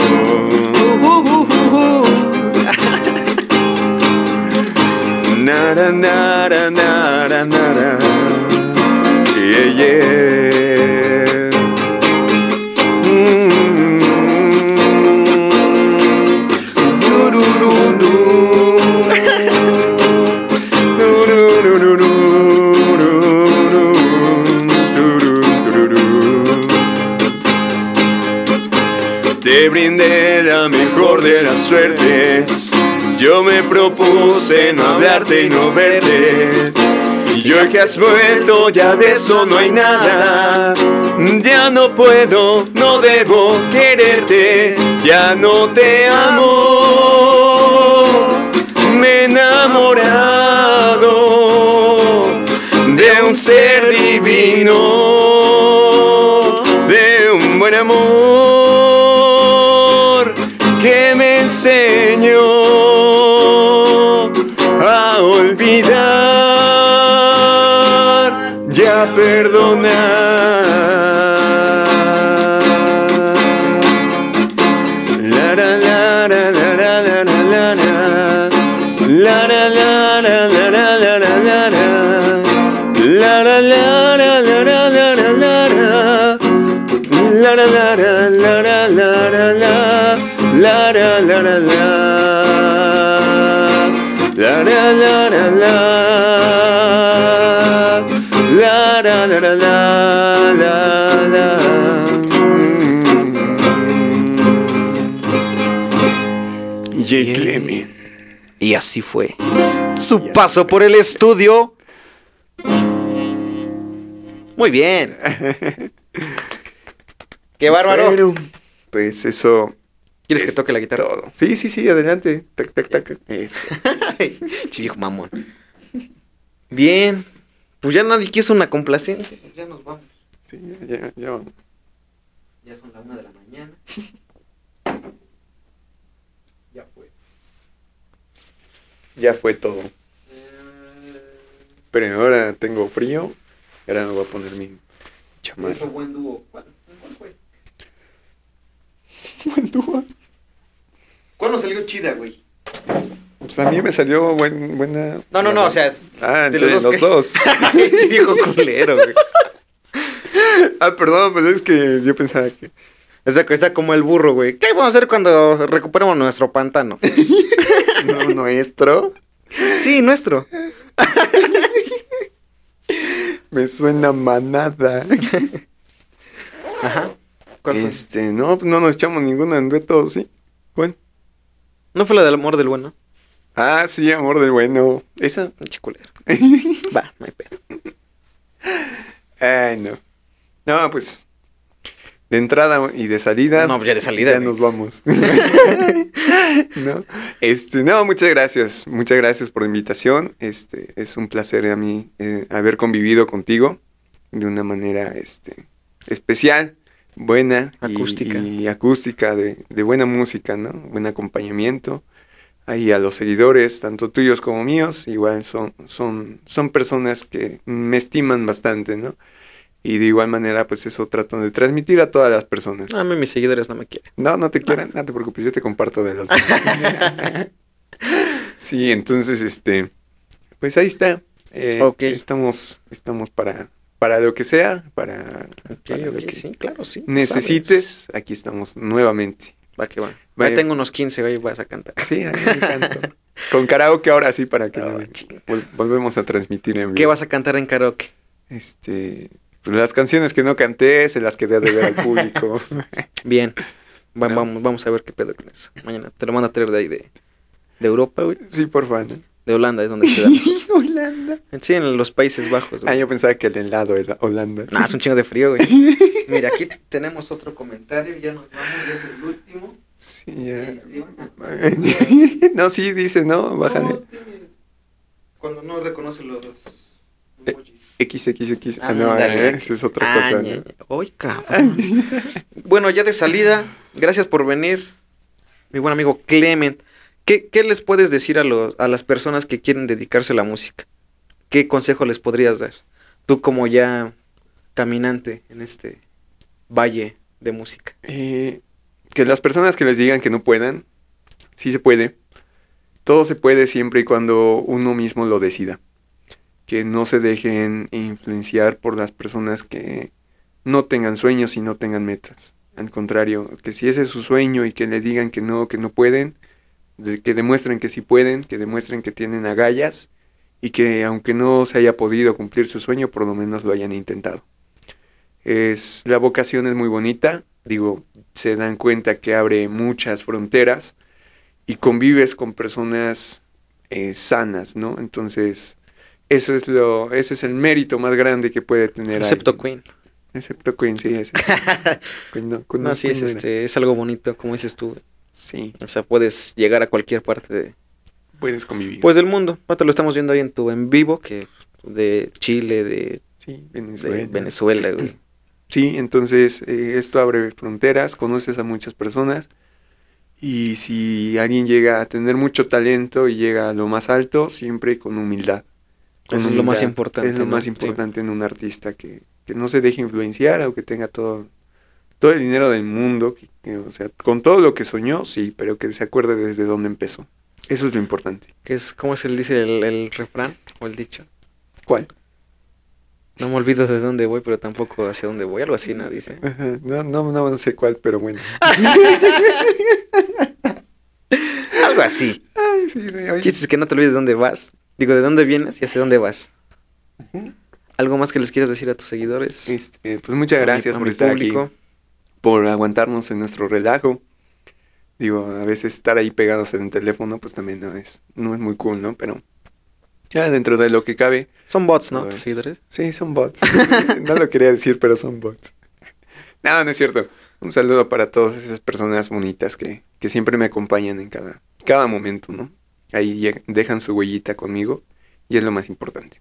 Nara, nara, nara, nara. Brindé la mejor de las suertes. Yo me propuse no hablarte y no verte. Y hoy que has vuelto ya de eso no hay nada. Ya no puedo, no debo quererte, ya no te amo. Me he enamorado de un ser divino, de un buen amor La la la la la. La la la la la. La la la la la la la. Y Bien. Clemen. Y así fue. Su paso por el estudio. Muy bien. Qué bárbaro. Pero, pues eso. ¿Quieres que toque la guitarra? Todo. Sí, sí, sí, adelante. Tac, tac, tac. Chico mamón. Bien. Pues ya nadie quiso una complacencia. Pues ya nos vamos. Sí, ya, ya, ya vamos. Ya son la una de la mañana. Ya fue. Ya fue todo. Pero ahora tengo frío. Ahora me voy a poner mi chamarra. Eso buen dúo. ¿Cuál, cuál fue? Buen dúo. ¿Cuándo salió chida, güey? Pues a mí me salió buen, buena. No, no, no, o sea, Ah, de entre los los, dos que- dos. Viejo culero, güey. ah, perdón, pues es que yo pensaba que. Está, está como el burro, güey. ¿Qué vamos a hacer cuando recuperemos nuestro pantano? No, nuestro. Sí, nuestro. Me suena manada. Ajá. ¿Cuál? Este, no, no nos echamos ninguno en dueto, ¿sí? Bueno. ¿No fue la del amor del bueno? Ah, sí, amor del bueno. Esa. Pinche culero. Va, no hay pedo. Ay, no. No, pues. De entrada y de salida. No, ya de salida, Ya güey. nos vamos. no. Este, no, muchas gracias. Muchas gracias por la invitación. Este, es un placer a mí eh, haber convivido contigo de una manera este, especial, buena Acústica. y, acústica de, de buena música, ¿no? Buen acompañamiento. Ahí a los seguidores, tanto tuyos como míos, igual son, son, son personas que me estiman bastante, ¿no? Y de igual manera, pues eso trato de transmitir a todas las personas. A mí mis seguidores no me quieren. No, no te quieran, no te preocupes, yo te comparto de los dos. sí, entonces, este, pues ahí está. Eh, Ok. Estamos, estamos para, para lo que sea, para, Ok, para lo ok, que sí, claro, sí. necesites, aquí estamos nuevamente. Va que va. Vaya. Ahí tengo unos 15, ahí vas a cantar. Sí, a mí me encanta. Con karaoke ahora sí, para que Ah, no- vol- volvemos a transmitir en vivo. ¿Qué vas a cantar en karaoke? Este, pues las canciones que no canté, se las quedé a deber al público. Bien. Va- No. vamos, vamos a ver qué pedo con eso. Mañana te lo mando a traer de ahí de, de Europa, güey. sí, por fan. De Holanda es donde se da. Holanda. Sí, en los Países Bajos, Ah, yo pensaba que el helado era Holanda. Nah, es un chingo de frío, güey. Mira, aquí tenemos otro comentario. Ya nos vamos, ya es el último. Sí, ya. No, sí, dice, no, bájale. Cuando no reconoce los emojis. XXX. Ah, no, eh, eso es otra Ah, cosa. ¿no? Uy, cabrón. bueno, ya de salida, gracias por venir, mi buen amigo Clement. ¿Qué, les puedes decir a, los, a las personas que quieren dedicarse a la música? ¿Qué consejo les podrías dar? Tú como ya caminante en este valle de música. Eh, que las personas que les digan que no puedan, sí se puede. Todo se puede siempre y cuando uno mismo lo decida. Que no se dejen influenciar por las personas que no tengan sueños y no tengan metas. Al contrario, que si ese es su sueño y que le digan que no, que no pueden, de- que demuestren que sí pueden, que demuestren que tienen agallas y que aunque no se haya podido cumplir su sueño, por lo menos lo hayan intentado. Es, la vocación es muy bonita, digo, se dan cuenta que abre muchas fronteras y convives con personas eh, sanas, ¿no? Entonces, eso es lo, ese es el mérito más grande que puede tener. Excepto alguien. Queen. Excepto Queen, sí, ese. Queen no, Queen No, sí, Queen es, este, es algo bonito, como dices tú. Sí, O sea, puedes llegar a cualquier parte de, puedes convivir. pues, del mundo. Ahorita lo estamos viendo ahí en tu en vivo, que de Chile, de, sí, de Venezuela. Güey. Sí, entonces eh, esto abre fronteras, conoces a muchas personas y si alguien llega a tener mucho talento y llega a lo más alto, siempre con humildad. Con Eso es lo más importante, Es lo ¿no? más Sí. importante en un artista, que, que no se deje influenciar o que tenga todo, todo el dinero del mundo, que- que, o sea, con todo lo que soñó, sí, pero que se acuerde desde dónde empezó. Eso es lo importante. Que es, ¿Cómo se le dice el, el refrán o el dicho? ¿Cuál? No me olvido de dónde voy, pero tampoco hacia dónde voy. Algo así, ¿no? Dice. Ajá, No, no, no sé cuál, pero bueno. Algo así. Ay, sí, de- El oye, chiste es que no te olvides de dónde vas. Digo, de dónde vienes y hacia dónde vas. ¿Algo más que les quieras decir a tus seguidores? este, pues muchas A mi- gracias a por estar público. aquí. Por aguantarnos en nuestro relajo. Digo, a veces estar ahí pegados en el teléfono, pues también no es, no es muy cool, ¿no? Pero ya dentro de lo que cabe. Son bots, ¿no? pues, Tus seguidores. Sí, son bots. no lo quería decir, pero son bots. No, no es cierto. Un saludo para todas esas personas bonitas que, que siempre me acompañan en cada, cada momento, ¿no? Ahí dejan su huellita conmigo y es lo más importante.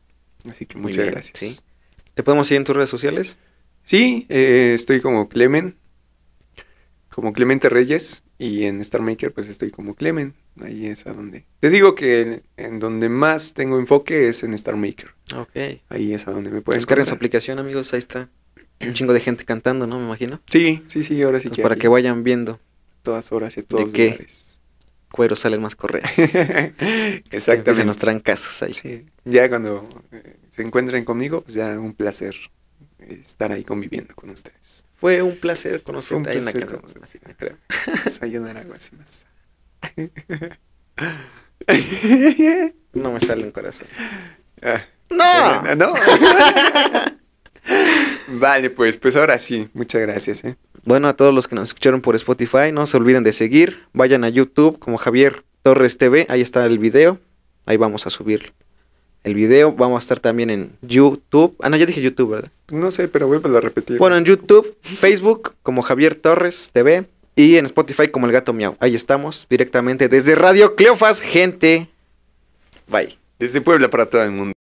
Así que muchas bien, gracias. sí. ¿Te podemos seguir en tus redes sociales? Sí, eh, estoy como Clemen, como Clemente Reyes, y en Star Maker pues estoy como Clemen. Ahí es a donde. Te digo que en, en donde más tengo enfoque es en Star Maker. Ok. Ahí es a donde me pueden Descarguen su aplicación, amigos. Ahí está. Un chingo de gente cantando, ¿no? Me imagino. Sí, sí, sí, ahora sí Pues que para aquí, que vayan viendo todas horas y a todos qué? lugares. cuero salen más correas. Exactamente. los trancazos ahí. Sí, ya cuando eh, se encuentren conmigo, pues ya un placer eh, estar ahí conviviendo con ustedes. Fue un placer conocerte. Hay una placer canción. Sayonara. No me sale un corazón. Ah, ¡No! no. vale, pues, pues ahora sí, muchas gracias, ¿eh? Bueno, a todos los que nos escucharon por Spotify, no se olviden de seguir. Vayan a YouTube como Javier Torres TV. Ahí está el video. Ahí vamos a subir el video. Vamos a estar también en YouTube. Ah, no, ya dije YouTube, ¿verdad? No sé, pero vuelvo a repetir. Bueno, en YouTube, Facebook como Javier Torres TV y en Spotify como El Gato Miau. Ahí estamos directamente desde Radio Cleofas, gente. Bye. Desde Puebla para todo el mundo.